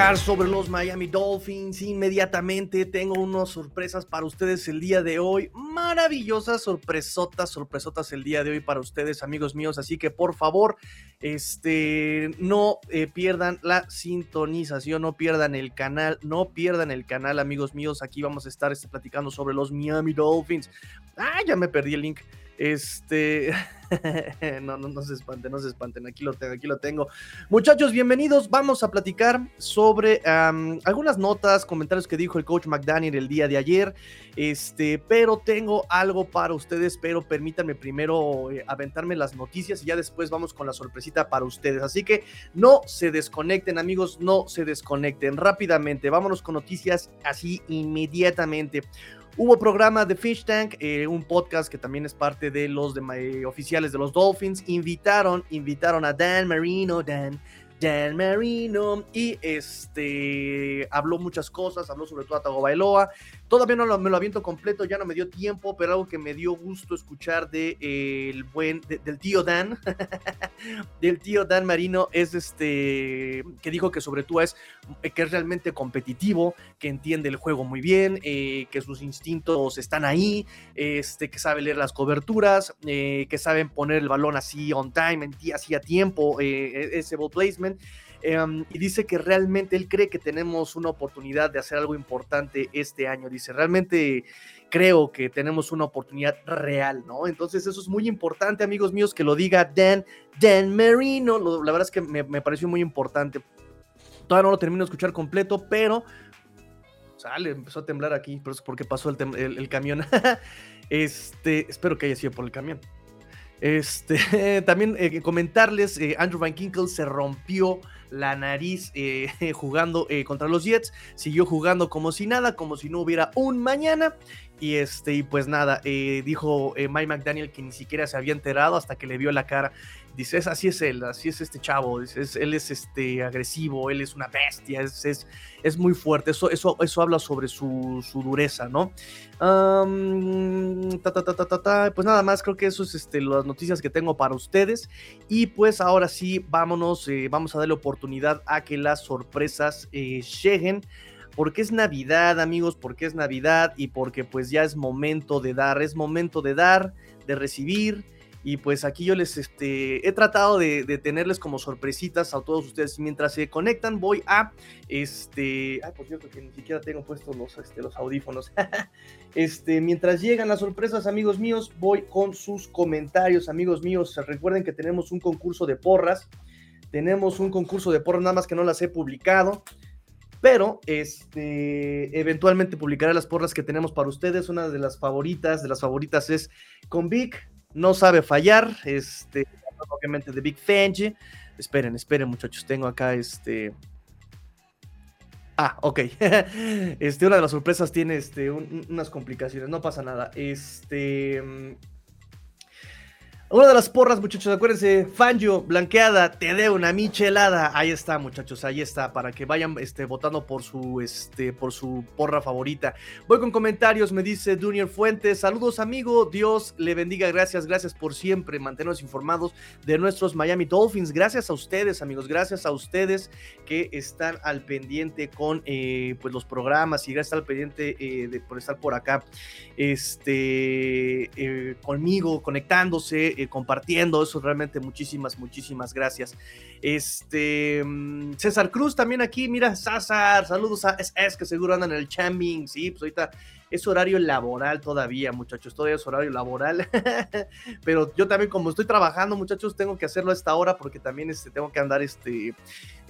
Sobre los Miami Dolphins. Inmediatamente tengo unas sorpresas para ustedes el día de hoy. Maravillosas sorpresotas, sorpresotas el día de hoy para ustedes, amigos míos. Así que por favor, este, no eh, pierdan la sintonización, no pierdan el canal, no pierdan el canal, amigos míos. Aquí vamos a estar este, platicando sobre los Miami Dolphins. Ah, ya me perdí el link. Este, no, no, no se espanten, no se espanten, aquí lo tengo, aquí lo tengo. Muchachos, bienvenidos, vamos a platicar sobre algunas notas, comentarios que dijo el coach McDaniel el día de ayer, este, pero tengo algo para ustedes, pero permítanme primero eh, aventarme las noticias y ya después vamos con la sorpresita para ustedes. Así que no se desconecten, amigos, no se desconecten rápidamente. Vámonos con noticias así inmediatamente. Hubo programa de Fish Tank, eh, un podcast que también es parte de los de, oficiales de los Dolphins. Invitaron, invitaron a Dan Marino, Dan, Dan Marino, y este habló muchas cosas, habló sobre todo Bailoa, Todavía no me lo aviento completo, ya no me dio tiempo, pero algo que me dio gusto escuchar de eh, el buen del tío Dan, del tío Dan Marino es este que dijo que sobre todo es que es realmente competitivo, que entiende el juego muy bien, eh, que sus instintos están ahí, este que sabe leer las coberturas, eh, que saben poner el balón así on time, así a tiempo, e-, ese ball placement. Em, y dice que realmente él cree que tenemos una oportunidad de hacer algo importante este año. Dice, realmente creo que tenemos una oportunidad real, ¿no? Entonces eso es muy importante, amigos míos, que lo diga Dan, Dan Marino. la verdad es que me, pareció muy importante. Todavía no lo termino de escuchar completo, pero sale, empezó a temblar aquí, pero es porque pasó el, camión. este, espero que haya sido por el camión. Este, también eh, comentarles, eh, Andrew Van Kinkle se rompió la nariz eh, jugando contra los Jets, siguió jugando como si nada, como si no hubiera un mañana. Y este, y pues nada, eh, dijo Mike McDaniel que ni siquiera se había enterado hasta que le vio la cara. Dice, así es él, así es este chavo, él es este agresivo, él es una bestia, es, es, es muy fuerte, eso, eso, eso habla sobre su, su dureza, ¿no? pues nada más, creo que eso es este, las noticias que tengo para ustedes. Y pues ahora sí, vámonos, eh, vamos a darle oportunidad a que las sorpresas eh, lleguen. Porque es Navidad, amigos, porque es Navidad y porque pues ya es momento de dar, es momento de dar, de recibir y pues aquí yo les este, he tratado de, tenerles como sorpresitas a todos ustedes. Mientras se conectan, voy a este. Ay, por cierto, que ni siquiera tengo puestos los, este, los audífonos. este, mientras llegan las sorpresas, amigos míos, voy con sus comentarios, amigos míos. Recuerden que tenemos un concurso de porras. Tenemos un concurso de porras, nada más que no las he publicado pero este, eventualmente publicaré las porras que tenemos para ustedes. Una de las favoritas, de las favoritas es con Vic, no sabe fallar, este, obviamente de Big Fenge. Esperen, esperen muchachos, tengo acá este... Ah, ok. Este, una de las sorpresas tiene este, unas complicaciones, no pasa nada. Este, una de las porras, muchachos, acuérdense, Fangio, blanqueada, te dé una michelada. Ahí está, muchachos, ahí está, para que vayan este, votando por su, este, por su porra favorita. Voy con comentarios, me dice Junior Fuentes. Saludos, amigo. Dios le bendiga. Gracias, gracias por siempre mantenernos informados de nuestros Miami Dolphins. Gracias a ustedes, amigos. Gracias a ustedes que están al pendiente con eh, pues, los programas y gracias al pendiente eh, de, por estar por acá este, eh, conmigo, conectándose compartiendo. Eso realmente muchísimas, muchísimas gracias. Este mm, César Cruz también aquí, mira, César, saludos a es que seguro andan en el Chambing, sí, pues ahorita es horario laboral todavía, muchachos, todavía es horario laboral, pero yo también como estoy trabajando, muchachos, tengo que hacerlo a esta hora porque también este, tengo que andar este,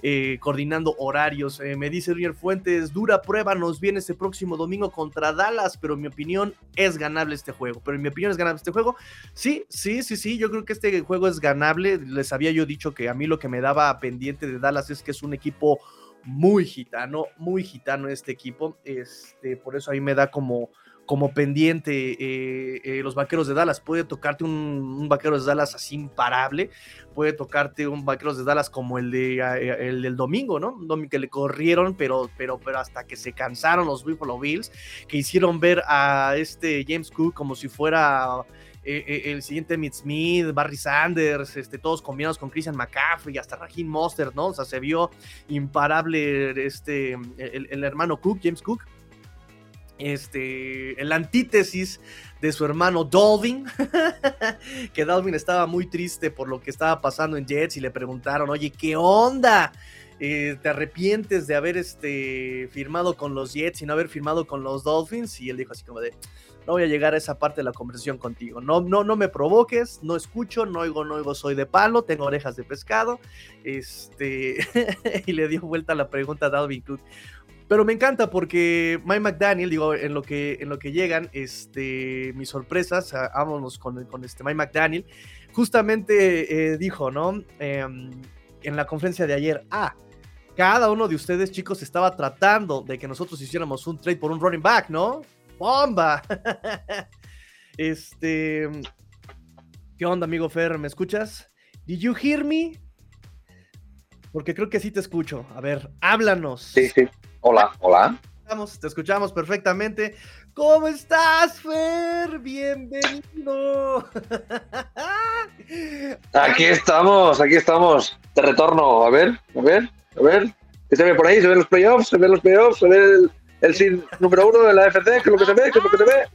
eh, coordinando horarios. Eh, me dice Rier Fuentes, dura prueba, nos viene este próximo domingo contra Dallas, pero en mi opinión es ganable este juego, pero en mi opinión es ganable este juego. Sí, sí, sí, sí, yo creo que este juego es ganable, les había yo dicho que a mí lo que me daba pendiente de Dallas es que es un equipo muy gitano, muy gitano este equipo. Este, por eso ahí me da como, como pendiente eh, eh, los vaqueros de Dallas. Puede tocarte un, vaquero de Dallas así imparable, puede tocarte un vaqueros de Dallas como el, de, eh, el del domingo, ¿no? Domingo que le corrieron, pero, pero, pero hasta que se cansaron los Buffalo Bills, que hicieron ver a este James Cook como si fuera el siguiente Mitch Smith, Barry Sanders, este, todos combinados con Christian McCaffrey, hasta Raheem Monster, ¿no? O sea, se vio imparable este, el, el hermano Cook, James Cook este, el antítesis de su hermano Dalvin, que Dalvin estaba muy triste por lo que estaba pasando en Jets y le preguntaron, oye, ¿qué onda? Eh, ¿Te arrepientes de haber este, firmado con los Jets y no haber firmado con los Dolphins? Y él dijo así como de, no voy a llegar a esa parte de la conversación contigo, no, no, no me provoques, no escucho, no oigo, no oigo, soy de palo, tengo orejas de pescado, este, y le dio vuelta la pregunta a Dalvin Cook. Pero me encanta porque Mike McDaniel, digo, en lo que, en lo que llegan este, mis sorpresas, vámonos con, con este Mike McDaniel, justamente eh, dijo, ¿no? Em, en la conferencia de ayer, ah, cada uno de ustedes, chicos, estaba tratando de que nosotros hiciéramos un trade por un running back, ¿no? ¡Bomba! este. ¿Qué onda, amigo Fer? ¿Me escuchas? ¿Did you hear me? Porque creo que sí te escucho. A ver, háblanos. Sí, sí. Hola, hola. Te escuchamos perfectamente. ¿Cómo estás, Fer? Bienvenido. Aquí estamos, aquí estamos. Te retorno. A ver, a ver, a ver. ¿Qué se ve por ahí? ¿Se ven los playoffs? ¿Se ven los playoffs? ¿Se ve el, el número uno de la FC? ¿Qué es lo que se ve? ¿Qué es lo que se ve?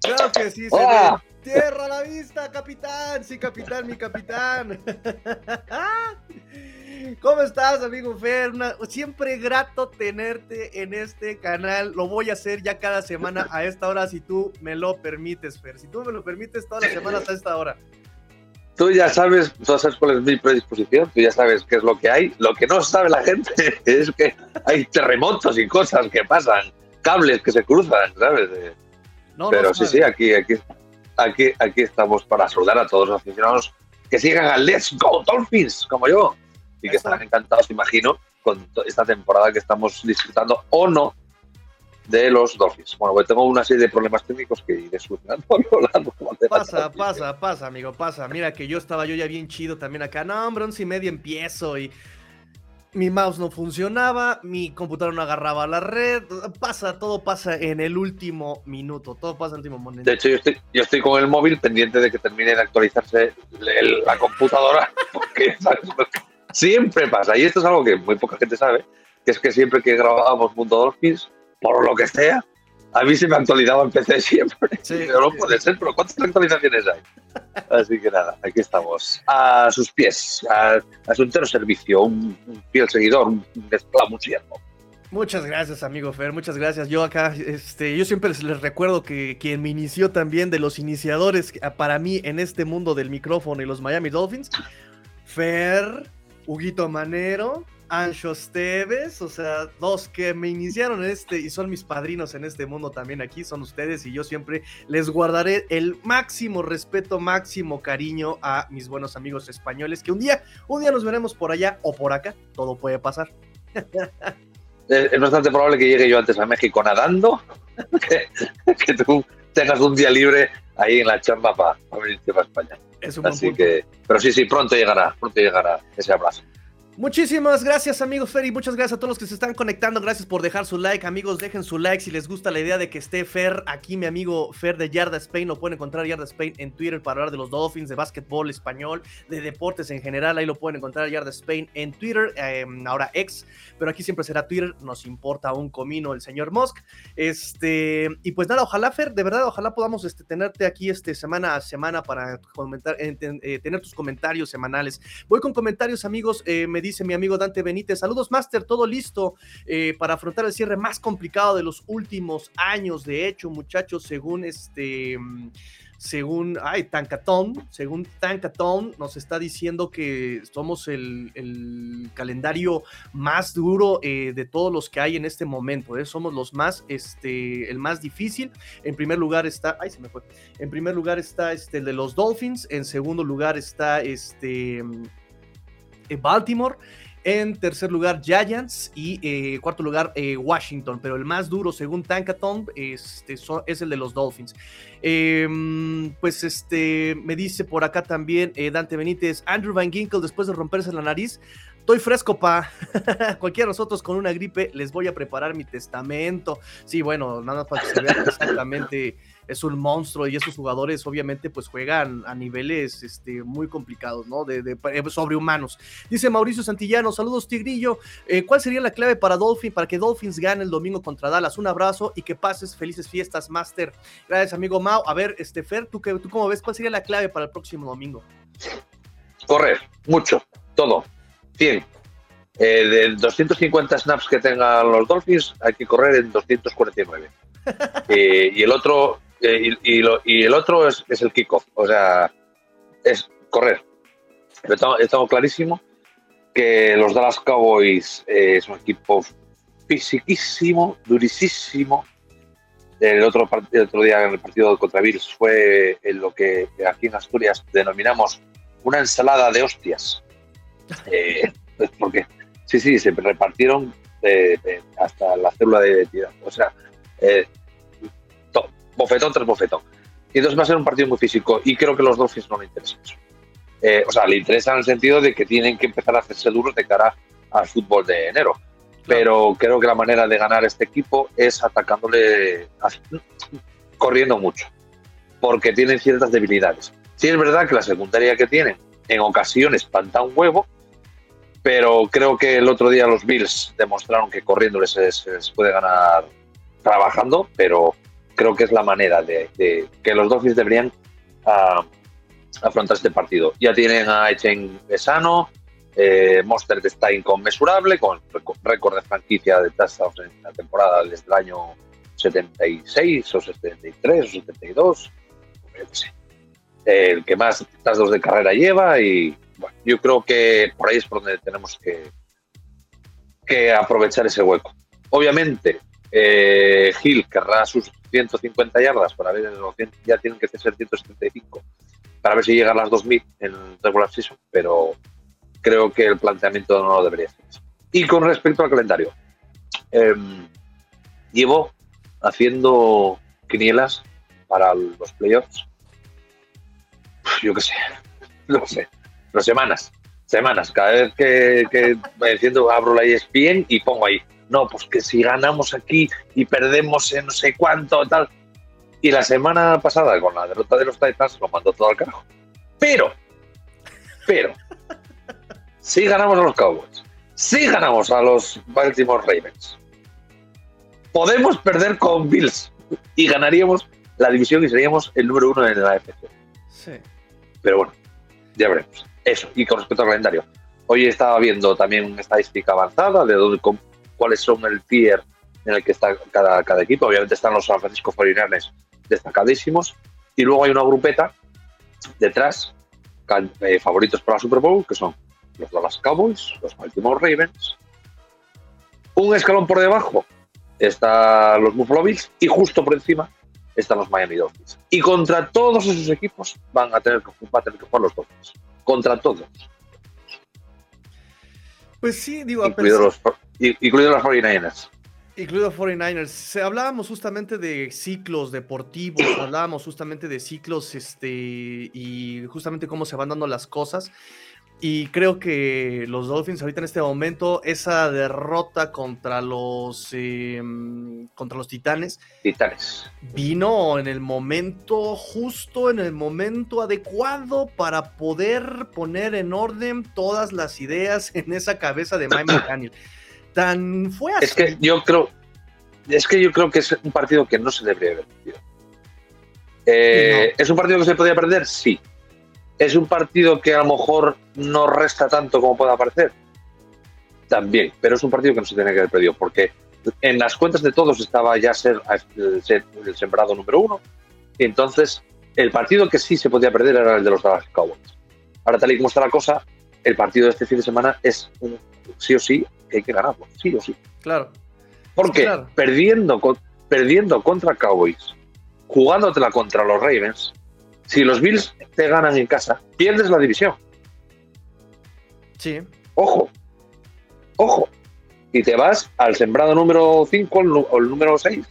Claro que sí, se ve. Tierra a la vista, capitán. Sí, capitán, mi capitán. ¿Cómo estás, amigo Fer? siempre grato tenerte en este canal. Lo voy a hacer ya cada semana a esta hora si tú me lo permites, Fer. Si tú me lo permites todas las semanas a esta hora. Tú ya sabes, tú sabes cuál es mi predisposición, tú ya sabes qué es lo que hay. Lo que no sabe la gente es que hay terremotos y cosas que pasan, cables que se cruzan, ¿sabes? Pero sí, sí, aquí, aquí, aquí, aquí estamos para saludar a todos los aficionados que sigan al Let's Go Dolphins, como yo y que estarán encantados, imagino, con esta temporada que estamos disfrutando o no de los Dolphins. Bueno, pues tengo una serie de problemas técnicos que iré solucionando Pasa, pasa, pasa, amigo, pasa. Mira que yo estaba yo ya bien chido también acá. No, hombre, once y media empiezo y mi mouse no funcionaba, mi computadora no agarraba la red. Pasa, todo pasa en el último minuto. Todo pasa en el último momento. De hecho, yo estoy, yo estoy con el móvil pendiente de que termine de actualizarse la computadora. Porque, ¿sabes? Siempre pasa, y esto es algo que muy poca gente sabe, que es que siempre que grabábamos Mundo Dolphins, por lo que sea, a mí se me actualizaba en PC siempre. Sí, no puede ser, pero ¿cuántas actualizaciones hay? Así que nada, aquí estamos. A sus pies, a, su entero servicio, un, fiel seguidor, un, un siervo. Muchas gracias, amigo Fer, muchas gracias. Yo acá, este, yo siempre les, recuerdo que quien me inició también de los iniciadores para mí en este mundo del micrófono y los Miami Dolphins, Fer, Huguito Manero, Ancho Esteves, o sea, dos que me iniciaron este y son mis padrinos en este mundo también aquí, son ustedes y yo siempre les guardaré el máximo respeto, máximo cariño a mis buenos amigos españoles, que un día, un día nos veremos por allá o por acá, todo puede pasar. Es bastante probable que llegue yo antes a México nadando, que, tú tengas un día libre ahí en la chamba para venirte para España. Así que, pero sí, sí, pronto llegará, pronto llegará ese abrazo. Muchísimas gracias amigos Fer muchas gracias a todos los que se están conectando, gracias por dejar su like amigos, dejen su like si les gusta la idea de que esté Fer, aquí mi amigo Fer de Yarda Spain, lo pueden encontrar Yarda Spain en Twitter para hablar de los Dolphins, de básquetbol español, de deportes en general, ahí lo pueden encontrar Yarda Spain en Twitter, em, ahora ex, pero aquí siempre será Twitter, nos importa un comino el señor Musk, este, y pues nada, ojalá Fer, de verdad, ojalá podamos este, tenerte aquí este, semana a semana para comentar, eh, tener tus comentarios semanales, voy con comentarios amigos, eh, me dice mi amigo Dante Benítez. Saludos, Master, todo listo eh, para afrontar el cierre más complicado de los últimos años. De hecho, muchachos, según este según ay, Tancatón, según Tancatón, nos está diciendo que somos el, calendario más duro eh, de todos los que hay en este momento. ¿eh? Somos los más, este, el más difícil. En primer lugar está, ay, se me fue. En primer lugar está este, el de los Dolphins. En segundo lugar está este Baltimore. En tercer lugar, Giants. Y eh, cuarto lugar, eh, Washington. Pero el más duro, según Tankathon, este, es el de los Dolphins. Em, pues este, me dice por acá también eh, Dante Benítez, Andrew Van Ginkle, después de romperse la nariz, Estoy fresco, pa. Cualquiera de nosotros con una gripe les voy a preparar mi testamento. Sí, bueno, nada más para que se vean exactamente es un monstruo y esos jugadores obviamente pues juegan a niveles este, muy complicados, ¿no? De, eh, sobrehumanos. Dice Mauricio Santillano, saludos Tigrillo, eh, ¿cuál sería la clave para Dolphin, para que Dolphins gane el domingo contra Dallas? Un abrazo y que pases felices fiestas, Master. Gracias, amigo Mao. A ver, este Fer, ¿tú, qué, ¿tú cómo ves? ¿Cuál sería la clave para el próximo domingo? Correr, mucho, todo 100. Eh, de 250 snaps que tengan los Dolphins, hay que correr en 249. Eh, y el otro, eh, y, el otro es, el kickoff. O sea, es correr. Estamos, clarísimo que los Dallas Cowboys es un equipo fisiquísimo, durísimo. El otro, el otro día en el partido contra Bills fue en lo que aquí en Asturias denominamos una ensalada de hostias. Eh, porque sí, sí, se repartieron eh, eh, hasta la célula de identidad. O sea, bofetón tras bofetón. Y entonces va a ser un partido muy físico y creo que los Dolphins no le interesan eso. o sea, le interesa en el sentido de que tienen que empezar a hacerse duros de cara al fútbol de enero. Pero creo que la manera de ganar este equipo es atacándole, corriendo mucho, porque tienen ciertas debilidades. Sí es verdad que la secundaria que tienen en ocasiones panta un huevo, pero creo que el otro día los Bills demostraron que corriendo se, puede ganar trabajando, pero creo que es la manera de, que los Dolphins deberían ah, afrontar este partido. Ya tienen a Echen sano, eh, Monster está inconmensurable, con récord de franquicia de touchdowns en la temporada desde el año 76 o 73 o 72, el que más touchdowns de carrera lleva y yo creo que por ahí es por donde tenemos que, aprovechar ese hueco. Obviamente, eh, Gil querrá sus 150 yardas para ver, ya tienen que ser 175 para ver si llega a las 2000 en regular season, pero creo que el planteamiento no debería ser Y con respecto al calendario, em, llevo haciendo quinielas para los playoffs. Yo qué sé, no sé no semanas, semanas. Cada vez que, que diciendo abro la ESPN y pongo ahí, no, pues que si ganamos aquí y perdemos en no sé cuánto, tal. Y la semana pasada, con la derrota de los Titans, lo mandó todo al carajo. Pero, pero, si ganamos a los Cowboys, si ganamos a los Baltimore Ravens, podemos perder con Bills y ganaríamos la división y seríamos el número uno en la AFC. Pero bueno, ya veremos. Eso, y con respecto al calendario. Hoy estaba viendo también una estadística avanzada de dónde, cuáles son el tier en el que está cada, cada equipo. Obviamente están los San Francisco 49 destacadísimos. Y luego hay una grupeta detrás, eh, favoritos para la Super Bowl, que son los Dallas Cowboys, los Baltimore Ravens. Un escalón por debajo están los Buffalo Bills y justo por encima están los Miami Dolphins. Y contra todos esos equipos van a tener que, va a tener que jugar los Dolphins contra todos. Pues sí, digo, incluidos los, incluido los 49ers. Incluido 49ers. Hablábamos justamente de ciclos deportivos, hablábamos justamente de ciclos este, y justamente cómo se van dando las cosas. Y creo que los Dolphins ahorita en este momento, esa derrota contra los em, contra los Titanes, Titanes vino en el momento justo, en el momento adecuado para poder poner en orden todas las ideas en esa cabeza de Mike McDaniel. Tan fue así. Es que yo creo, es que yo creo que es un partido que no se debería haber perdido. Eh, ¿Es un partido que se podía perder? Sí ¿Es un partido que a lo mejor no resta tanto como pueda parecer? También, pero es un partido que no se tiene que haber perdido, porque en las cuentas de todos estaba ya ser, el sembrado número uno, y entonces el partido que sí se podía perder era el de los Dallas Cowboys. Ahora, tal y como está la cosa, el partido de este fin de semana es un sí o sí que hay que ganarlo, sí o sí. Claro. Porque Perdiendo, perdiendo contra Cowboys, jugándotela contra los Ravens, si los Bills te ganan en casa, pierdes la división. Sí. Ojo. ojo, y te vas al sembrado número 5 o el número 6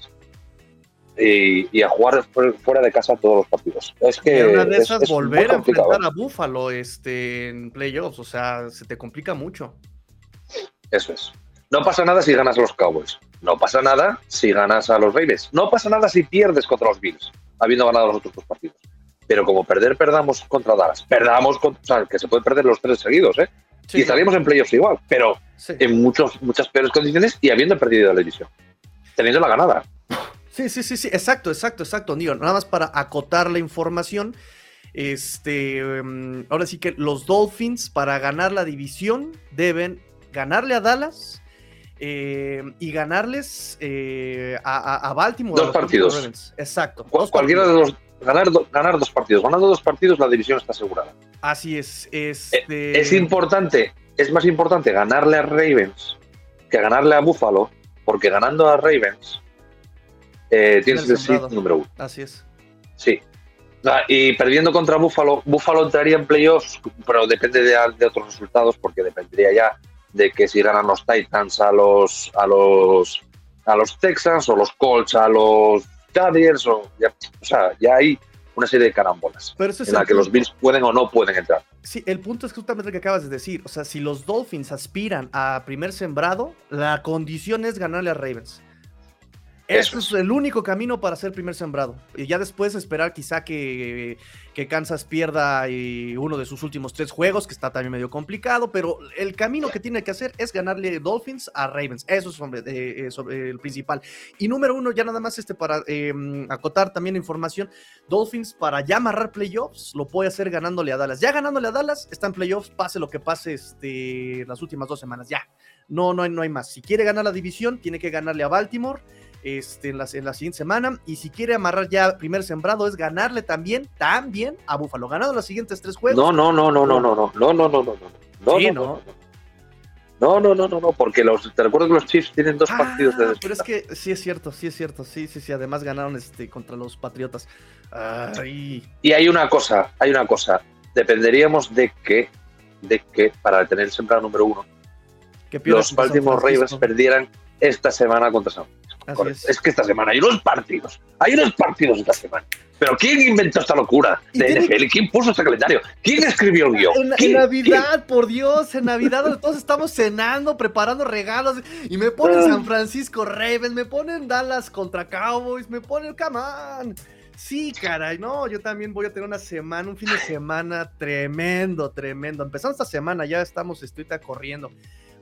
y, a jugar fuera de casa todos los partidos. Es que una de esas volver a enfrentar a Buffalo este, en playoffs, o sea, se te complica mucho. Eso es. No pasa nada si ganas a los Cowboys. No pasa nada si ganas a los Ravens. No pasa nada si pierdes contra los Bills, habiendo ganado los otros dos partidos. Pero como perder, perdamos contra Dallas. Perdamos, o sea, que se puede perder los tres seguidos, ¿eh? Y estaríamos en playoffs igual, pero en muchos, muchas peores condiciones y habiendo perdido la división. Teniendo la ganada. Sí, sí, sí, sí, exacto, exacto, exacto. Digo, nada más para acotar la información. Este, em, ahora sí que los Dolphins para ganar la división deben ganarle a Dallas em, y ganarles eh, a, Baltimore. Dos partidos. Exacto. cualquiera de los ganar, ganar dos partidos. Ganando dos partidos la división está asegurada. Así es. Este... Es importante, es más importante ganarle a Ravens que ganarle a Buffalo, porque ganando a Ravens eh, tienes el seed número uno. Así es. Sí. Ah, y perdiendo contra Buffalo, Buffalo entraría en playoffs, pero depende de, otros resultados, porque dependería ya de que si ganan los Titans a los a los a los Texans o los Colts a los Chargers o, ya, o sea, ya hay una serie de carambolas en la que los Bills pueden o no pueden entrar. Sí, el punto es justamente lo que acabas de decir. O sea, si los Dolphins aspiran a primer sembrado, la condición es ganarle a Ravens. Eso es el único camino para ser primer sembrado. Y ya después esperar quizá que, que, Kansas pierda eh, uno de sus últimos tres juegos, que está también medio complicado, pero el camino que tiene que hacer es ganarle Dolphins a Ravens. Eso es sobre, eh, eh, el principal. Y número uno, ya nada más este para em, acotar también información, Dolphins para ya amarrar playoffs, lo puede hacer ganándole a Dallas. Ya ganándole a Dallas, está en playoffs, pase lo que pase este, las últimas dos semanas, ya. No, no hay, no hay más. Si quiere ganar la división, tiene que ganarle a Baltimore este, en, la, en la siguiente semana. Y si quiere amarrar ya primer sembrado, es ganarle también, también a Búfalo. Ganado los siguientes tres juegos. No, no, no, no, no, no, no, no, no, no, no, no. no, no. No, no, no, no, no, porque los, te recuerdo que los Chiefs tienen dos partidos de Pero es que sí es cierto, sí es cierto, sí, sí, sí. Además ganaron este contra los Patriotas. Y hay una cosa, hay una cosa. Dependeríamos de que, de que para tener el sembrado número uno, los Baltimore Ravens perdieran esta semana contra San es. que esta semana hay unos partidos. Hay unos partidos esta semana. Pero ¿quién inventó esta locura de NFL? ¿Quién puso este calendario? ¿Quién escribió el guion? En, Navidad, por Dios, en Navidad todos estamos cenando, preparando regalos y me ponen ah. San Francisco Ravens, me ponen Dallas contra Cowboys, me ponen come on. Sí, caray, no, yo también voy a tener una semana, un fin de semana tremendo, tremendo. Empezamos esta semana, ya estamos, estoy corriendo.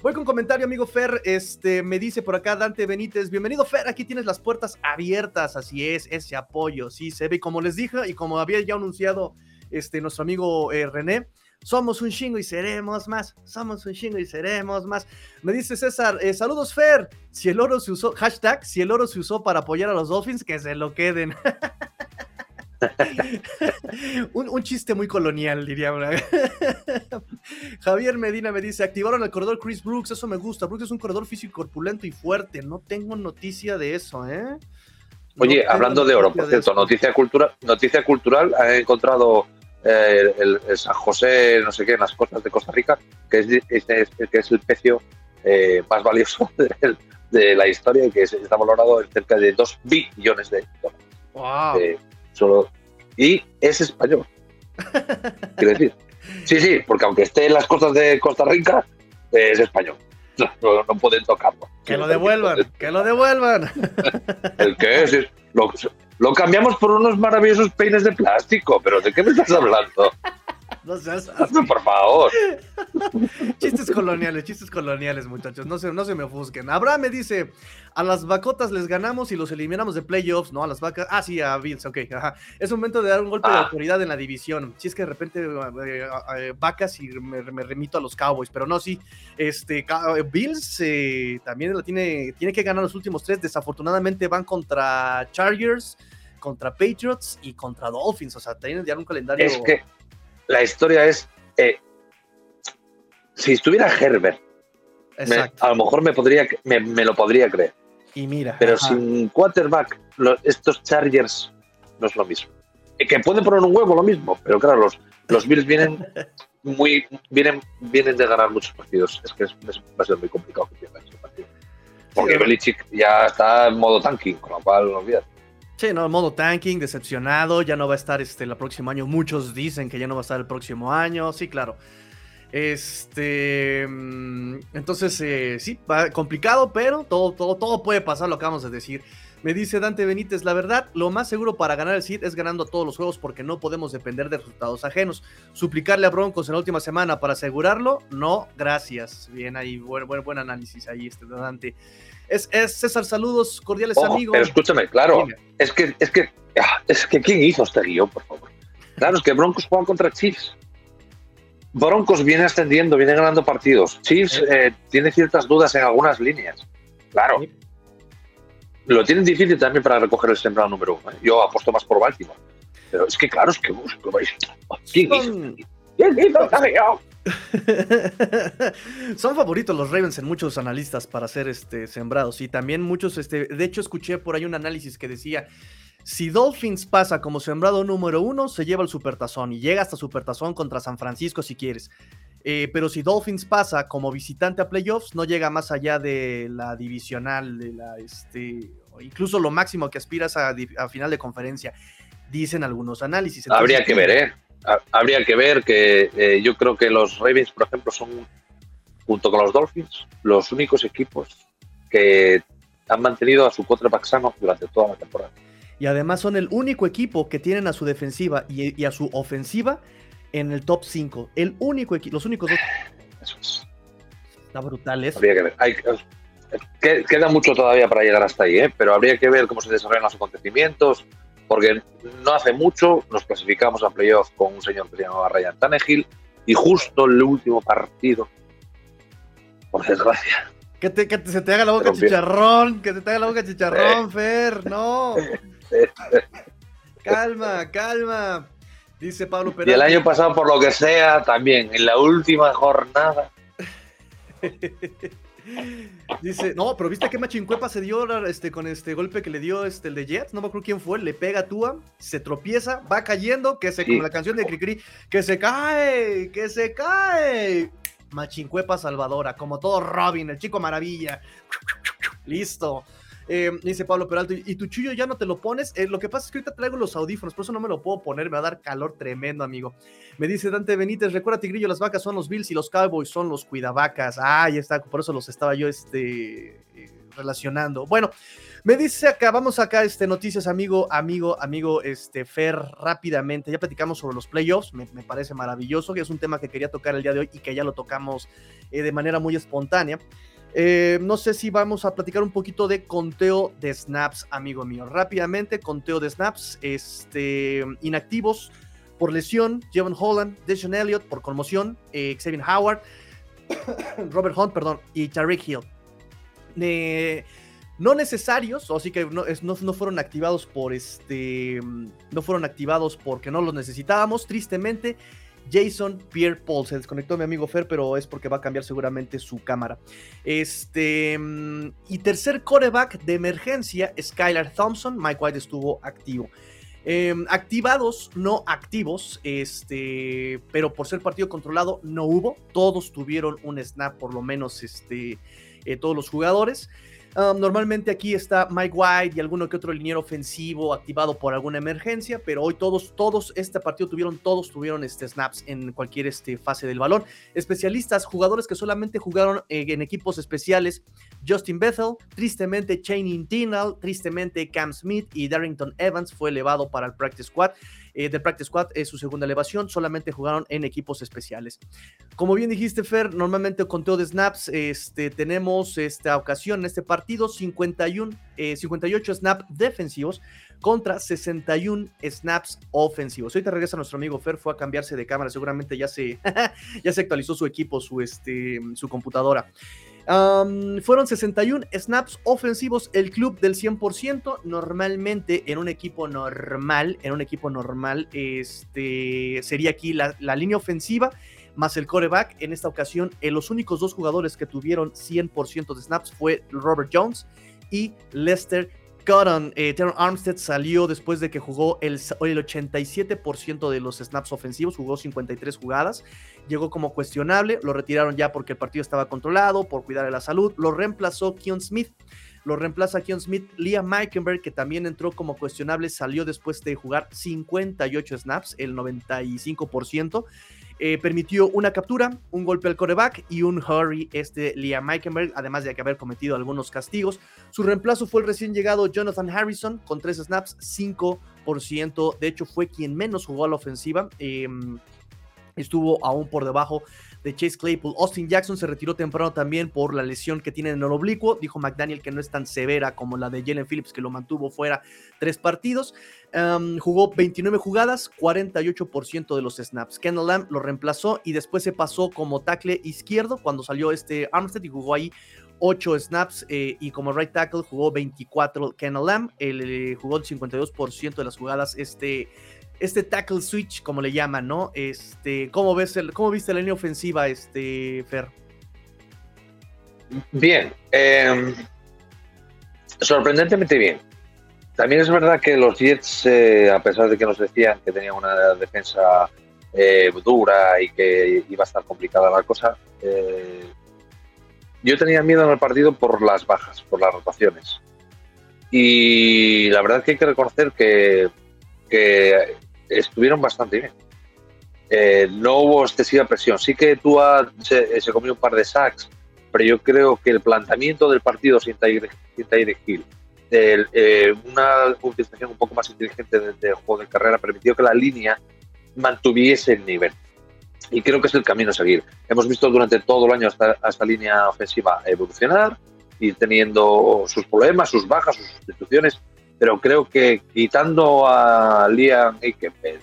Voy con comentario, amigo Fer. Este me dice por acá Dante Benítez. Bienvenido, Fer. Aquí tienes las puertas abiertas. Así es, ese apoyo. Sí, se ve. Como les dije y como había ya anunciado este, nuestro amigo eh, René, somos un chingo y seremos más. Somos un chingo y seremos más. Me dice César, eh, saludos Fer. Si el oro se usó, hashtag, si el oro se usó para apoyar a los Dolphins, que se lo queden. un, chiste muy colonial, diría. Javier Medina me dice: activaron el corredor Chris Brooks, eso me gusta. Brooks es un corredor físico corpulento y fuerte. No tengo noticia de eso, ¿eh? Oye, hablando de oro, por cierto, noticia cultural, noticia cultural, ha encontrado eh, el, San José, no sé qué, en las costas de Costa Rica, que es, que es el pecio eh, más valioso de, la historia y que está valorado en cerca de 2 billones de dólares. Wow. Eh, solo y es español. Quiero decir. Sí, sí, porque aunque esté en las costas de Costa Rica, es español. No, pueden tocarlo. Que lo devuelvan, que lo devuelvan. ¿El qué es? Lo, lo cambiamos por unos maravillosos peines de plástico, pero ¿de qué me estás hablando? No seas Por favor. chistes coloniales, chistes coloniales, muchachos. No se, no se me ofusquen. Abraham me dice: A las vacotas les ganamos y los eliminamos de playoffs. No, a las vacas. Ah, sí, a Bills, ok. Ajá. Es momento de dar un golpe de ah. autoridad en la división. Si es que de repente eh, eh, vacas y me, remito a los Cowboys, pero no, sí. Este, Bills eh, también la tiene, tiene que ganar los últimos tres. Desafortunadamente van contra Chargers, contra Patriots y contra Dolphins. O sea, tienen ya un calendario. Es que la historia es, eh, si estuviera Herbert, a lo mejor me, podría, me, lo podría creer. Y mira. Pero sin quarterback, estos Chargers no es lo mismo. Que pueden poner un huevo lo mismo, pero claro, los, los Bills vienen muy, vienen, vienen de ganar muchos partidos. Es que es, va a ser muy complicado que pierdan ese partido. Porque Belichick ya está en modo tanking, con lo cual no olvides. Sí, no, modo tanking, decepcionado, ya no va a estar este el próximo año. Muchos dicen que ya no va a estar el próximo año. Sí, claro. Este, mm, entonces, eh, sí, complicado, pero todo, todo, todo puede pasar, lo acabamos de decir. Me dice Dante Benítez, la verdad, lo más seguro para ganar el Seed es ganando todos los juegos porque no podemos depender de resultados ajenos. Suplicarle a Broncos en la última semana para asegurarlo, no, gracias. Bien ahí, buen, buen, buen análisis ahí, este Dante. Es, es César, saludos cordiales amigos. Pero escúchame, claro, es que, es que, ah, es que, ¿quién hizo este guion, por favor? Claro, es que Broncos juega contra Chiefs. Broncos viene ascendiendo, viene ganando partidos. Chiefs eh, tiene ciertas dudas en algunas líneas. Claro. Lo tienen difícil también para recoger el sembrado número uno. ¿eh? Yo apuesto más por Baltimore. Pero es que, claro, es que. ¿Quién hizo Son favoritos los Ravens en muchos analistas para ser este, sembrados. Y también muchos, este, de hecho, escuché por ahí un análisis que decía: si Dolphins pasa como sembrado número uno, se lleva el supertazón y llega hasta supertazón contra San Francisco si quieres. Eh, pero si Dolphins pasa como visitante a playoffs, no llega más allá de la divisional, de la, este, incluso lo máximo que aspiras a, final de conferencia, dicen algunos análisis. Habría que ver, ¿eh? Habría que ver que eh, yo creo que los Ravens, por ejemplo, son, junto con los Dolphins, los únicos equipos que han mantenido a su quarterback sano durante toda la temporada. Y además son el único equipo que tienen a su defensiva y, a su ofensiva en el top 5. El único equipo, los únicos dos. Eso es. Está brutal eso. Habría que ver. Hay, queda mucho todavía para llegar hasta ahí, ¿eh? pero habría que ver cómo se desarrollan los acontecimientos, porque no hace mucho nos clasificamos a playoff con un señor que se llamaba Ryan Tannehill y justo el último partido, por desgracia. Que, te, que se te haga la boca chicharrón, que se te haga la boca chicharrón, Fer, no. calma, calma. Dice Pablo Peralta. Y el año pasado, por lo que sea, también, en la última jornada. Dice, no, pero viste que Machincuepa se dio este, con este golpe que le dio este, el de Jets, no me acuerdo quién fue, le pega a Tua, se tropieza, va cayendo, que se, como la canción de Cricri, que se cae, que se cae. Machincuepa salvadora, como todo Robin, el chico maravilla. Listo. Eh, dice Pablo Peralto, ¿y tu chullo ya no te lo pones? Eh, lo que pasa es que ahorita traigo los audífonos, por eso no me lo puedo poner, me va a dar calor tremendo, amigo. Me dice Dante Benítez, recuerda Tigrillo, las vacas son los Bills y los Cowboys son los cuidavacas. Ah, ya está, por eso los estaba yo este, eh, relacionando. Bueno, me dice acá, vamos acá, este, noticias, amigo, amigo, amigo, este, Fer, rápidamente. Ya platicamos sobre los playoffs, me, parece maravilloso, que es un tema que quería tocar el día de hoy y que ya lo tocamos de manera muy espontánea. Eh, no sé si vamos a platicar un poquito de conteo de snaps, amigo mío. Rápidamente, conteo de snaps, este, inactivos por lesión, Jevon Holland, Deshaun Elliott por conmoción, eh, Xavier Howard, Robert Hunt, perdón, y Tariq Hill. no necesarios, o así que no, no, fueron activados por este, no fueron activados porque no los necesitábamos, tristemente. Jason Pierre Paul. Se desconectó mi amigo Fer, pero es porque va a cambiar seguramente su cámara. Este. Mm, y tercer coreback de emergencia, Skylar Thompson. Mike White estuvo activo. Em, activados, no activos, este, pero por ser partido controlado no hubo. Todos tuvieron un snap, por lo menos este, eh, todos los jugadores. Um, normalmente aquí está Mike White y alguno que otro liniero ofensivo activado por alguna emergencia, pero hoy todos, todos, este partido tuvieron, todos tuvieron este, snaps en cualquier este, fase del balón. Especialistas, jugadores que solamente jugaron eh, en equipos especiales, Justin Bethel, tristemente Channing Tinal, tristemente Cam Smith y Darrington Evans fue elevado para el practice squad. Eh, del Practice Squad es su segunda elevación, solamente jugaron en equipos especiales. Como bien dijiste, Fer, normalmente conteo de snaps, este, tenemos esta ocasión en este partido 51, 58 snaps defensivos contra 61 snaps ofensivos. Te regresa nuestro amigo Fer, fue a cambiarse de cámara, seguramente ya se, ya se actualizó su equipo, su, este, su computadora fueron 61 snaps ofensivos, el club del 100%. Normalmente en un equipo normal, en un equipo normal, este, sería aquí la, línea ofensiva más el coreback. En esta ocasión, en los únicos dos jugadores que tuvieron 100% de snaps fue Robert Jones y Lester Cotton, eh, Teron Armstead salió después de que jugó el, el 87% de los snaps ofensivos, jugó 53 jugadas, llegó como cuestionable, lo retiraron ya porque el partido estaba controlado, por cuidar de la salud, lo reemplazó Keon Smith. Lo reemplaza Keon Smith, Liam Meikenberg, que también entró como cuestionable, salió después de jugar 58 snaps, el 95%. Eh, permitió una captura, un golpe al coreback y un hurry este Liam Meikenberg, además de que haber cometido algunos castigos. Su reemplazo fue el recién llegado Jonathan Harrison con tres snaps, 5%. De hecho, fue quien menos jugó a la ofensiva. Em, estuvo aún por debajo de Chase Claypool. Austin Jackson se retiró temprano también por la lesión que tiene en el oblicuo. Dijo McDaniel que no es tan severa como la de Jalen Phillips, que lo mantuvo fuera tres partidos. jugó 29 jugadas, 48% de los snaps. Kendall Lamb lo reemplazó y después se pasó como tackle izquierdo cuando salió este Armstead y jugó ahí 8 snaps eh, y como right tackle jugó 24 Kendall Lamb. Él, eh, jugó el 52% de las jugadas este este tackle switch, como le llaman, ¿no? Este, ¿cómo ves el, cómo viste la línea ofensiva, este, Fer? Bien, em, sorprendentemente bien. También es verdad que los Jets, eh, a pesar de que nos decían que tenían una defensa eh, dura y que iba a estar complicada la cosa, eh, yo tenía miedo en el partido por las bajas, por las rotaciones. Y la verdad es que hay que reconocer que, que estuvieron bastante bien. Eh, no hubo excesiva presión. Sí que tú se, comió un par de sacks, pero yo creo que el planteamiento del partido sin Tyreek Hill, eh, una utilización un poco más inteligente del, juego de carrera, permitió que la línea mantuviese el nivel. Y creo que es el camino a seguir. Hemos visto durante todo el año esta, esta línea ofensiva evolucionar y teniendo sus problemas, sus bajas, sus sustituciones, pero creo que quitando a Liam Eikenberg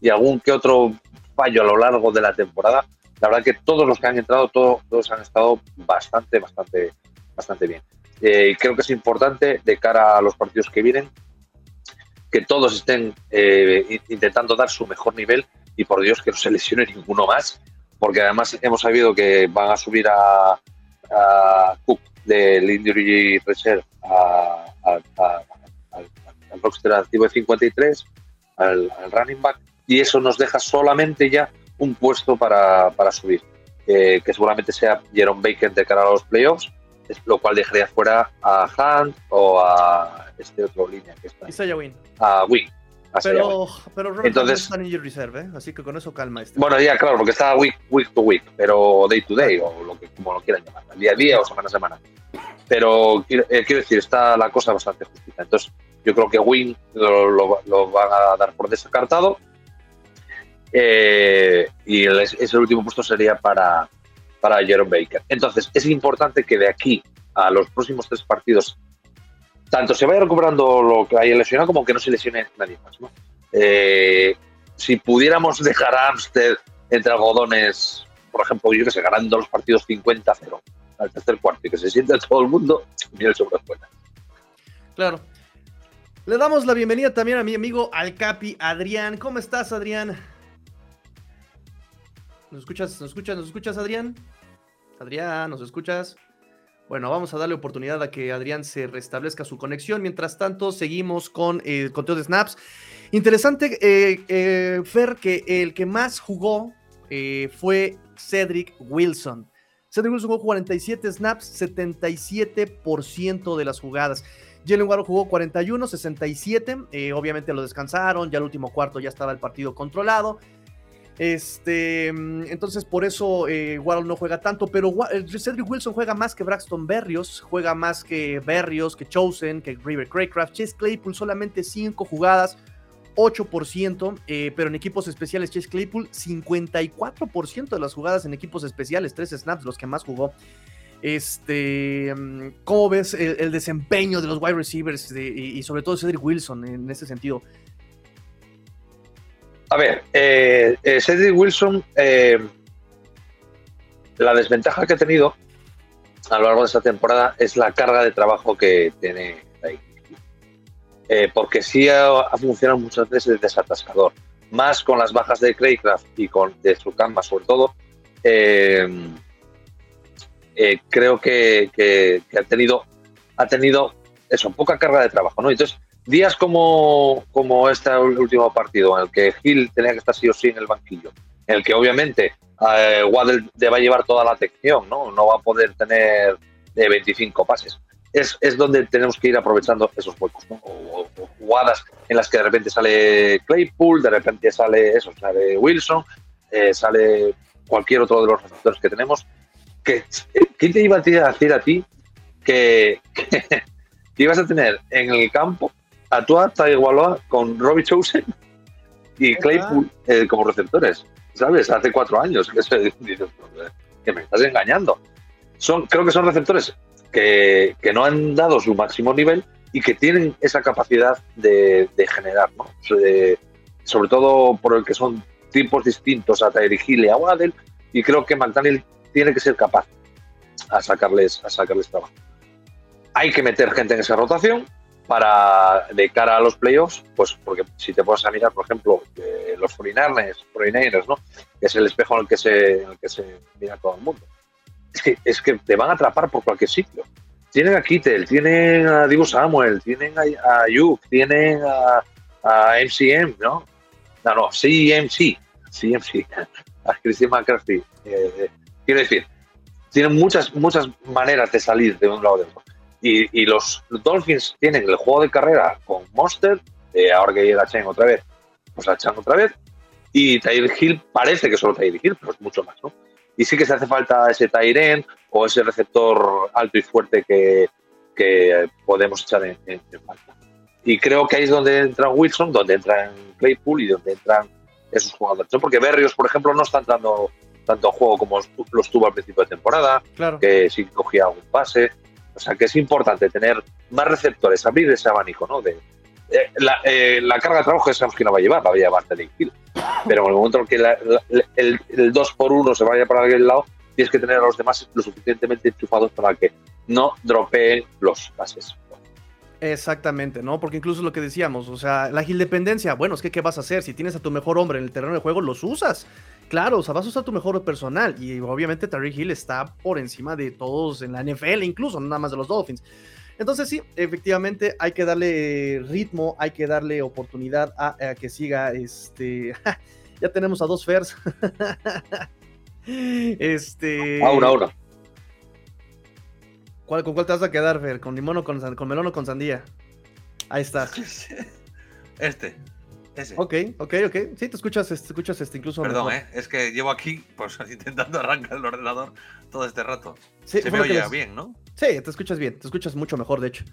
y, algún que otro fallo a lo largo de la temporada, la verdad que todos los que han entrado, todos, han estado bastante, bastante, bastante bien. Eh, creo que es importante de cara a los partidos que vienen que todos estén eh, intentando dar su mejor nivel y por Dios que no se lesione ninguno más, porque además hemos sabido que van a subir a Cook del Injury Reserve a, al, roster activo de 53, al, running back, y eso nos deja solamente ya un puesto para, para subir, que seguramente sea Jerome Baker de cara a los playoffs, lo cual dejaría fuera a Hunt o a este otro línea que está. Isaiah Wynn. A Wynn. Pero, pero Entonces, está en reserve, ¿eh? así que con eso calma. Este. Bueno, ya, claro, porque está week, week to week, pero day to day, o lo que, como lo quieran llamar, día a día o semana a semana. Pero eh, quiero decir, está la cosa bastante justita. Entonces, yo creo que Win lo, van a dar por descartado. Eh, y ese último puesto sería para, para Jerome Baker. Entonces, es importante que de aquí a los próximos tres partidos, tanto se vaya recuperando lo que haya lesionado como que no se lesione nadie más. Eh, si pudiéramos dejar a Amstead entre algodones, por ejemplo, yo que sé, ganando los partidos 50-0, al tercer cuarto y que se sienta todo el mundo, miel sobre buena. Claro. Le damos la bienvenida también a mi amigo Alcapi Adrián. ¿Cómo estás, Adrián? ¿Nos escuchas? ¿Nos escuchas? ¿Nos escuchas, Adrián? Adrián, ¿nos escuchas? Bueno, vamos a darle oportunidad a que Adrián se restablezca su conexión. Mientras tanto, seguimos con el conteo de snaps. Interesante, eh, eh, Fer, que el que más jugó eh, fue Cedric Wilson. Cedric Wilson jugó 47 snaps, 77% de las jugadas. Jalen Waddle jugó 41, 67. Eh, obviamente lo descansaron. Ya el último cuarto ya estaba el partido controlado. Este, mm, entonces por eso eh, Waddle no juega tanto, pero eh, Cedric Wilson juega más que Braxton Berrios, juega más que Berrios, que Chosen, que River Craycraft. Chase Claypool solamente 5 jugadas, 8%, eh, pero en equipos especiales Chase Claypool 54% de las jugadas en equipos especiales, 3 snaps los que más jugó. Este, mm, ¿Cómo ves el, desempeño de los wide receivers y, sobre todo Cedric Wilson en ese sentido? A ver, eh, eh, Cedric Wilson, la desventaja que ha tenido a lo largo de esta temporada es la carga de trabajo que tiene eh, porque sí ha, funcionado muchas veces de desatascador, más con las bajas de Craycraft y con de su cama sobre todo. Eh, eh, creo que, ha tenido ha tenido eso, poca carga de trabajo, ¿no? Entonces, días como, como este último partido, en el que Gil tenía que estar sí o sí en el banquillo, en el que obviamente eh, Waddle va a llevar toda la atención, ¿no? No va a poder tener de 25 pases. Es, es, donde tenemos que ir aprovechando esos huecos, ¿no? o, jugadas en las que de repente sale Claypool, de repente sale eso, sale Wilson, eh, sale cualquier otro de los receptores que tenemos. Que, ¿Quién te iba a decir a ti que, que, ibas a tener en el campo a Tua Tagovailoa con Robbie Chosen y Claypool eh, como receptores? ¿Sabes? Hace cuatro años. Que, me estás engañando. Son, creo que son receptores que, que no han dado su máximo nivel y que tienen esa capacidad de, generar, ¿no? sobre todo por el que son tipos distintos a Tyreek Hill y a Waddell, y creo que McDaniel tiene que ser capaz a sacarles, a sacarles trabajo. Hay que meter gente en esa rotación para de cara a los playoffs, pues porque si te pones a mirar, por ejemplo, eh, los 49ers, ¿no? es el espejo en el que se, en el que se mira todo el mundo. Es que, te van a atrapar por cualquier sitio tienen a Kittel, tienen a Divo Samuel, tienen a, Yuk, tienen a, MCM, ¿no? No, no, CMC, CMC, a Christian McCarthy. Eh, quiero decir, tienen muchas, muchas maneras de salir de un lado de otro. Y, los Dolphins tienen el juego de carrera con Monster, eh, ahora que llega Chen otra vez, pues a Chen otra vez. Y Tyler Hill parece que solo Tyler Hill, pero es mucho más, ¿no? Y sí que se hace falta ese Tyren o ese receptor alto y fuerte que, podemos echar en, falta. Y creo que ahí es donde entra Wilson, donde entra Claypool y donde entran esos jugadores. Porque Berrios, por ejemplo, no está entrando tanto a juego como los tuvo al principio de temporada, que sí cogía algún pase. O sea que es importante tener más receptores, abrir ese abanico, ¿no? De, eh, eh, la, carga de trabajo sabemos que no va a llevar, la va a llevar Hill. Pero en el momento en que el, el 2 por 1 se vaya para aquel lado, tienes que tener a los demás lo suficientemente enchufados para que no dropeen los pases. Exactamente, ¿no? Porque incluso lo que decíamos, o sea, la dependencia, bueno, es que ¿qué vas a hacer? Si tienes a tu mejor hombre en el terreno de juego, los usas. Claro, o sea, vas a usar tu mejor personal. Y obviamente Tariq Hill está por encima de todos en la NFL, incluso, nada más de los Dolphins. Entonces sí, efectivamente hay que darle ritmo, hay que darle oportunidad a, que siga este... ya tenemos a dos Fers. este... Ahora, ahora. ¿Cuál, ¿Con cuál te vas a quedar, Fer? ¿Con limón o con, con melón o con sandía? Ahí está. Este. Ese. Ok, ok, ok. Sí, te escuchas, te escuchas este incluso. Perdón, ¿eh? es que llevo aquí pues intentando arrancar el ordenador todo este rato. Sí, Se me oye bien, ¿no? Sí, te escuchas bien, te escuchas mucho mejor, de hecho.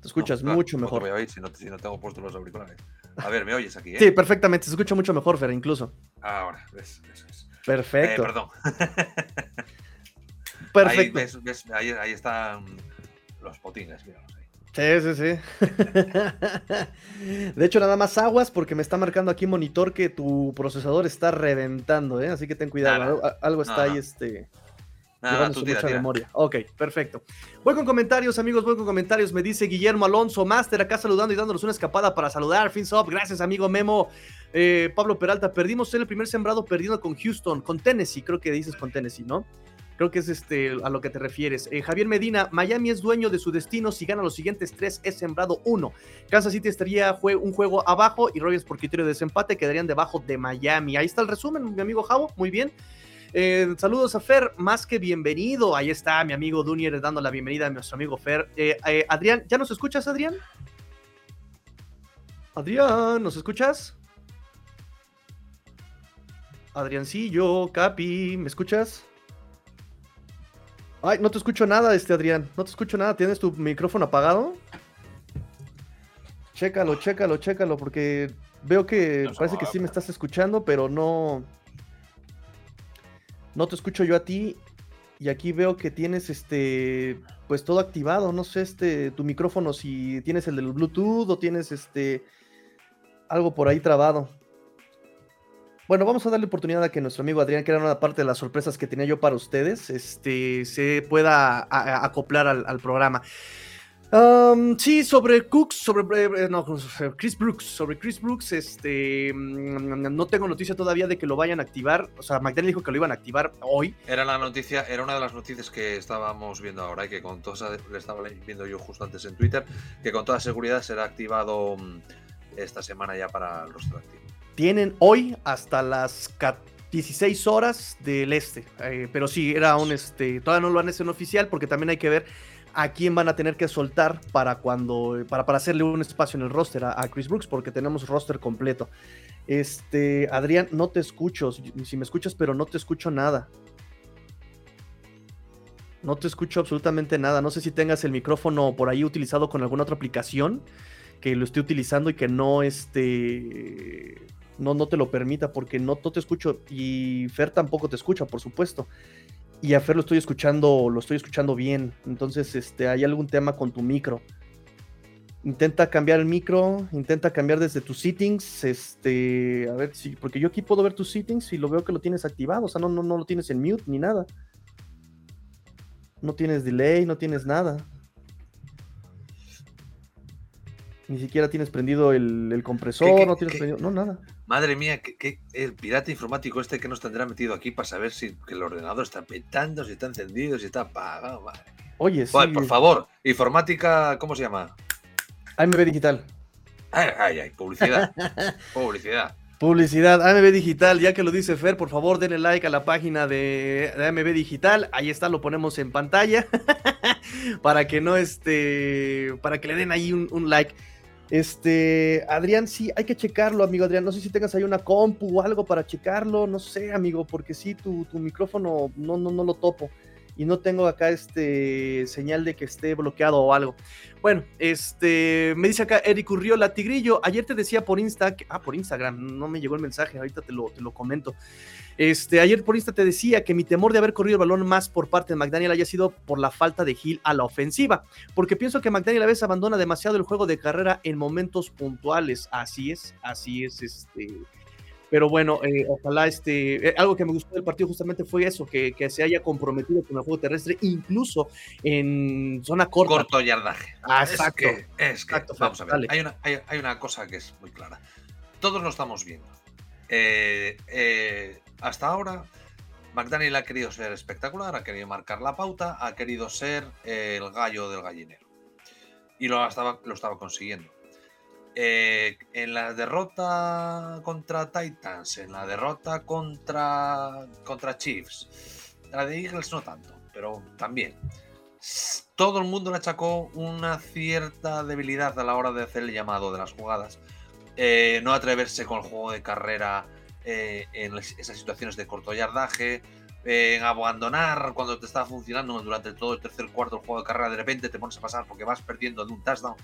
Te escuchas mucho mejor. No voy a oír si no, si no, tengo puestos los auriculares. A ver, ¿me oyes aquí? Eh? Sí, perfectamente, se escucha mucho mejor, Fer, incluso. Ahora, eso es. Perfecto. Eh, perdón. Perfecto. Ahí, ves, ahí, ahí, están los potines, mira. Sí, sí, sí. De hecho, nada más aguas porque me está marcando aquí monitor que tu procesador está reventando, ¿eh? Así que ten cuidado. algo, está ahí, este. llevando su mucha memoria. Ok, perfecto. Voy con comentarios, amigos, voy con comentarios. Me dice Guillermo Alonso, Master, acá saludando y dándonos una escapada para saludar. Fins up, gracias, amigo Memo. Eh, Pablo Peralta, perdimos el primer sembrado perdiendo con Houston, con Tennessee, creo que dices con Tennessee, ¿no? Creo que es este a lo que te refieres. Eh, Javier Medina, Miami es dueño de su destino. Si gana los siguientes tres, es sembrado uno. Kansas City estaría un juego abajo y Royals por criterio de desempate quedarían debajo de Miami. Ahí está el resumen, mi amigo Javo. Muy bien. Eh, saludos a Fer, más que bienvenido. Ahí está mi amigo Dunier dando la bienvenida a nuestro amigo Fer. Eh, Adrián, ¿ya nos escuchas, Adrián? Adrián, ¿nos escuchas? Adriancillo, Capi, ¿me escuchas? Ay, no te escucho nada, este Adrián. No te escucho nada. ¿Tienes tu micrófono apagado? Chécalo, chécalo, chécalo, porque veo que parece que sí me estás escuchando, pero no. No te escucho yo a ti. Y aquí veo que tienes este. Pues todo activado. No sé, este. Tu micrófono, si tienes el del Bluetooth o tienes este. Algo por ahí trabado. Bueno, vamos a darle oportunidad a que nuestro amigo Adrián, que era una parte de las sorpresas que tenía yo para ustedes, este, se pueda acoplar al, programa. sí, sobre Cooks, sobre eh, no, Chris Brooks, sobre Chris Brooks, este mm, no tengo noticia todavía de que lo vayan a activar. O sea, McDaniel dijo que lo iban a activar hoy. Era la noticia, era una de las noticias que estábamos viendo ahora y que con toda le estaba viendo yo justo antes en Twitter, que con toda seguridad será activado mm, esta semana ya para el rostro activo. Tienen hoy hasta las 16 horas del este, eh, pero sí, era un este, todavía no lo han hecho en oficial porque también hay que ver a quién van a tener que soltar para cuando para, para hacerle un espacio en el roster a, Chris Brooks porque tenemos roster completo. Este, Adrián, no te escucho, si, me escuchas, pero no te escucho nada. No te escucho absolutamente nada. No sé si tengas el micrófono por ahí utilizado con alguna otra aplicación que lo esté utilizando y que no este no, no te lo permita porque no, no te escucho y Fer tampoco te escucha, por supuesto y a Fer lo estoy escuchando, lo estoy escuchando bien. Entonces, este, hay algún tema con tu micro. Intenta cambiar el micro, intenta cambiar desde tus settings, este, a ver si, porque yo aquí puedo ver tus settings y lo veo que lo tienes activado, o sea, no, no, no lo tienes en mute ni nada. No tienes delay, no tienes nada. Ni siquiera tienes prendido el, compresor, no tienes prendido, no, nada. Madre mía, que, el pirata informático este que nos tendrá metido aquí para saber si el ordenador está petando, si está encendido, si está apagado, madre Oye, sí. por favor, informática, ¿cómo se llama? AMB Digital. Ay, ay, ay, publicidad. publicidad. Publicidad, AMB Digital, ya que lo dice Fer, por favor denle like a la página de, AMB Digital, ahí está, lo ponemos en pantalla, para que no este, para que le den ahí un like. Este, Adrián, sí, hay que checarlo, amigo Adrián. No sé si tengas ahí una compu o algo para checarlo. No sé, amigo, porque sí, tu, tu micrófono no, no, no lo topo. Y no tengo acá este señal de que esté bloqueado o algo. Bueno, este, me dice acá Eric Urriola Tigrillo. Ayer te decía por Insta, ah, por Instagram, no me llegó el mensaje, ahorita te lo, te lo comento. Este, ayer por Insta te decía que mi temor de haber corrido el balón más por parte de McDaniel haya sido por la falta de Hill a la ofensiva, porque pienso que McDaniel a veces abandona demasiado el juego de carrera en momentos puntuales. Así es, así es, este. Pero bueno, eh, ojalá este. Eh, algo que me gustó del partido justamente fue eso, que, se haya comprometido con el juego terrestre, incluso en zona corta. Corto yardaje. Ah, exacto. Es que, vamos a ver, hay una, hay, una cosa que es muy clara. Todos lo estamos viendo. Eh, hasta ahora, McDaniel ha querido ser espectacular, ha querido marcar la pauta, ha querido ser el gallo del gallinero. Y lo estaba, lo estaba consiguiendo. Eh, en la derrota contra Titans, en la derrota contra, contra Chiefs, la de Eagles no tanto, pero también. Todo el mundo le achacó una cierta debilidad a la hora de hacer el llamado de las jugadas. Eh, no atreverse con el juego de carrera eh, en esas situaciones de corto yardaje, en abandonar cuando te estaba funcionando durante todo el tercer cuarto del juego de carrera, de repente te pones a pasar porque vas perdiendo de un touchdown.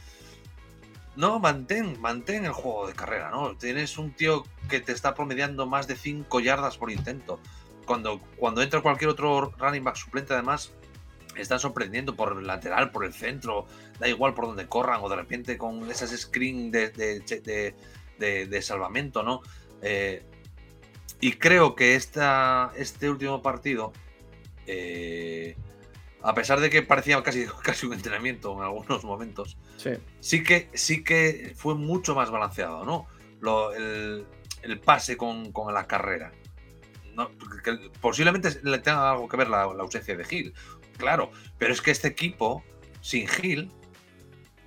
No, mantén, mantén el juego de carrera, ¿no? Tienes un tío que te está promediando más de 5 yardas por intento. Cuando, cuando entra cualquier otro running back suplente, además, están sorprendiendo por el lateral, por el centro, da igual por donde corran, o de repente con esas screen de, de, de, salvamento, ¿no? Eh, y creo que esta, este último partido, eh, a pesar de que parecía casi, casi un entrenamiento en algunos momentos, sí, que, sí que fue mucho más balanceado, ¿no? el, pase con, la carrera. posiblemente le tenga algo que ver la, ausencia de Gil, claro, pero es que este equipo, sin Gil,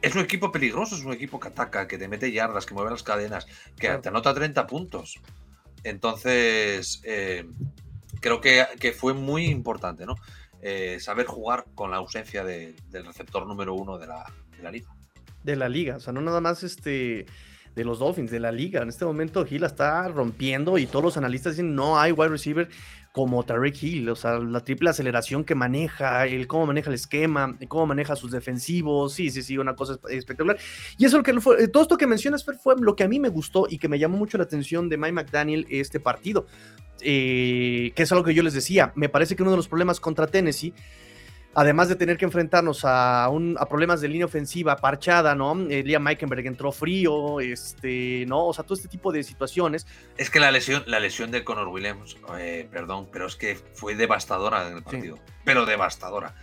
es un equipo peligroso, es un equipo que ataca, que te mete yardas, que mueve las cadenas, que te anota 30 puntos. Entonces, eh, creo que, fue muy importante, ¿no? Eh, saber jugar con la ausencia del receptor número uno de la, liga. De la liga, o sea, no nada más este de los Dolphins, de la liga. En este momento Gila está rompiendo y todos los analistas dicen no hay wide receiver como Tarek Hill, o sea, la triple aceleración que maneja, el cómo maneja el esquema, cómo maneja sus defensivos, sí, sí, sí, una cosa espectacular. Y eso lo que fue, todo esto que mencionas fue lo que a mí me gustó y que me llamó mucho la atención de Mike McDaniel este partido, eh, que es algo que yo les decía, me parece que uno de los problemas contra Tennessee además de tener que enfrentarnos a, un, a problemas de línea ofensiva parchada, ¿no? Eh, Liam Meikenberg entró frío, este, ¿no? O sea, todo este tipo de situaciones. Es que la lesión, la lesión de Connor Williams, eh, perdón, pero es que fue devastadora en el partido, pero devastadora.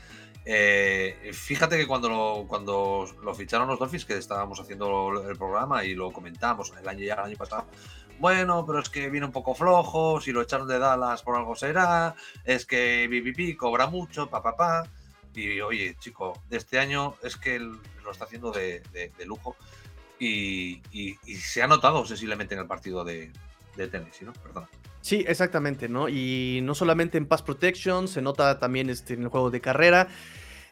Eh, fíjate que cuando lo, cuando lo ficharon los Dolphins, que estábamos haciendo el programa y lo comentamos el año ya el año pasado, bueno, pero es que viene un poco flojo, si lo echaron de Dallas por algo será, es que BBP cobra mucho, pa, pa, pa. Y oye, chico, de este año es que lo está haciendo de, lujo y, se ha notado sensiblemente en el partido de, de Tennessee, ¿no? Perdón. Sí, exactamente, ¿no? Y no solamente en Pass Protection, se nota también este, en el juego de carrera.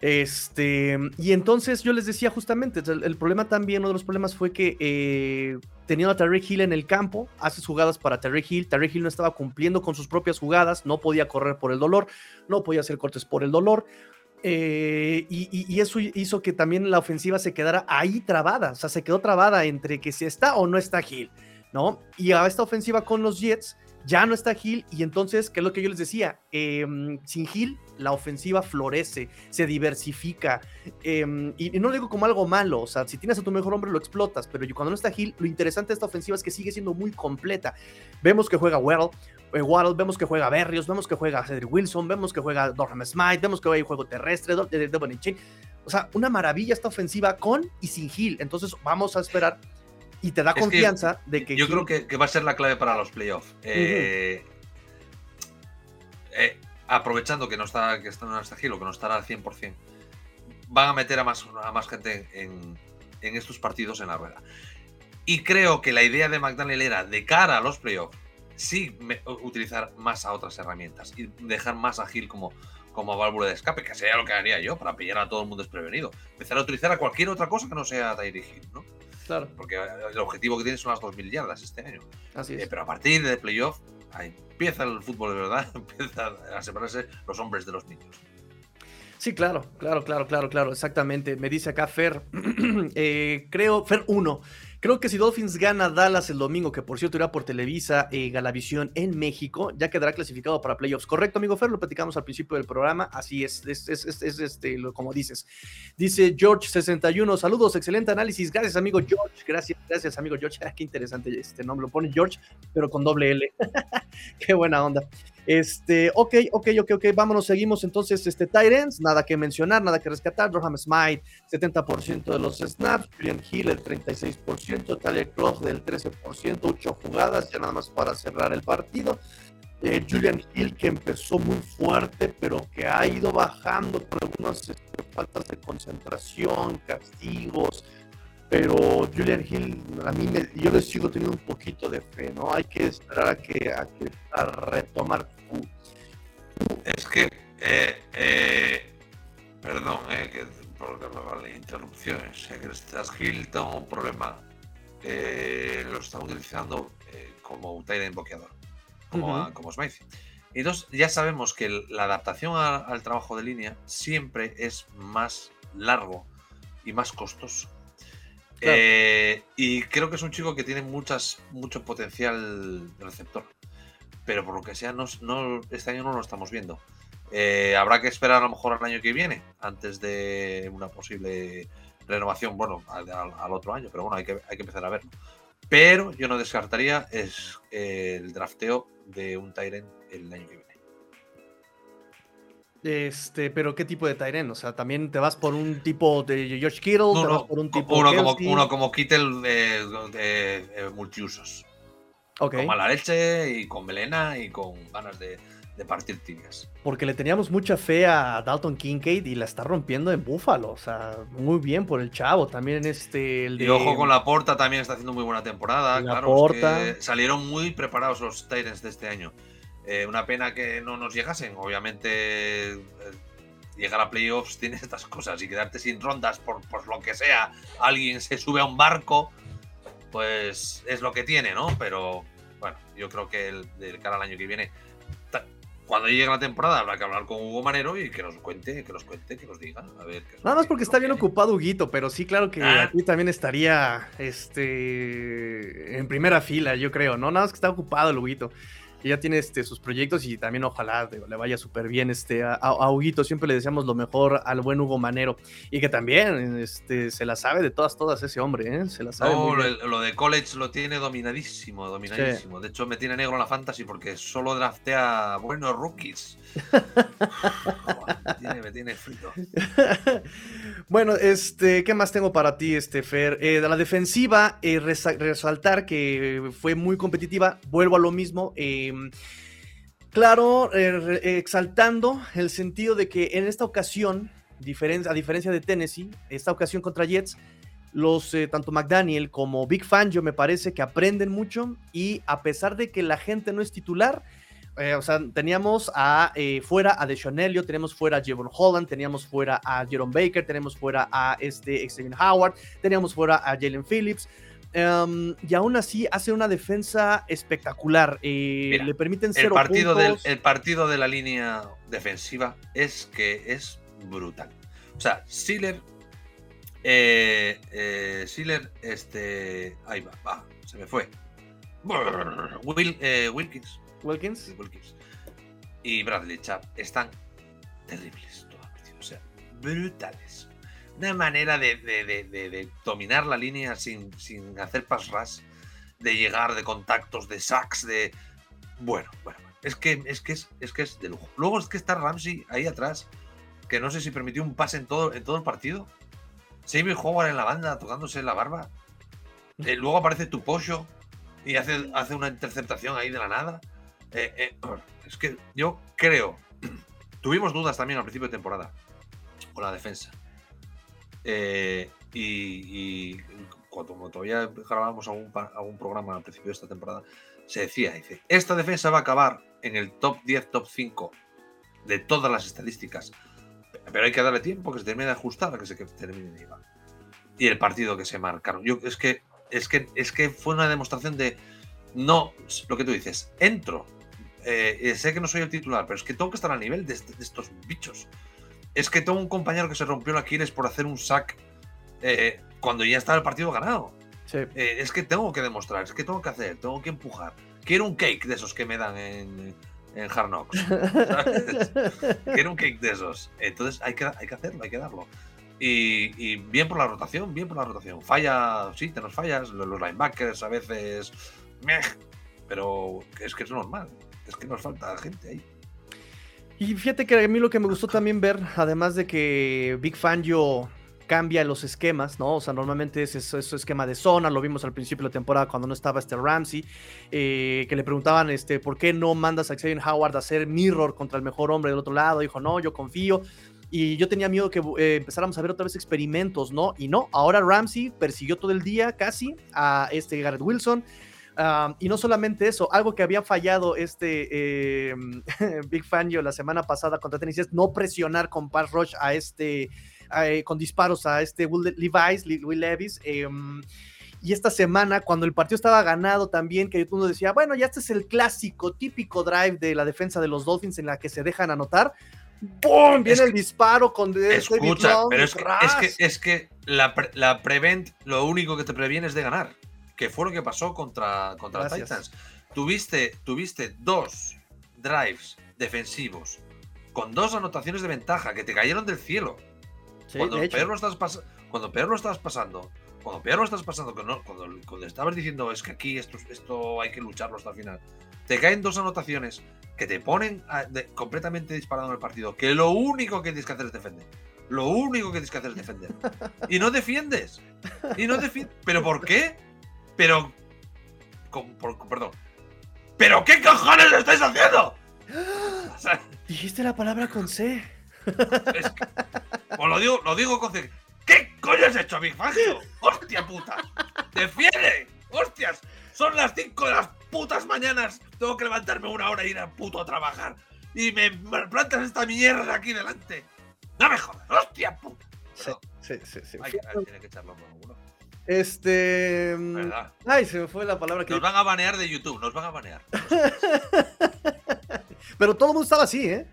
Este, y entonces yo les decía justamente, el, problema también, uno de los problemas fue que eh, teniendo a Terry Hill en el campo, haces jugadas para Terry Hill, Terry Hill no estaba cumpliendo con sus propias jugadas, no podía correr por el dolor, no podía hacer cortes por el dolor, eh, y, eso hizo que también la ofensiva se quedara ahí trabada, o sea, se quedó trabada entre que si está o no está Hill, ¿no? Y a esta ofensiva con los Jets ya no está Hill y entonces, ¿qué es lo que yo les decía? Em, sin Hill la ofensiva florece, se diversifica em, y, no lo digo como algo malo, o sea, si tienes a tu mejor hombre lo explotas, pero cuando no está Hill, lo interesante de esta ofensiva es que sigue siendo muy completa. Vemos que juega Waddle, eh, Waddle vemos que juega Berrios, vemos que juega Cedric Wilson, vemos que juega Dorham Smite, vemos que juega juego terrestre, Devon Chain. O sea, una maravilla esta ofensiva con y sin Hill. Entonces vamos a esperar y te da confianza de que. Yo creo que, va a ser la clave para los playoffs. Eh, eh, aprovechando que no está, que está en este giro, que no estará al 100%, van a meter a más, a más gente en, estos partidos en la rueda. Y creo que la idea de McDaniel era, de cara a los playoffs, sí utilizar más a otras herramientas y dejar más a Gil como, como válvula de escape, que sería lo que haría yo para pillar a todo el mundo desprevenido. Empezar a utilizar a cualquier otra cosa que no sea Tyree Hill, ¿no? Porque eh, el objetivo que tiene son las 2.000 yardas este año. Así es. Eh, pero a partir de playoff, empieza el fútbol de verdad, empieza a separarse los hombres de los niños. Sí, claro, claro, claro, claro, claro, exactamente. Me dice acá Fer, eh, creo, Fer 1, Creo que si Dolphins gana Dallas el domingo, que por cierto irá por Televisa eh, Galavisión en México, ya quedará clasificado para playoffs. Correcto, amigo Fer, lo platicamos al principio del programa. Así es, es, es, es este, lo, como dices. Dice George61, saludos, excelente análisis. Gracias, amigo George. Gracias, gracias, amigo George. Ah, qué interesante este nombre. Lo pone George, pero con doble L. qué buena onda. Este, ok, ok, ok, ok, vámonos, seguimos entonces, este, Tyrants, nada que mencionar, nada que rescatar, Roham Smite, 70% de los snaps, Julian Hill, el 36%, Talia Croft del 13%, 8 jugadas, ya nada más para cerrar el partido, eh, Julian Hill que empezó muy fuerte, pero que ha ido bajando por algunas este, faltas de concentración, castigos, pero Julian Hill, a mí me, yo le sigo teniendo un poquito de fe, ¿no? Hay que esperar a que a, que, a retomar. Es que, eh, eh, perdón, eh, que por la interrupciones, que estás Hill tengo un problema. lo está utilizando como un en boqueador, como, como Smith. Entonces, ya sabemos que la adaptación al trabajo de línea siempre es más largo y más costoso eh, y creo que es un chico que tiene muchas, mucho potencial receptor. Pero por lo que sea, no, este año no lo estamos viendo. Eh, habrá que esperar a lo mejor al año que viene, antes de una posible renovación, bueno, al, otro año, pero bueno, hay que, hay que empezar a verlo. Pero yo no descartaría es, el drafteo de un Tyrant el año que viene. Este, pero ¿qué tipo de Tyren? O sea, también te vas por un tipo de George Kittle, te vas por un tipo uno como, uno como Kittle de, multiusos. Con mala leche y con melena y con ganas de, partir tibias. Porque le teníamos mucha fe a Dalton Kincaid y la está rompiendo en Buffalo. O sea, muy bien por el chavo. También este. El de... Y ojo con la porta, también está haciendo muy buena temporada. claro, salieron muy preparados los Tyrens de este año. Eh, una pena que no nos llegasen. Obviamente, eh, llegar a playoffs tiene estas cosas y quedarte sin rondas por, lo que sea. Alguien se sube a un barco, pues es lo que tiene, ¿no? Pero bueno, yo creo que el, cara al año que viene, cuando llegue la temporada, habrá que hablar con Hugo Manero y que nos cuente, que nos cuente, que nos diga. A ver, Nada más porque está bien ocupado Huguito, pero sí, claro que ah. aquí también estaría este en primera fila, yo creo, ¿no? Nada más que está ocupado el Huguito. Que ya tiene este, sus proyectos y también ojalá le vaya súper bien este, a, a, Huguito. Siempre le deseamos lo mejor al buen Hugo Manero y que también este, se la sabe de todas, todas ese hombre, ¿eh? Se la sabe. No, lo, de college lo tiene dominadísimo, dominadísimo. De hecho, me tiene negro la fantasy porque solo draftea buenos rookies. me, tiene, frito. bueno, este, ¿qué más tengo para ti, este Fer? Eh, de la defensiva, eh, resaltar que fue muy competitiva. Vuelvo a lo mismo. Em, claro, eh, exaltando el sentido de que en esta ocasión, a diferencia de Tennessee, esta ocasión contra Jets, los tanto McDaniel como Big Fan, yo me parece que aprenden mucho y a pesar de que la gente no es titular, eh, o sea, teníamos a, eh, fuera a Deshaun Elliott, teníamos fuera a Javon Holland, teníamos fuera a Jerome Baker, teníamos fuera a este Xavier Howard, teníamos fuera a Jalen Phillips. Em, y aún así hace una defensa espectacular. Eh, le permiten el partido Del, el partido de la línea defensiva es que es brutal. O sea, Sealer. Eh, Sealer, este. Ahí va, va, se me fue. Will, Wilkins. Wilkins. Y Bradley Chap están terribles o sea, brutales. Una manera de, dominar la línea sin, hacer pass rush, de llegar, de contactos, de sacks, de. Bueno, bueno, es que es que es, es que es de lujo. Luego es que está Ramsey ahí atrás, que no sé si permitió un pase en todo, en todo el partido. Xavier Howard en la banda tocándose la barba. Eh, luego aparece tu y hace, hace una interceptación ahí de la nada. Eh, eh, es que yo creo, tuvimos dudas también al principio de temporada con la defensa. Eh, y, cuando todavía grabamos algún, algún programa al principio de esta temporada, se decía, dice, esta defensa va a acabar en el top 10, top 5 de todas las estadísticas. Pero hay que darle tiempo que se termine de ajustar a que se termine de llevar. Y el partido que se marcaron. Yo, es, que, es, que, es que fue una demostración de no lo que tú dices. Entro, eh, sé que no soy el titular, pero es que tengo que estar a nivel de, estos bichos. Es que tengo un compañero que se rompió la Aquiles por hacer un sack eh, cuando ya estaba el partido ganado. Eh, es que tengo que demostrar, es que tengo que hacer, tengo que empujar. Quiero un cake de esos que me dan en, en Hard Knocks. Quiero un cake de esos. Entonces hay que, hay que hacerlo, hay que darlo. Y, bien por la rotación, bien por la rotación. Falla, sí, tenemos fallas, los, linebackers a veces. pero es que es normal es que nos falta gente ahí. Y fíjate que a mí lo que me gustó también ver, además de que Big Fangio cambia los esquemas, ¿no? O sea, normalmente es ese, esquema de zona, lo vimos al principio de la temporada cuando no estaba este Ramsey, eh, que le preguntaban, este, ¿por qué no mandas a Xavier Howard a hacer mirror contra el mejor hombre del otro lado? Dijo, no, yo confío. Y yo tenía miedo que eh, empezáramos a ver otra vez experimentos, ¿no? Y no, ahora Ramsey persiguió todo el día casi a este Garrett Wilson, y no solamente eso, algo que había fallado este em, Big Fangio la semana pasada contra Tennessee es no presionar con pass rush a este, eh, con disparos a este Will Levis, Will Levis. Em, y esta semana, cuando el partido estaba ganado también, que uno decía, bueno, ya este es el clásico, típico drive de la defensa de los Dolphins en la que se dejan anotar. ¡Bum! Viene el disparo con Escucha, pero es que, es que, la, la, prevent lo único que te previene es de ganar que fue lo que pasó contra, contra Titans. Tuviste, tuviste dos drives defensivos con dos anotaciones de ventaja que te cayeron del cielo. cuando, peor lo estás cuando peor lo estabas pasando, cuando peor lo estás pasando, cuando, cuando, estabas diciendo es que aquí esto, esto hay que lucharlo hasta el final, te caen dos anotaciones que te ponen completamente disparado en el partido, que lo único que tienes que hacer es defender. Lo único que tienes que hacer es defender. Y no defiendes. Y no defiendes. ¿Pero por qué? Pero. perdón. ¿Pero qué cojones estáis haciendo? Dijiste la palabra con C. lo digo, lo digo con C. ¿Qué coño has hecho, Big Fangio? ¡Hostia puta! ¡Defiende! ¡Hostias! Son las 5 de las putas mañanas. Tengo que levantarme una hora e ir a puto a trabajar. Y me plantas esta mierda aquí delante. No me jodas, hostia puta. Sí, sí, sí. sí. Hay, tiene que echarlo uno. Este. Ay, se me fue la palabra que. Nos van a banear de YouTube, nos van a banear. Pero todo el mundo estaba así, ¿eh?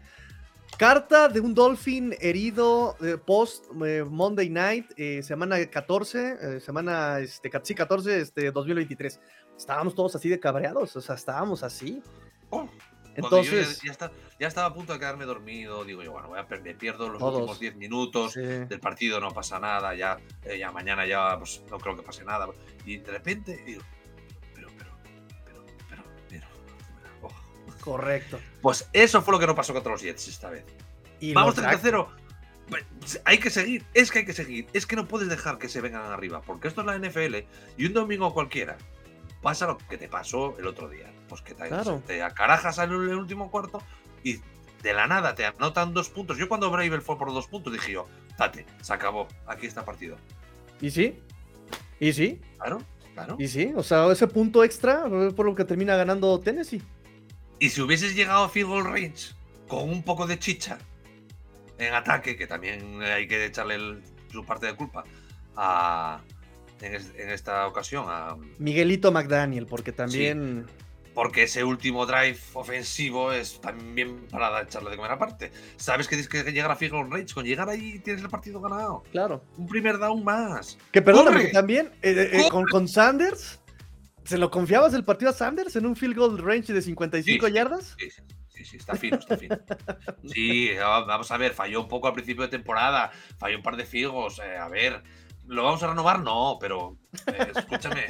Carta de un Dolphin herido eh, post eh, Monday Night, eh, semana 14, semana este, sí, 14, este, 2023. Estábamos todos así de cabreados, o sea, estábamos así. Oh, entonces. Ya, estaba a punto de quedarme dormido. Digo yo, bueno, voy a me pierdo los últimos 10 minutos del partido, no pasa nada. Ya, eh, ya mañana ya pues, no creo que pase nada. Y de repente digo, pero, pero, pero, pero, pero. Oh. Correcto. Pues eso fue lo que no pasó contra los Jets esta vez. ¿Y Vamos 3-0. Pues, hay que seguir, es que hay que seguir. Es que no puedes dejar que se vengan arriba, porque esto es la NFL y un domingo cualquiera pasa lo que te pasó el otro día. Pues que te, te acarajas en el último cuarto y de la nada te anotan dos puntos. Yo cuando Bravel fue por dos puntos dije yo, date, se acabó, aquí está partido. ¿Y sí? ¿Y sí? Claro, claro. ¿Y sí? O sea, ese punto extra por lo que termina ganando Tennessee. Y si hubieses llegado a field goal range con un poco de chicha en ataque, que también hay que echarle su parte de culpa a, en, esta ocasión a Miguelito McDaniel, porque también. porque ese último drive ofensivo es también para echarle de comer aparte. Sabes que tienes que llegar a Field Rage. Con llegar ahí tienes el partido ganado. Claro. Un primer down más. Que perdona, porque también eh, eh, con, con, Sanders. ¿Se lo confiabas el partido a Sanders en un field goal range de 55 yardas? Sí, sí, sí, está fino, está fino. Sí, vamos a ver, falló un poco al principio de temporada, falló un par de figos. Eh, a ver, ¿Lo vamos a renovar? No, pero eh, escúchame.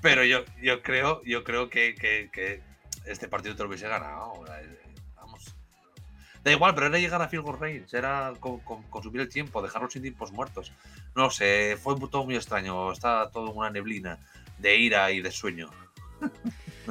pero yo, yo creo, yo creo que, este partido te lo hubiese ganado. Eh, vamos. Da igual, pero era llegar a Field Goal Range, era consumir el tiempo, dejarlos sin tiempos muertos. No sé, fue todo muy extraño. Está todo una neblina de ira y de sueño.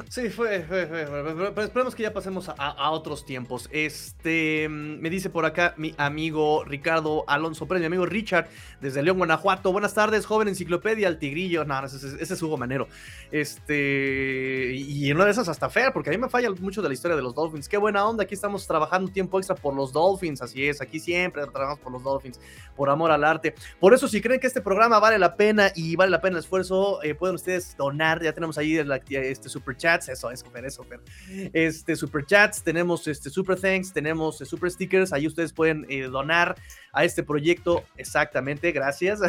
Sí, fue, fue, fue, pero esperemos que ya pasemos a, otros tiempos. Este, me dice por acá mi amigo Ricardo Alonso Pérez, mi amigo Richard, desde León, Guanajuato. Buenas tardes, joven enciclopedia, el tigrillo. No, ese, es Hugo Manero. Este, y en una de esas hasta Fer, porque a mí me falla mucho de la historia de los Dolphins. Qué buena onda, aquí estamos trabajando tiempo extra por los Dolphins, así es, aquí siempre trabajamos por los Dolphins, por amor al arte. Por eso, si creen que este programa vale la pena y vale la pena el esfuerzo, eh, pueden ustedes donar, ya tenemos ahí este super chats, eso, eso, Fer, eso, Fer. Este, super chats, tenemos este super thanks, tenemos eh, super stickers, ahí ustedes pueden eh, donar a este proyecto, exactamente, gracias.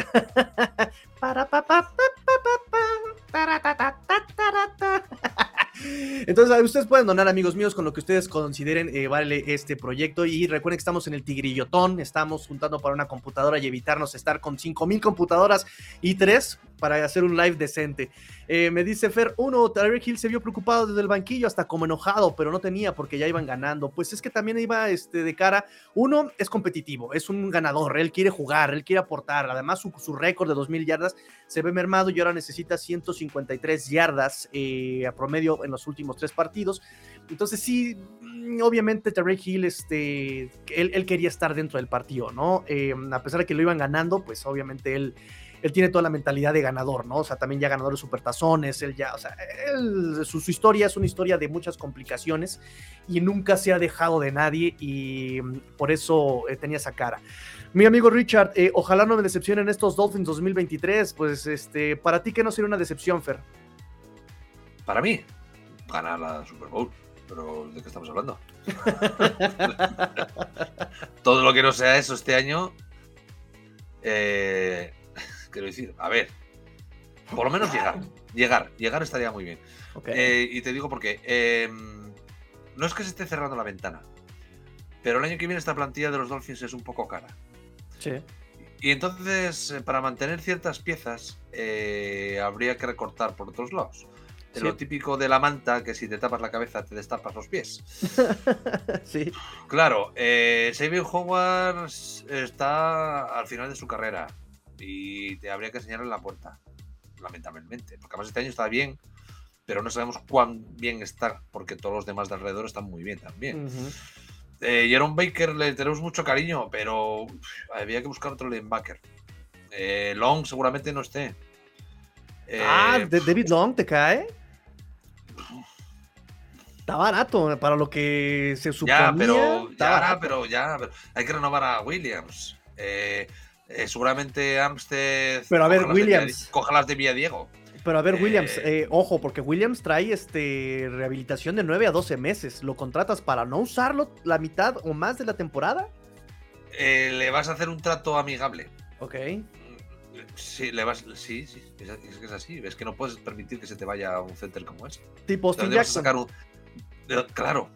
entonces, ustedes pueden donar, amigos míos, con lo que ustedes consideren eh, vale este proyecto. Y recuerden que estamos en el Tigrillotón, estamos juntando para una computadora y evitarnos estar con 5000 computadoras y tres para hacer un live decente. Eh, me dice Fer, uno, Tyreek Hill se vio preocupado desde el banquillo, hasta como enojado, pero no tenía porque ya iban ganando. Pues es que también iba este, de cara. Uno es competitivo, es un ganador, él quiere jugar, él quiere aportar. Además, su, su récord de 2000 yardas se ve mermado y ahora necesita 153 yardas eh, a promedio en los últimos tres partidos. Entonces, sí, mm, obviamente, Tyreek Hill, este, él, quería estar dentro del partido, ¿no? Eh, a pesar de que lo iban ganando, pues obviamente él él tiene toda la mentalidad de ganador, ¿no? O sea, también ya ganador de supertazones, él ya, o sea, su, historia es una historia de muchas complicaciones y nunca se ha dejado de nadie y mm, por eso eh, tenía esa cara. Mi amigo Richard, eh, ojalá no me decepcionen estos Dolphins 2023, pues este, para ti, ¿qué no sería una decepción, Fer? Para mí, ganar la Super Bowl. Pero, ¿de qué estamos hablando? Todo lo que no sea eso este año, eh, quiero decir, a ver, por lo menos llegar, llegar, llegar estaría muy bien. Eh, y te digo porque em, no es que se esté cerrando la ventana, pero el año que viene esta plantilla de los Dolphins es un poco cara. Sí. Y entonces, eh, para mantener ciertas piezas, eh, habría que recortar por otros lados. Lo típico de la manta, que si te tapas la cabeza te destapas los pies. sí. Claro, eh, Howard está al final de su carrera y te habría que enseñarle la puerta, lamentablemente. Porque además este año está bien, pero no sabemos cuán bien está, porque todos los demás de alrededor están muy bien también. Eh, Jerome Baker le tenemos mucho cariño, pero había que buscar otro linebacker. Eh, Long seguramente no esté. ah, eh, David Long te cae. Está barato para lo que se suponía. Ya, pero ya, pero ya, hay que renovar a Williams. Eh, eh, seguramente Armstead. Pero a ver, Williams. coja las de Villa Diego. Pero a ver, Williams, eh, eh, ojo, porque Williams trae este rehabilitación de 9 a 12 meses. ¿Lo contratas para no usarlo la mitad o más de la temporada? le vas a hacer un trato amigable. Ok. Sí, le vas, sí, sí, es, que es así. Es que no puedes permitir que se te vaya a un center como ese. Tipo Austin Jackson. Claro.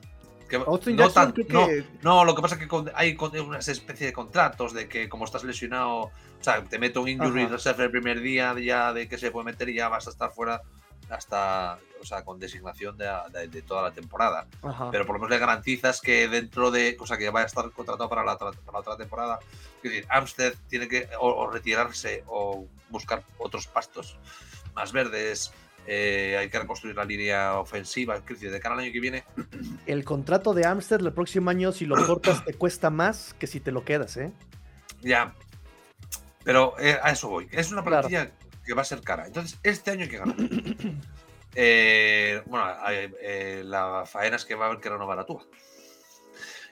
Austin no, Jackson, que... no, lo que pasa es que hay una especie de contratos de que como estás lesionado, o sea, te meto un injury reserve el primer día ya de que se puede meter y ya vas a estar fuera hasta, o sea, con designación de, toda la temporada. Pero por lo menos le garantizas que dentro de, o sea, que vaya a estar contratado para la, otra temporada. Es decir, Amstead tiene que o, retirarse o buscar otros pastos más verdes. Eh, hay que reconstruir la línea ofensiva. Es decir, de cara al año que viene. El contrato de Amstead el próximo año, si lo cortas, te cuesta más que si te lo quedas, ¿eh? Ya. Pero eh, a eso voy. Es una plantilla que va a ser cara. Entonces, este año hay que ganar. Eh, bueno, eh, la faena es que va a haber que renovar a Tua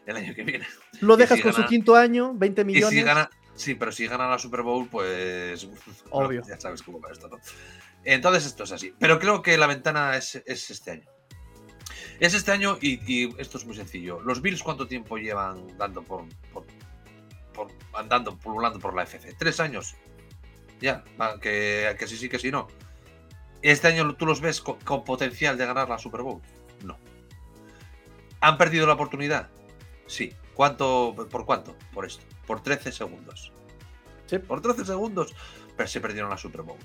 el año que viene. Lo dejas con su quinto año, 20 millones. si gana, sí, pero si gana la Super Bowl, pues. Obvio. ya sabes cómo va esto, ¿no? Entonces, esto es así. Pero creo que la ventana es, este año. Es este año y, esto es muy sencillo. ¿Los Bills cuánto tiempo llevan dando por, por, andando, pululando por la FC? ¿Tres años? Ya, que, que sí, sí, que sí, no. ¿Este año tú los ves con, potencial de ganar la Super Bowl? No. ¿Han perdido la oportunidad? Sí. ¿Cuánto, ¿Por cuánto? Por esto. Por 13 segundos. Sí. Por 13 segundos pero se perdieron la Super Bowl.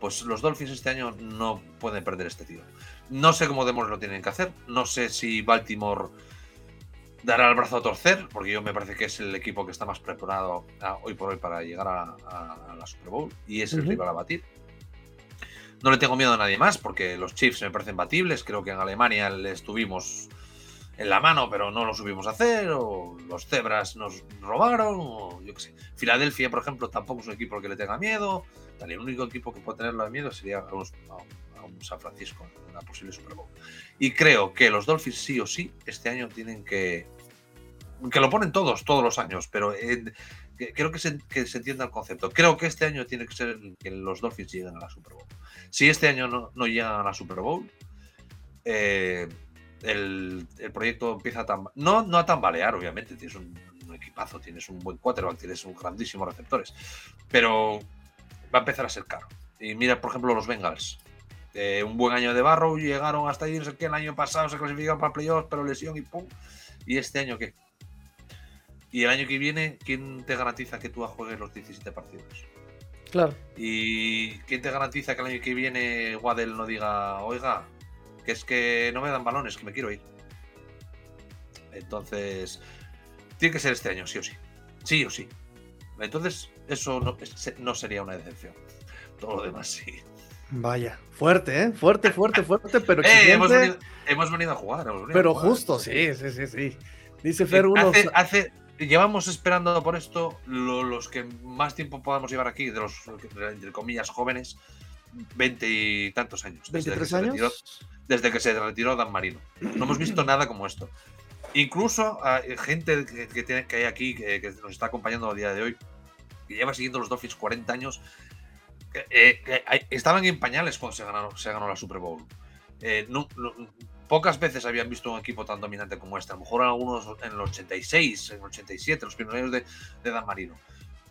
Pues los Dolphins este año no pueden perder este tiro. No sé cómo demonios lo tienen que hacer. No sé si Baltimore dará el brazo a torcer, porque yo me parece que es el equipo que está más preparado hoy por hoy para llegar a, la Super Bowl y es el rival a batir. No le tengo miedo a nadie más porque los Chiefs me parecen batibles. Creo que en Alemania les tuvimos en la mano, pero no lo subimos a hacer. O los Cebras nos robaron. O yo qué sé. Filadelfia, por ejemplo, tampoco es un equipo al que le tenga miedo. Tal, el único equipo que puede tenerlo de miedo sería a, un San Francisco en una posible Super Bowl. Y creo que los Dolphins sí o sí este año tienen que. Que lo ponen todos, todos los años, pero creo que se, que se entienda el concepto. Creo que este año tiene que ser que los Dolphins lleguen a la Super Bowl. Si este año no, no llegan a la Super Bowl, eh, el, proyecto empieza a tambalear. No, no a tambalear, obviamente. Tienes un, equipazo, tienes un buen quarterback, tienes un grandísimos receptores. Pero va a empezar a ser caro. Y mira, por ejemplo, los Bengals. Eh, un buen año de Barrow, llegaron hasta ahí, no sé qué, el año pasado se clasificaron para playoffs, pero lesión y pum. ¿Y este año qué? Y el año que viene, ¿quién te garantiza que tú juegues los 17 partidos? Claro. ¿Y quién te garantiza que el año que viene Waddell no diga, oiga, que es que no me dan balones, que me quiero ir? Entonces, tiene que ser este año, sí o sí. Sí o sí. Entonces, eso no, sería una decepción. Todo lo demás sí. Vaya, fuerte, ¿eh? Fuerte, fuerte, fuerte, pero eh, hemos, venido, a jugar. pero justo, sí, sí, sí, sí. Dice Fer eh, hace, llevamos esperando por esto los que más tiempo podamos llevar aquí, de los, entre comillas, jóvenes, veinte y tantos años. Desde ¿23 años? desde que se retiró Dan Marino. No hemos visto nada como esto. Incluso hay gente que, tiene, que hay aquí, que, nos está acompañando a día de hoy, que lleva siguiendo los Dolphins 40 años, eh, estaban en pañales cuando se ganó, se ganó la Super Bowl. Eh, pocas veces habían visto un equipo tan dominante como este. A lo mejor algunos en el 86, en el 87, los primeros de, de Dan Marino.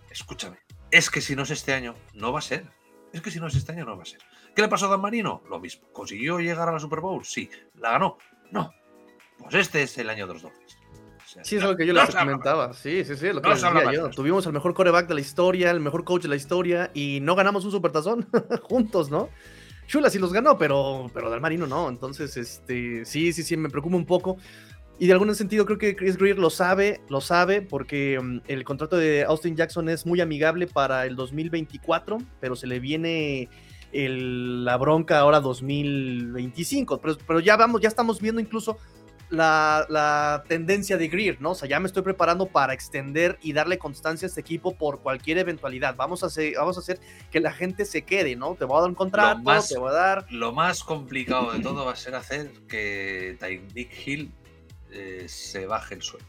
Escúchame, es que si no es este año, no va a ser. Es que si no es este año, no va a ser. ¿Qué le pasó a Dan Marino? Lo mismo. ¿Consiguió llegar a la Super Bowl? Sí. ¿La ganó? No. Pues este es el año de los Dolphins. Sí, es lo que yo les comentaba. Sí, sí, sí, lo que les decía yo. Tuvimos el mejor coreback de la historia, el mejor coach de la historia y no ganamos un supertazón juntos, ¿no? Chula sí los ganó, pero, pero Del Marino no. Entonces, este, sí, sí, sí, me preocupa un poco. Y de algún sentido creo que Chris Greer lo sabe, lo sabe, porque mm, el contrato de Austin Jackson es muy amigable para el 2024, pero se le viene la bronca ahora 2025. Pero, pero, ya vamos, ya estamos viendo incluso la, tendencia de Greer, ¿no? O sea, ya me estoy preparando para extender y darle constancia a este equipo por cualquier eventualidad. Vamos a hacer, vamos a hacer que la gente se quede, ¿no? Te voy a dar un contrato, te voy a dar. Lo más complicado de todo va a ser hacer que Tyreek Hill eh, se baje el suelo.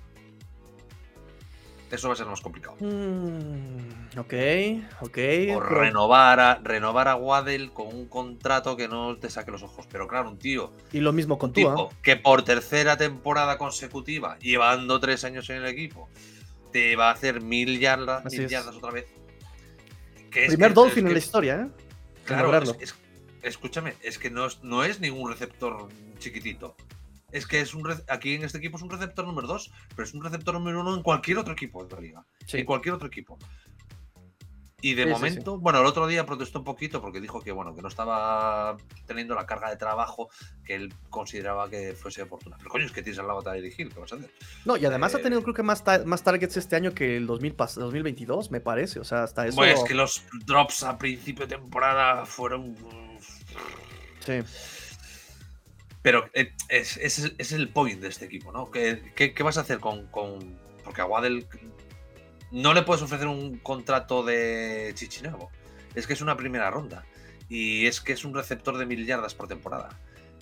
Eso va a ser más complicado. Mm, ok, ok. O renovar, a, renovar a Waddell con un contrato que no te saque los ojos. Pero claro, un tío. Y lo mismo con Tua. Que por tercera temporada consecutiva, llevando tres años en el equipo, te va a hacer mil yardas, mil yardas otra vez. Primer Dolphin en la historia, ¿eh? Claro, escúchame, es que no es, no es ningún receptor chiquitito. Es que es un aquí en este equipo es un receptor número 2, pero es un receptor número 1 en cualquier otro equipo de la liga. En cualquier otro equipo. Y de momento, bueno, el otro día protestó un poquito porque dijo que bueno, que no estaba teniendo la carga de trabajo que él consideraba que fuese oportuna. Pero coño, es que tienes al lado a dirigir, ¿qué vas a hacer? No, y además ha tenido eh, creo que más, más targets este año que el 2022, me parece. O sea, hasta eso. Pues que los drops a principio de temporada fueron. Sí. Pero eh, ese es, el point de este equipo, ¿no? ¿Qué, qué, vas a hacer con, con, Porque a Waddell no le puedes ofrecer un contrato de Chichinabo. Es que es una primera ronda. Y es que es un receptor de mil yardas por temporada.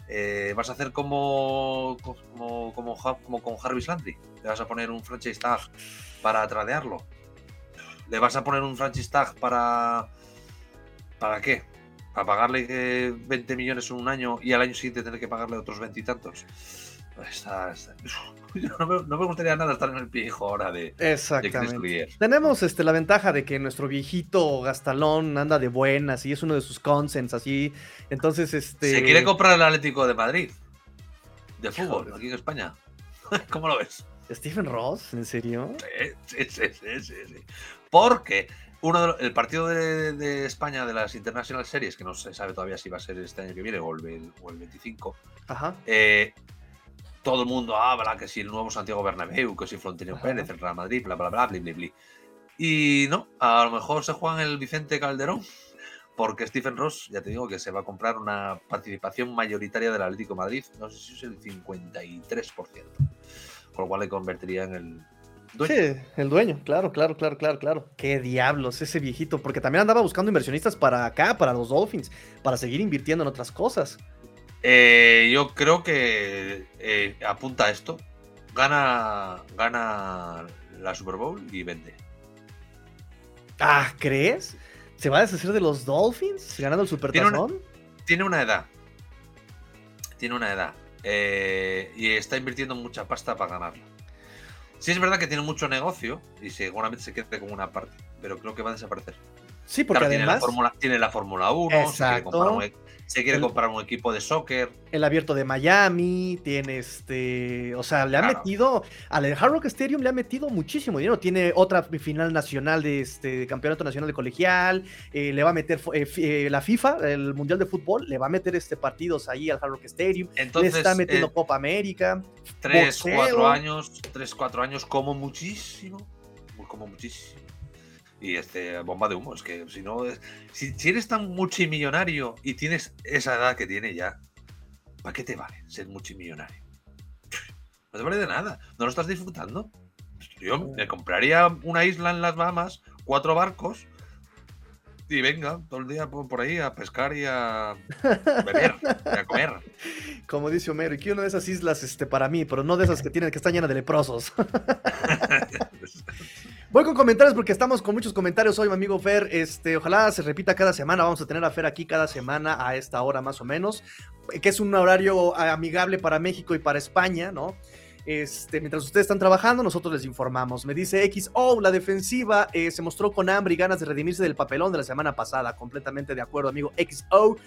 Eh, vas a hacer como, como, como, con Jarvis Landry. Le vas a poner un franchise tag para tradearlo. Le vas a poner un franchise tag para. ¿Para qué? Para pagarle 20 eh, millones en un año y al año siguiente tener que pagarle otros veintitantos. Está, no, me, gustaría nada estar en el viejo ahora de, Exactamente. Tenemos este, la ventaja de que nuestro viejito Gastalón anda de buenas y es uno de sus consens así. Entonces, este. Se quiere comprar el Atlético de Madrid de fútbol aquí en España. ¿Cómo lo ves? ¿Stephen Ross? ¿En serio? Sí, sí, sí, sí. Porque uno el partido de, España de las International Series, que no se sabe todavía si va a ser este año que viene o el, o el 25, Ajá. Eh, todo el mundo habla que si el nuevo Santiago Bernabéu, que si Florentino Pérez, el Real Madrid, bla, bla, bla, bla, bla, bla. Y no, a lo mejor se juega el Vicente Calderón, porque Stephen Ross, ya te digo, que se va a comprar una participación mayoritaria del Atlético Madrid, no sé si es el 53%, con lo cual le convertiría en el dueño. Sí, el dueño, claro, claro, claro, claro, claro. Qué diablos, ese viejito, porque también andaba buscando inversionistas para acá, para los Dolphins, para seguir invirtiendo en otras cosas. Eh, yo creo que eh, apunta a esto. Gana, gana la Super Bowl y vende. Ah, ¿crees? ¿Se va a deshacer de los Dolphins ganando el Super tiene una, tiene una edad. Tiene una edad. Eh, y está invirtiendo mucha pasta para ganarla. Sí es verdad que tiene mucho negocio y seguramente se quede con una parte, pero creo que va a desaparecer. Sí, porque además... Tiene la Fórmula 1, se quiere comprar un equipo de soccer. El abierto de Miami, tiene este, o sea, le ha metido, al Hard Rock Stadium le ha metido muchísimo dinero. Tiene otra final nacional de este campeonato nacional de colegial, eh, le va a meter eh, eh, la FIFA, el Mundial de Fútbol, le va a meter este partidos ahí al Hard Rock Stadium. Entonces, le está metiendo Copa América. Tres, cuatro años, tres, cuatro años como muchísimo, como muchísimo y este bomba de humo. Es que si no, si, eres tan multimillonario y tienes esa edad que tiene ya, ¿para qué te vale ser multimillonario? No te vale de nada, no lo estás disfrutando. Yo me compraría una isla en las Bahamas, cuatro barcos y venga todo el día por, ahí a pescar y a beber, y a comer. Como dice Homero, y quiero una de esas islas este, para mí, pero no de esas que tienen que están llenas de leprosos. Voy con comentarios porque estamos con muchos comentarios hoy, mi amigo Fer. Este, ojalá se repita cada semana. Vamos a tener a Fer aquí cada semana a esta hora más o menos, que es un horario amigable para México y para España, ¿no? Este, mientras ustedes están trabajando, nosotros les informamos. Me dice XO, la defensiva eh, se mostró con hambre y ganas de redimirse del papelón de la semana pasada. Completamente de acuerdo, amigo XO.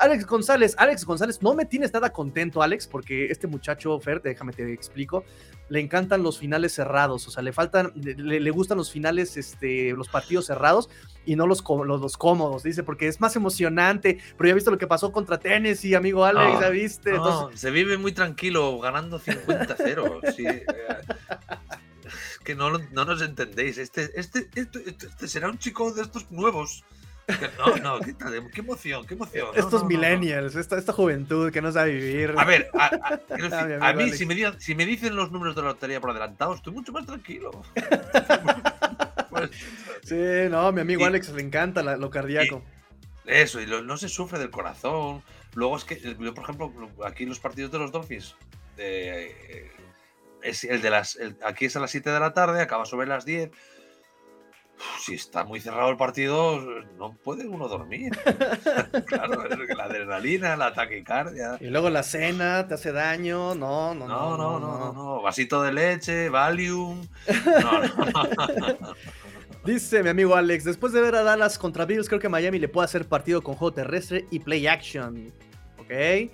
Alex González, Alex González, no me tienes nada contento, Alex, porque este muchacho, Fer, déjame te explico, le encantan los finales cerrados, o sea, le faltan, le, gustan los finales, este, los partidos cerrados y no los, los, cómodos, dice, porque es más emocionante, pero ya viste lo que pasó contra Tennessee, amigo Alex, ya viste. se vive muy tranquilo ganando 50-0. sí. Eh, que no, no, nos entendéis. Este, este, este, este, será un chico de estos nuevos no, no, qué, qué emoción, qué emoción. Estos millennials, esta, esta, juventud que no sabe vivir. A ver, a, mí, si me, si me, dicen los números de la lotería por adelantado, estoy mucho más tranquilo. Sí, no, mi amigo Alex le encanta lo cardíaco. eso, y no se sufre del corazón. Luego es que, yo, por ejemplo, aquí los partidos de los Dolphins, eh, es el de las, aquí es a las 7 de la tarde, acaba sobre las 10 si está muy cerrado el partido, no puede uno dormir. claro, la adrenalina, la taquicardia. Y luego la cena te hace daño. No, no, no. No, no, no, no. Vasito de leche, Valium. Dice mi amigo Alex, después de ver a Dallas contra Bills, creo que Miami le puede hacer partido con juego terrestre y play action. Ok.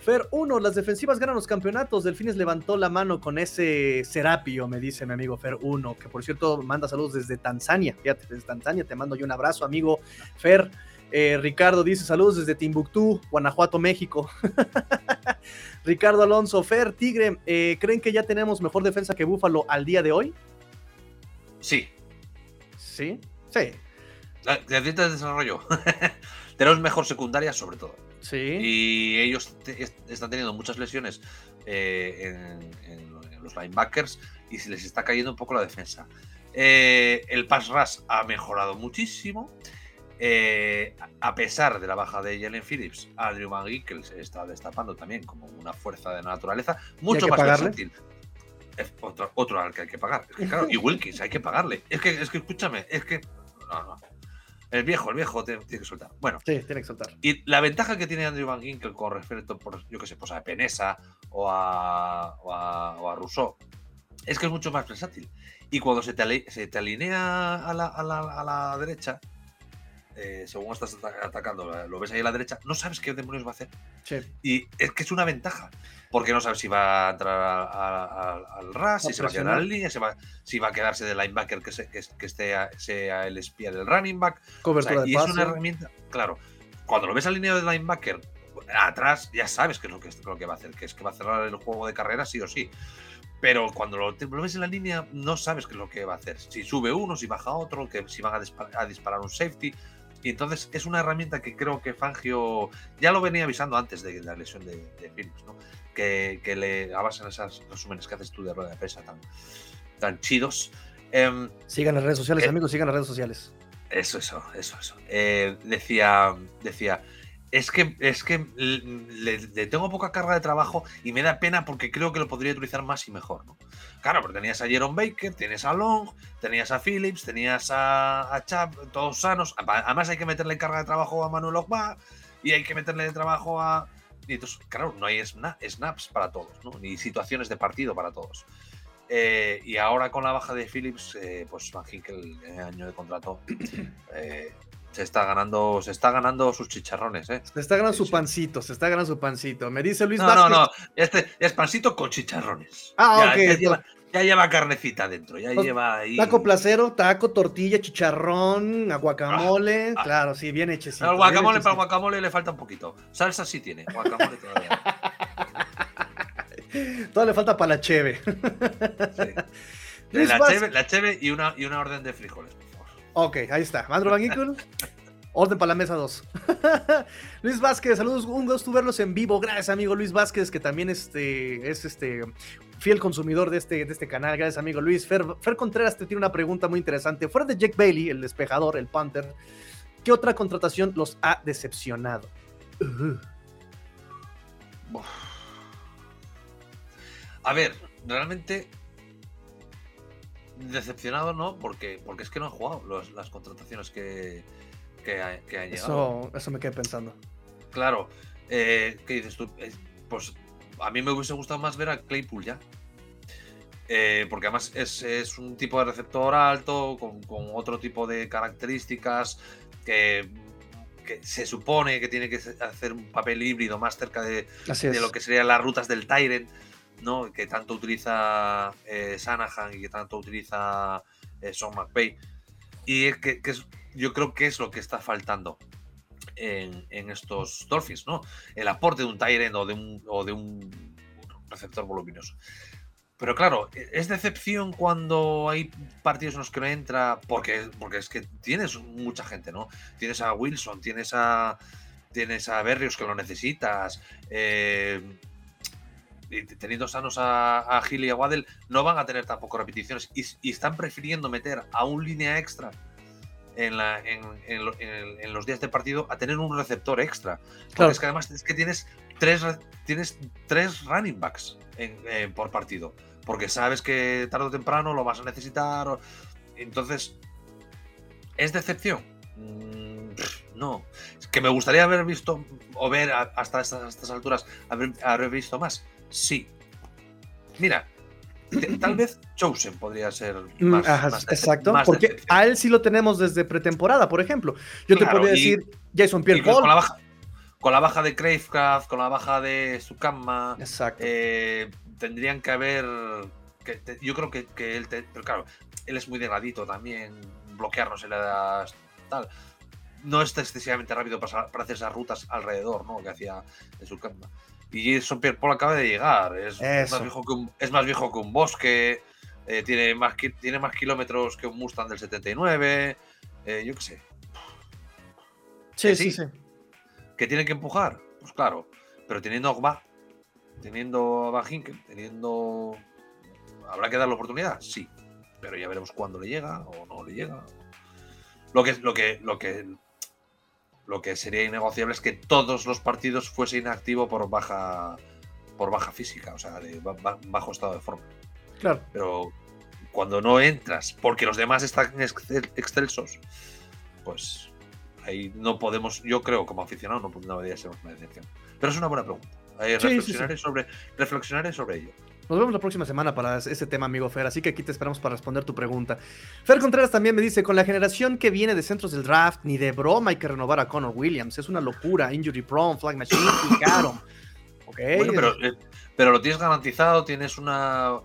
Fer 1, las defensivas ganan los campeonatos. Delfines levantó la mano con ese Serapio, me dice mi amigo Fer 1, que por cierto manda saludos desde Tanzania. Fíjate, desde Tanzania te mando yo un abrazo, amigo Fer. Eh, Ricardo dice saludos desde Timbuktu, Guanajuato, México. Ricardo Alonso, Fer, Tigre, eh, ¿creen que ya tenemos mejor defensa que Búfalo al día de hoy? Sí. ¿Sí? Sí. De desarrollo. tenemos mejor secundaria sobre todo. Sí. Y ellos están teniendo muchas lesiones eh, en, los linebackers y se les está cayendo un poco la defensa. el pass rush ha mejorado muchísimo. Eh, a pesar de la baja de Jalen Phillips, Andrew Van se está destapando también como una fuerza de la naturaleza mucho más versátil. otro, otro, al que hay que pagar. y Wilkins, hay que pagarle. Es que, es que escúchame, es que. No, no. El viejo, el viejo tiene, que soltar. Bueno. Sí, tiene que soltar. Y la ventaja que tiene Andrew Van Ginkel con respecto, por, yo qué sé, pues a Penesa o a, o a, Rousseau, es que es mucho más versátil. Y cuando se te, se te alinea a la, a la, a la derecha, eh, según estás atacando, lo ves ahí a la derecha, no sabes qué demonios va a hacer. Y es que es una ventaja, porque no sabes si va a entrar al RAS, si se va a quedar en línea, si va, si va a quedarse de linebacker que, que, esté sea el espía del running back. y es una herramienta, claro, cuando lo ves alineado de linebacker atrás, ya sabes qué es lo que, lo que va a hacer, que es que va a cerrar el juego de carrera sí o sí. Pero cuando lo, ves en la línea, no sabes qué es lo que va a hacer. Si sube uno, si baja otro, que si van a disparar un safety. Y entonces es una herramienta que creo que Fangio ya lo venía avisando antes de la lesión de, Phillips, ¿no? Que, que, le a base en esos resúmenes que haces tú de rueda de prensa tan, tan chidos. Eh, sigan las redes sociales, eh, amigos, sigan las redes sociales. Eso, eso, eso, eso. Eh, decía, decía, es que, es que le, tengo poca carga de trabajo y me da pena porque creo que lo podría utilizar más y mejor. ¿no? Claro, pero tenías a Jerome Baker, tienes a Long, tenías a Phillips, tenías a, a Chap, todos sanos. Además hay que meterle carga de trabajo a Manuel Ogba y hay que meterle trabajo a... Y entonces, claro, no hay snaps para todos, ¿no? ni situaciones de partido para todos. Eh, y ahora con la baja de Phillips, eh, pues Van el año de contrato, eh, se está ganando, se está ganando sus chicharrones, ¿eh? Se está ganando su pancito, se está ganando su pancito. Me dice Luis no, No, no, este es pancito con chicharrones. Ah, ya, ok. Ya lleva, carnecita dentro, ya lleva ahí. Taco placero, taco, tortilla, chicharrón, guacamole. Ah, ah. claro, sí, bien hechecito. El guacamole para el guacamole le falta un poquito. Salsa sí tiene, guacamole todavía. Todo le falta para la cheve. La, cheve la cheve y una, y una orden de frijoles. Ok, ahí está. Mandro Van Orden para la mesa 2. Luis Vázquez, saludos, un gusto verlos en vivo. Gracias, amigo Luis Vázquez, que también este, es este fiel consumidor de este, de este canal. Gracias, amigo Luis. Fer, Contreras te tiene una pregunta muy interesante. Fuera de Jack Bailey, el despejador, el punter, ¿qué otra contratación los ha decepcionado? A ver, realmente decepcionado no, porque, porque es que no han jugado las contrataciones que, que, han llegado. Eso, me quedé pensando. Claro, eh, ¿qué dices tú? Eh, pues a mí me hubiese gustado más ver a Claypool ya. Eh, porque además es, un tipo de receptor alto, con, otro tipo de características, que, se supone que tiene que hacer un papel híbrido más cerca de, de lo que serían las rutas del Tyrant ¿no? que tanto utiliza eh, Sanahan y que tanto utiliza eh, Sean McVay. Y es que, yo creo que es lo que está faltando en, estos Dolphins, ¿no? El aporte de un Tyrant o de un, o de un receptor voluminoso. Pero claro, es decepción cuando hay partidos en los que no entra, porque, porque es que tienes mucha gente, ¿no? Tienes a Wilson, tienes a, tienes a Berrios que lo necesitas, eh, teniendo sanos a, a Gil y a Waddell, no van a tener tampoco repeticiones y, están prefiriendo meter a un línea extra en, la, en, los días de partido a tener un receptor extra. Porque es que además es que tienes tres, tienes tres running backs eh, por partido. Porque sabes que tarde o temprano lo vas a necesitar. Entonces, ¿es decepción? Mm, no. Es que me gustaría haber visto o ver hasta estas, alturas, haber visto más. Sí. Mira, tal vez Chosen podría ser mm, más. exacto, porque a él sí lo tenemos desde pretemporada, por ejemplo. Yo te podría decir Jason Pierre con la, baja, con la baja de Cravecraft, con la baja de Sukama, Exacto. eh, tendrían que haber. Que te- yo creo que, que él. te- pero claro, él es muy delgadito también. Bloquearnos en las. Tal. No es excesivamente rápido para, hacer esas rutas alrededor, ¿no? Que hacía Sukama. Y Jason Pierre Paul acaba de llegar. Es, más viejo que un, es más viejo que un bosque. eh, tiene, más, tiene más kilómetros que un Mustang del 79. eh, yo qué sé. sí, que sí, sí. sí. ¿Que tienen que empujar? Pues claro. Pero teniendo a Ogba, teniendo a Van Hinken, teniendo. ¿Habrá que darle oportunidad? Sí. Pero ya veremos cuándo le llega o no le llega. Lo que, lo que, lo que, lo que sería innegociable es que todos los partidos fuese inactivo por baja, por baja física, o sea, de ba- ba- bajo estado de forma. Claro. Pero cuando no entras porque los demás están excel- excelsos, pues ahí no podemos, yo creo como aficionado no, no debería ser una decepción. Pero es una buena pregunta. Ahí Sí, sí, reflexionaré, Sobre, reflexionaré sobre ello. Nos vemos la próxima semana para ese tema, amigo Fer. Así que aquí te esperamos para responder tu pregunta. Fer Contreras también me dice: con la generación que viene de centros del draft, ni de broma hay que renovar a Connor Williams. Es una locura. Injury prone, flag machine y caro. Ok. Bueno, pero, eh, pero lo tienes garantizado, tienes una,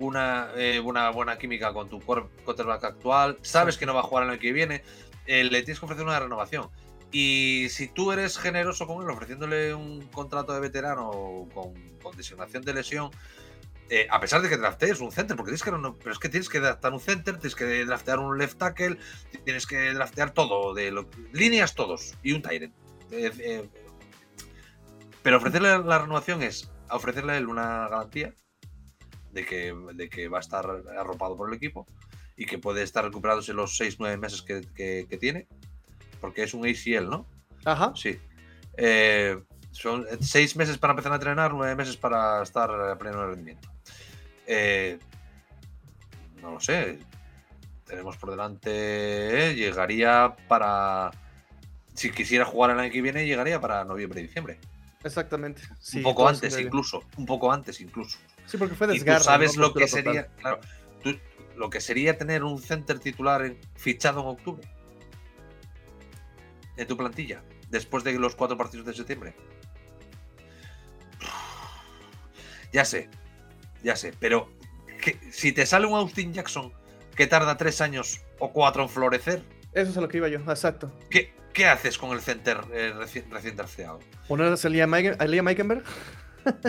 una, eh, una buena química con tu quarterback actual, sabes que no va a jugar el año que viene, eh, le tienes que ofrecer una renovación. Y si tú eres generoso con él, ofreciéndole un contrato de veterano con, con designación de lesión, eh, a pesar de que draftees un center, porque tienes que pero es que tienes que draftear un center, tienes que draftear un left tackle, tienes que draftear todo, de lo- líneas todos, y un Tyrant. pero ofrecerle la renovación es ofrecerle a él una garantía de que, de que va a estar arropado por el equipo y que puede estar recuperándose los 6-9 meses que, que- que tiene, porque es un ACL, ¿no? Ajá. Sí. Eh, son seis meses para empezar a entrenar, nueve meses para estar a pleno rendimiento. Eh, no lo sé. Tenemos por delante. eh, llegaría para. Si quisiera jugar el año que viene, llegaría para noviembre y diciembre. Exactamente. Sí, un poco antes, incluso. Un poco antes, incluso. Sí, porque fue Y tú desgarro. sabes ¿no? lo que sería. Claro, tú- lo que sería tener un center titular fichado en octubre. En tu plantilla. Después de los cuatro partidos de septiembre. Ya sé. Ya sé. Pero que- si te sale un Austin Jackson que tarda tres años o cuatro en florecer, Eso es a lo que iba yo, exacto. ¿qué, qué haces con el center eh, recién, recién drafteado? ¿Ponerse a Liam Eiken- a Liam Eikenberg?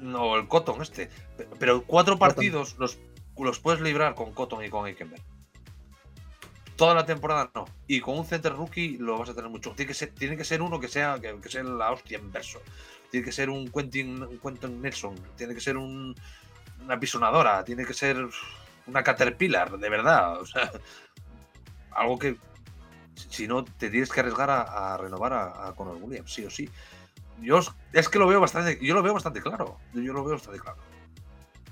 No, el Cotton este. Pe- Pero cuatro partidos los, los puedes librar con Cotton y con Eikenberg. Toda la temporada no. Y con un center rookie lo vas a tener mucho. Tiene que ser, tiene que ser uno que sea, que, que sea la hostia en verso. Tiene que ser un Quentin, un Nelson. Tiene que ser un- una pisonadora. Tiene que ser una Caterpillar, de verdad. O sea, algo que. Si no, te tienes que arriesgar a, renovar a, a Conor Williams, sí o sí. Yo es que lo veo bastante, yo lo veo bastante claro. Yo lo veo bastante claro.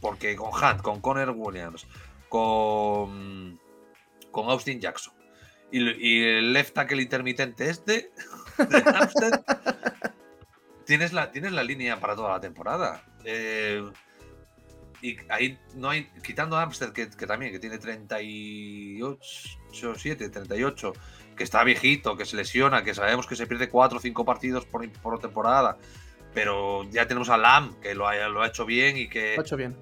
Porque con Hunt, con Conor Williams, con, con Austin Jackson y, el left tackle intermitente este de Armstead, tienes la, tienes la línea para toda la temporada. Eh, y ahí no hay, quitando a que, que también, que tiene 38, 7, 38, que está viejito, que se lesiona, que sabemos que se pierde 4 o 5 partidos por, por temporada, pero ya tenemos a Lam, que lo ha, lo ha hecho bien y que, Lo ha hecho bien.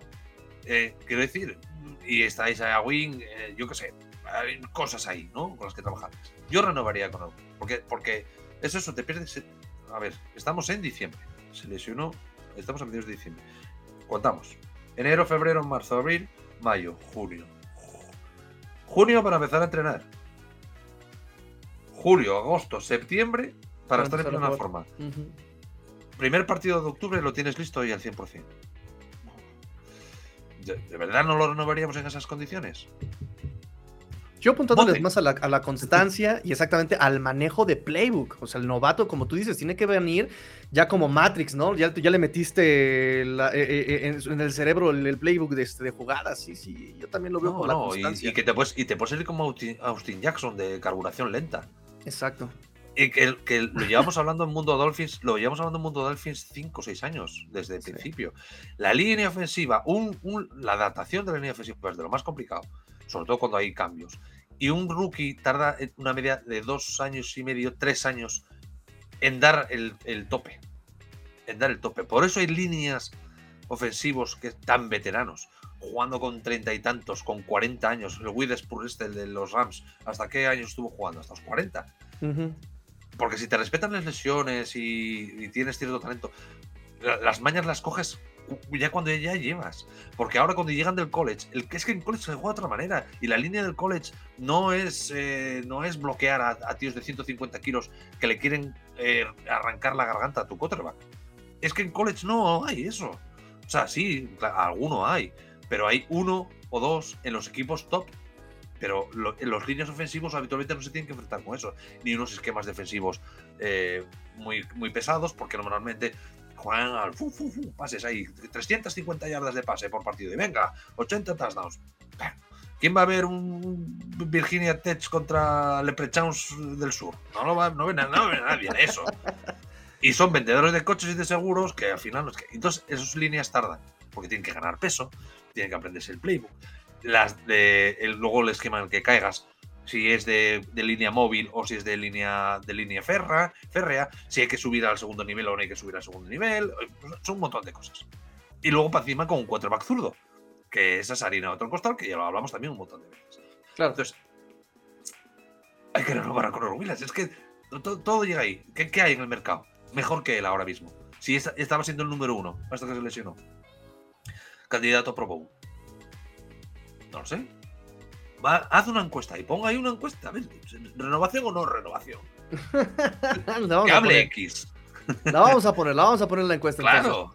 eh, quiero decir, y está Isaiah Wing, eh, yo qué sé, hay cosas ahí, ¿no? Con las que trabajar. Yo renovaría con él, porque, porque es eso, te pierdes. A ver, estamos en diciembre, se lesionó, estamos a mediados de diciembre. Contamos. Enero, febrero, marzo, abril, mayo, junio. Junio para empezar a entrenar. Julio, agosto, septiembre para, estar en plena forma. Primer partido de octubre lo tienes listo y al 100%. ¿De, de verdad no lo renovaríamos en esas condiciones? Yo apuntándoles más a la, a la constancia y exactamente al manejo de playbook. O sea, el novato, como tú dices, tiene que venir ya como Matrix, ¿no? Ya, ya le metiste la- eh, eh, eh, en, en el cerebro el, el playbook de, este, de jugadas. Sí, sí, yo también lo veo No, la no, y, constancia. y que te puedes, y te puedes ir como Austin, Austin Jackson de carburación lenta. Exacto. Y que, que lo llevamos hablando en Mundo Dolphins, lo llevamos hablando en Mundo Dolphins 5 o 6 años, desde el Sí. principio. La línea ofensiva, un, un- la adaptación de la línea ofensiva es de lo más complicado, sobre todo cuando hay cambios. Y un rookie tarda en una media de dos años y medio, tres años en dar el, tope. En dar el tope. Por eso hay líneas ofensivos que tan veteranos, jugando con treinta y tantos, con 40 años. El Witherspoon este, el de los Rams, ¿hasta qué años estuvo jugando? Hasta los 40. Porque si te respetan las lesiones y, tienes cierto talento, las mañas las coges ya cuando ya llevas. Porque ahora cuando llegan del college, el es que en college se juega de otra manera. Y la línea del college no es, eh, no es bloquear a, tíos de 150 kilos que le quieren eh, arrancar la garganta a tu quarterback. Es que en college no hay eso. O sea, sí, alguno hay. Pero hay uno o dos en los equipos top pero en los líneas ofensivos habitualmente no se tienen que enfrentar con eso, ni unos esquemas defensivos eh, muy, muy pesados, porque normalmente juegan fu, fu, pases ahí, 350 yardas de pase por partido, y venga, 80 touchdowns. ¿Quién va a ver un Virginia Tech contra Leprechauns del Sur? No lo va, no ve, no ve nadie eso. Y son vendedores de coches y de seguros que al final no es que. Entonces, esas líneas tardan, porque tienen que ganar peso, tienen que aprenderse el playbook las de el, luego el esquema en el que caigas, si es de, línea móvil o si es de línea de línea ferra, férrea, si hay que subir al segundo nivel o no hay que subir al segundo nivel, pues son un montón de cosas. Y luego para encima con un quarterback zurdo, que esa es harina de otro costal, que ya lo hablamos también un montón de veces. Claro. Entonces, hay que renovar a Conor Williams. Es que todo, llega ahí. ¿Qué, hay en el mercado? Mejor que él ahora mismo. Si estaba siendo el número uno hasta que se lesionó. Candidato Pro Bowl. No lo sé. Haz una encuesta y ponga ahí una encuesta. ¿Renovación o no renovación? que hable X. La vamos a poner, la vamos a poner la encuesta. Claro.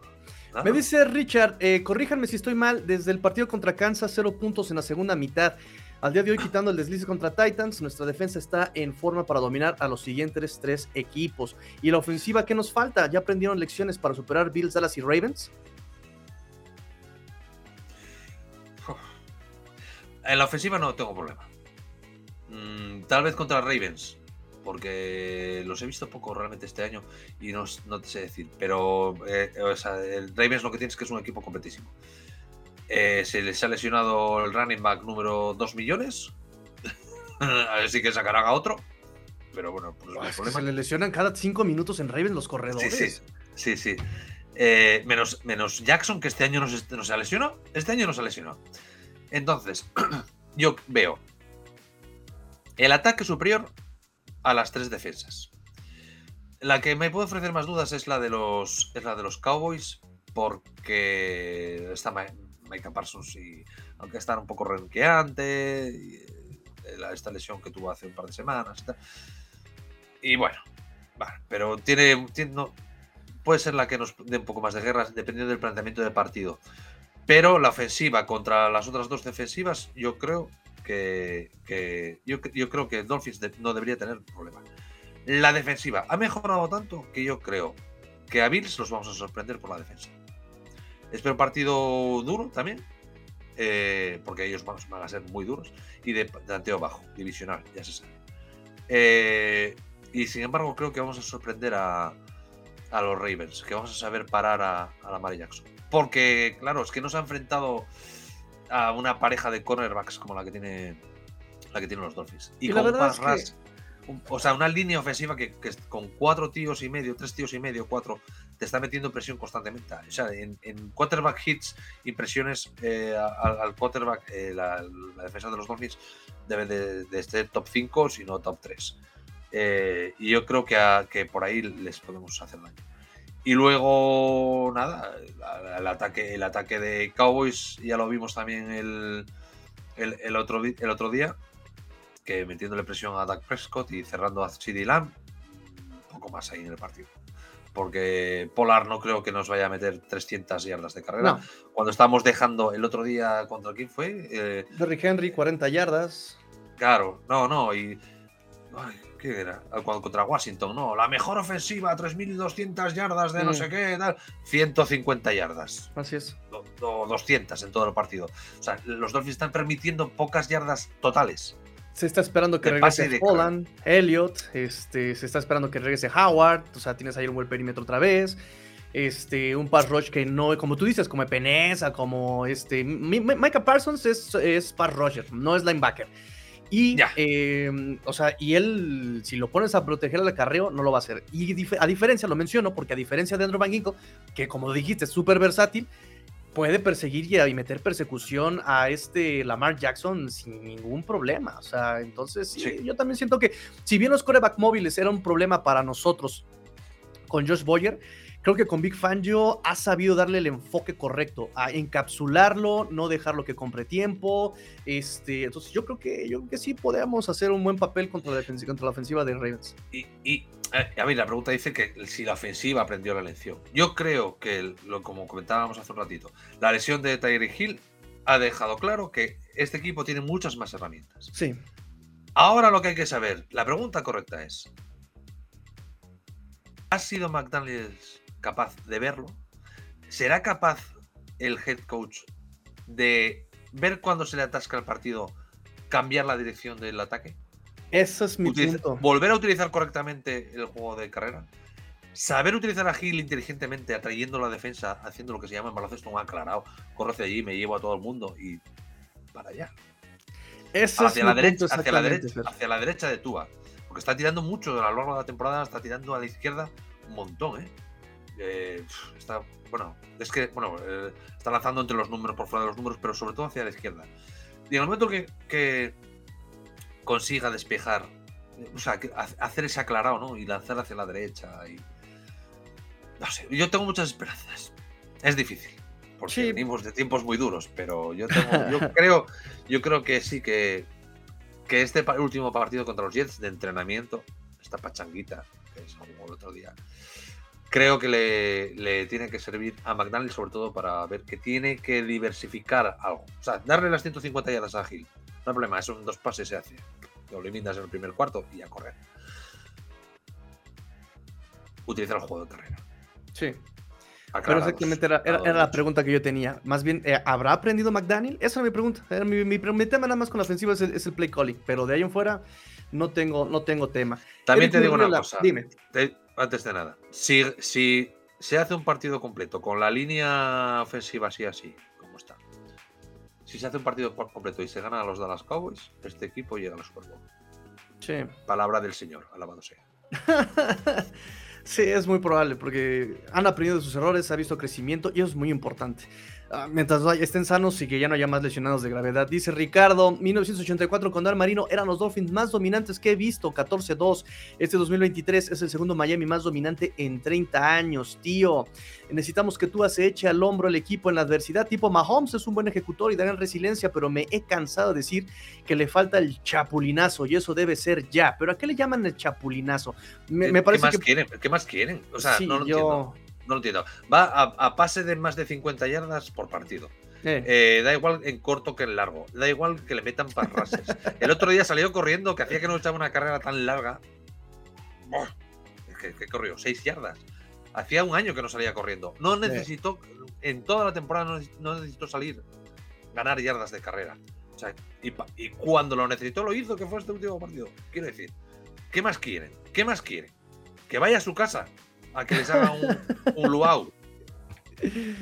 Me dice Richard, eh, corríjanme si estoy mal, desde el partido contra Kansas, cero puntos en la segunda mitad. Al día de hoy, quitando el deslice contra Titans, nuestra defensa está en forma para dominar a los siguientes tres equipos. ¿Y la ofensiva qué nos falta? ¿Ya aprendieron lecciones para superar Bills, Dallas y Ravens? En la ofensiva no tengo problema. Mm, tal vez contra Ravens, porque los he visto poco realmente este año y no, te sé decir. Pero eh, el Ravens lo que tiene es que es un equipo completísimo. Eh, se les ha lesionado el running back número 2 millones. a ver si que sacarán a otro. Pero bueno, pues Se le lesionan cada 5 minutos en Ravens los corredores. Sí, sí. sí, eh, menos, menos Jackson, que este año no se, no se ha lesionado. Este año no se ha lesionado. Entonces, yo veo el ataque superior a las tres defensas. La que me puede ofrecer más dudas es la de los, es la de los Cowboys, porque está Micah Parsons y aunque está un poco renqueante, eh, esta lesión que tuvo hace un par de semanas. Y bueno, pero tiene, puede ser la que nos dé un poco más de guerra, dependiendo del planteamiento del partido. Pero la ofensiva contra las otras dos defensivas, yo creo que, yo, creo que Dolphins no debería tener problema. La defensiva ha mejorado tanto que yo creo que a Bills los vamos a sorprender por la defensa. Espero un partido duro también, eh, porque ellos van, a ser muy duros, y de planteo bajo, divisional, ya se sabe. Eh, y sin embargo, creo que vamos a sorprender a, los Ravens, que vamos a saber parar a, a la Mary Jackson. Porque, claro, es que no se ha enfrentado a una pareja de cornerbacks como la que tiene la que tienen los Dolphins. Y, con o sea, una línea ofensiva que, con cuatro tíos y medio, tres tíos y medio, cuatro, te está metiendo presión constantemente. O sea, en, quarterback hits, impresiones eh, al, quarterback, eh, la, defensa de los Dolphins debe de, de ser top 5, si no top 3. Eh, y yo creo que, que por ahí les podemos hacer daño. Y luego, nada, el ataque, el ataque de Cowboys ya lo vimos también el, el, otro, el otro día, que metiéndole presión a Doug Prescott y cerrando a CD Lamb, un poco más ahí en el partido. Porque Polar no creo que nos vaya a meter 300 yardas de carrera. Cuando estábamos dejando el otro día, ¿contra quién fue? Eh, Henry, 40 yardas. Claro, no, no, y ¿Qué era? Contra Washington, no. La mejor ofensiva, 3.200 yardas de no mm. sé qué, tal. 150 yardas. Así es. 200 en todo el partido. O sea, los Dolphins están permitiendo pocas yardas totales. Se está esperando que regrese Holland, Elliot, este, se está esperando que regrese Howard, o sea, tienes ahí un buen perímetro otra vez. Este, un pass rush que no, como tú dices, como Peneza, como este. Micah Parsons es, es pass rusher, no es linebacker. Y, em, o sea, y él, si lo pones a proteger al acarreo, no lo va a hacer. Y a diferencia, lo menciono, porque a diferencia de Andrew Van Ginkle, que como dijiste, es súper versátil, puede perseguir y, meter persecución a este Lamar Jackson sin ningún problema. O sea, entonces sí, yo también siento que si bien los coreback móviles era un problema para nosotros con Josh Boyer, creo que con Big Fangio ha sabido darle el enfoque correcto, a encapsularlo, no dejarlo que compre tiempo. Este, entonces yo creo que yo creo que sí podemos hacer un buen papel contra la, defensiva, contra la ofensiva de Ravens. Y, eh, a ver, la pregunta dice que si la ofensiva aprendió la lección. Yo creo que, lo, como comentábamos hace un ratito, la lesión de Tyreek Hill ha dejado claro que este equipo tiene muchas más herramientas. Sí. Ahora lo que hay que saber, la pregunta correcta es, ¿ha sido McDaniels capaz de verlo? ¿Será capaz el head coach de ver cuando se le atasca el partido, cambiar la dirección del ataque? Eso es mi punto. Volver a utilizar correctamente el juego de carrera. Saber utilizar a Gil inteligentemente, atrayendo la defensa, haciendo lo que se llama en baloncesto un aclarado. Corre hacia allí, me llevo a todo el mundo y para allá. Eso hacia, es la derecha, hacia, la derecha, hacia la derecha de Tua. Porque está tirando mucho a lo largo de la temporada, está tirando a la izquierda un montón, ¿eh? Eh, está, bueno, es que, bueno, eh, está lanzando entre los números, por fuera de los números, pero sobre todo hacia la izquierda. Y en el momento que, consiga despejar, o sea, hacer ese aclarado, ¿no? Y lanzar hacia la derecha. Y... No sé, yo tengo muchas esperanzas. Es difícil, porque venimos de tiempos muy duros, pero yo, yo, creo, yo creo que sí que, que este último partido contra los Jets de entrenamiento, esta pachanguita, que es como el otro día, creo que le, tiene que servir a McDaniel sobre todo para ver que tiene que diversificar algo. O sea, darle las 150 yardas a Gil. No hay problema, son dos pases se hace. Lo eliminas en el primer cuarto y a correr. Utilizar el juego de carrera. Sí. Pero exactamente era, la pregunta que yo tenía. Más bien, eh, ¿habrá aprendido McDaniel? Esa era mi pregunta. mi, mi, tema nada más con la ofensiva es el, play calling. Pero de ahí en fuera no tengo, no tengo tema. También te digo una cosa. Dime antes de nada, si, si se hace un partido completo con la línea ofensiva así, así, como está, si se hace un partido completo y se gana a los Dallas Cowboys, este equipo llega a la Super Bowl. Sí. Palabra del Señor, alabado sea. sí, es muy probable porque han aprendido de sus errores, ha visto crecimiento y eso es muy importante. Ah, mientras estén sanos y que ya no haya más lesionados de gravedad. Dice Ricardo, 1984 con Dar Marino eran los Dolphins más dominantes que he visto, 14-2. Este 2023 es el segundo Miami más dominante en 30 años, tío. Necesitamos que tú se eche al hombro el equipo en la adversidad. Tipo Mahomes es un buen ejecutor y da gran resiliencia, pero me he cansado de decir que le falta el chapulinazo y eso debe ser ya. ¿Pero a qué le llaman el chapulinazo? Me, parece ¿Qué más quieren? ¿Qué más quieren? O sea, no lo entiendo no lo entiendo. Va a, pase de más de 50 yardas por partido. Eh. Eh, da igual en corto que en largo. Da igual que le metan parrases. El otro día salió corriendo, que hacía que no echaba una carrera tan larga. que, corrió 6 yardas. Hacía un año que no salía corriendo. No necesitó, en toda la temporada no, necesitó salir, ganar yardas de carrera. y, y, cuando lo necesitó lo hizo, que fue este último partido. Quiero decir, ¿qué más quieren? ¿Qué más quieren? Que vaya a su casa a que les haga un, luau.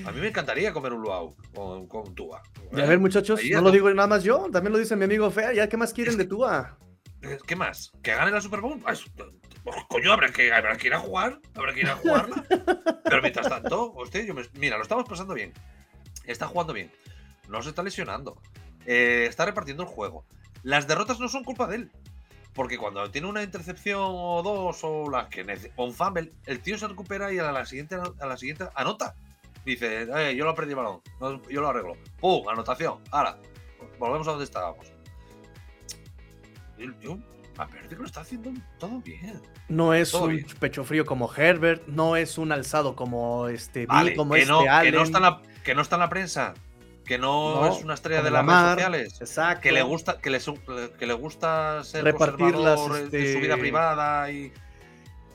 A mí me encantaría comer un luau con, con Tua. a ver, muchachos, no lo digo nada más yo, también lo dice mi amigo Fea. ¿Ya qué más quieren de Tua? ¿Qué más? ¿Que gane la Super Bowl? Coño, habrá que, habrá que ir a jugar, habrá que ir a jugarla. Pero mientras tanto, usted, yo mira, lo estamos pasando bien. Está jugando bien. No se está lesionando. Eh, está repartiendo el juego. Las derrotas no son culpa de él. Porque cuando tiene una intercepción o dos o las que o un fumble, el tío se recupera y a la siguiente, a la siguiente anota. Dice, eh, yo lo perdí el balón, yo lo arreglo. ¡Pum! Anotación. Ahora, volvemos a donde estábamos. El tío, a ver, que lo está haciendo todo bien. No es un pecho frío como Herbert, no es un alzado como este como que este no, Que no, está en la, que no está en la prensa que no, es una estrella de las redes sociales, exacto. que le gusta, que le, que le gusta ser repartir las, su vida este, privada y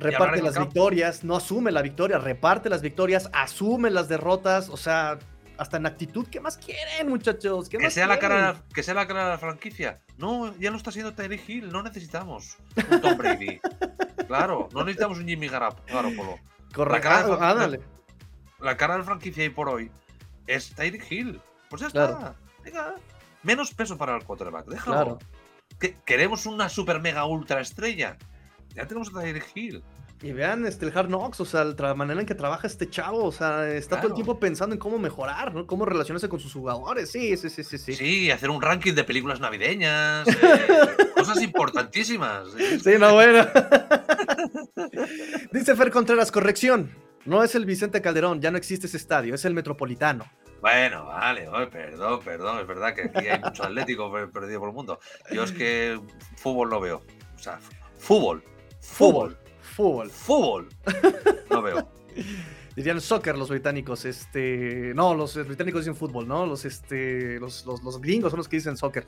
reparte las victorias, no asume la victoria, reparte las victorias, asume las derrotas, o sea, hasta en actitud, ¿qué más quieren, muchachos? que, sea la cara, que sea la cara de la franquicia. No, ya no está siendo Terry Hill, no necesitamos un Tom Brady. claro, no necesitamos un Jimmy Garoppolo. Correcto, la cara, de, la cara de la franquicia y por hoy es Tyreek Hill. Pues ya está. Venga. Menos peso para el quarterback. Déjalo. queremos una super mega ultra estrella. Ya tenemos a Tyreek Hill. Y vean este, el Hard Knocks, o sea, la manera en que trabaja este chavo, o sea, está todo el tiempo pensando en cómo mejorar, ¿no? Cómo relacionarse con sus jugadores, sí, sí, sí, sí. Sí, sí hacer un ranking de películas navideñas, eh, cosas importantísimas. Sí, no, bueno. Dice Fer Contreras, corrección, no es el Vicente Calderón, ya no existe ese estadio, es el Metropolitano. Bueno, vale, perdón, perdón, es verdad que aquí hay mucho atlético perdido por el mundo. Yo es que fútbol no veo, o sea, fútbol, fútbol. Fútbol. Fútbol. No veo. Dirían soccer los británicos, este, no, los británicos dicen fútbol, ¿no? Los, este, los, los, gringos son los que dicen soccer.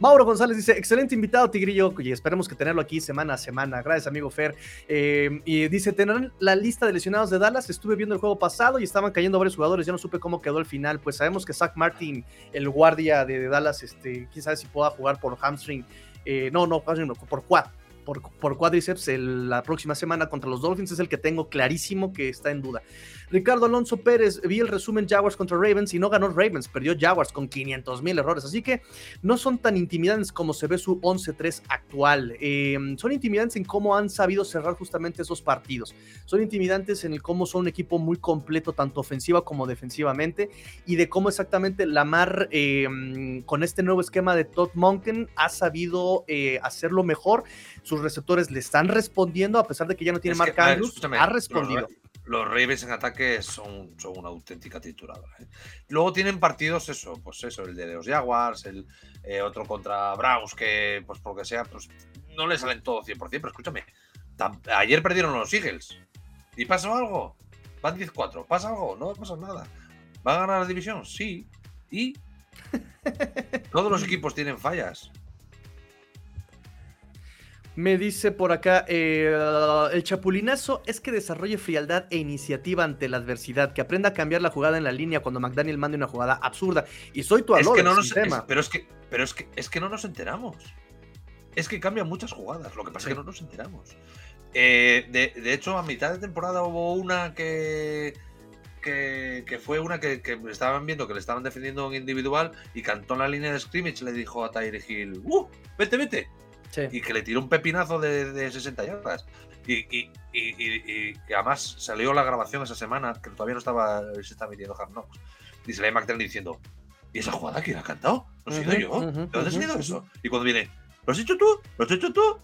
Mauro González dice, excelente invitado, Tigrillo, y esperemos que tenerlo aquí semana a semana. Gracias, amigo Fer. Eh, y dice, ¿tendrán la lista de lesionados de Dallas? Estuve viendo el juego pasado y estaban cayendo varios jugadores, ya no supe cómo quedó el final. Pues sabemos que Zach Martin, el guardia de, Dallas, este, quién sabe si pueda jugar por hamstring. Eh, no, no, por quad por, por cuádriceps la próxima semana contra los Dolphins es el que tengo clarísimo que está en duda. Ricardo Alonso Pérez, vi el resumen Jaguars contra Ravens y no ganó Ravens, perdió Jaguars con 500 mil errores, así que no son tan intimidantes como se ve su 11-3 actual. Em, son intimidantes en cómo han sabido cerrar justamente esos partidos. Son intimidantes en el cómo son un equipo muy completo, tanto ofensiva como defensivamente, y de cómo exactamente Lamar, em, con este nuevo esquema de Todd Monken, ha sabido eh, hacerlo mejor. Sus receptores le están respondiendo, a pesar de que ya no tiene Mark Andrews, ha respondido los Ravens en ataque son, son una auténtica tituladora. ¿eh? Luego tienen partidos, eso, pues eso, el de los Jaguars, el eh, otro contra Browns, que pues por lo que sea, pues no le salen todo 100%, pero escúchame, ayer perdieron los Eagles. ¿Y pasó algo? Van 10-4, ¿pasa algo? No pasa nada. ¿Va a ganar la división? Sí. ¿Y? Todos los equipos tienen fallas. Me dice por acá, eh, el chapulinazo es que desarrolle frialdad e iniciativa ante la adversidad, que aprenda a cambiar la jugada en la línea cuando McDaniel mande una jugada absurda. Y soy tu aló es que no nos, pero es que, pero es que, es que no nos enteramos. Es que cambian muchas jugadas, lo que pasa es que no nos enteramos. Eh, de, hecho, a mitad de temporada hubo una que, que, fue una que, que, estaban viendo que le estaban defendiendo en individual y cantó en la línea de scrimmage le dijo a Tyre Hill, ¡Uh! ¡Vete, vete! Y que le tiró un pepinazo de, 60 yardas. Y, y, además salió la grabación esa semana, que todavía no estaba, se está metiendo Hard Knocks. Y se le diciendo, ¿y esa jugada quién ha cantado? ¿No he sido yo? ¿De dónde ha salido eso? Y cuando viene, ¿lo has hecho tú? ¿Lo has hecho tú?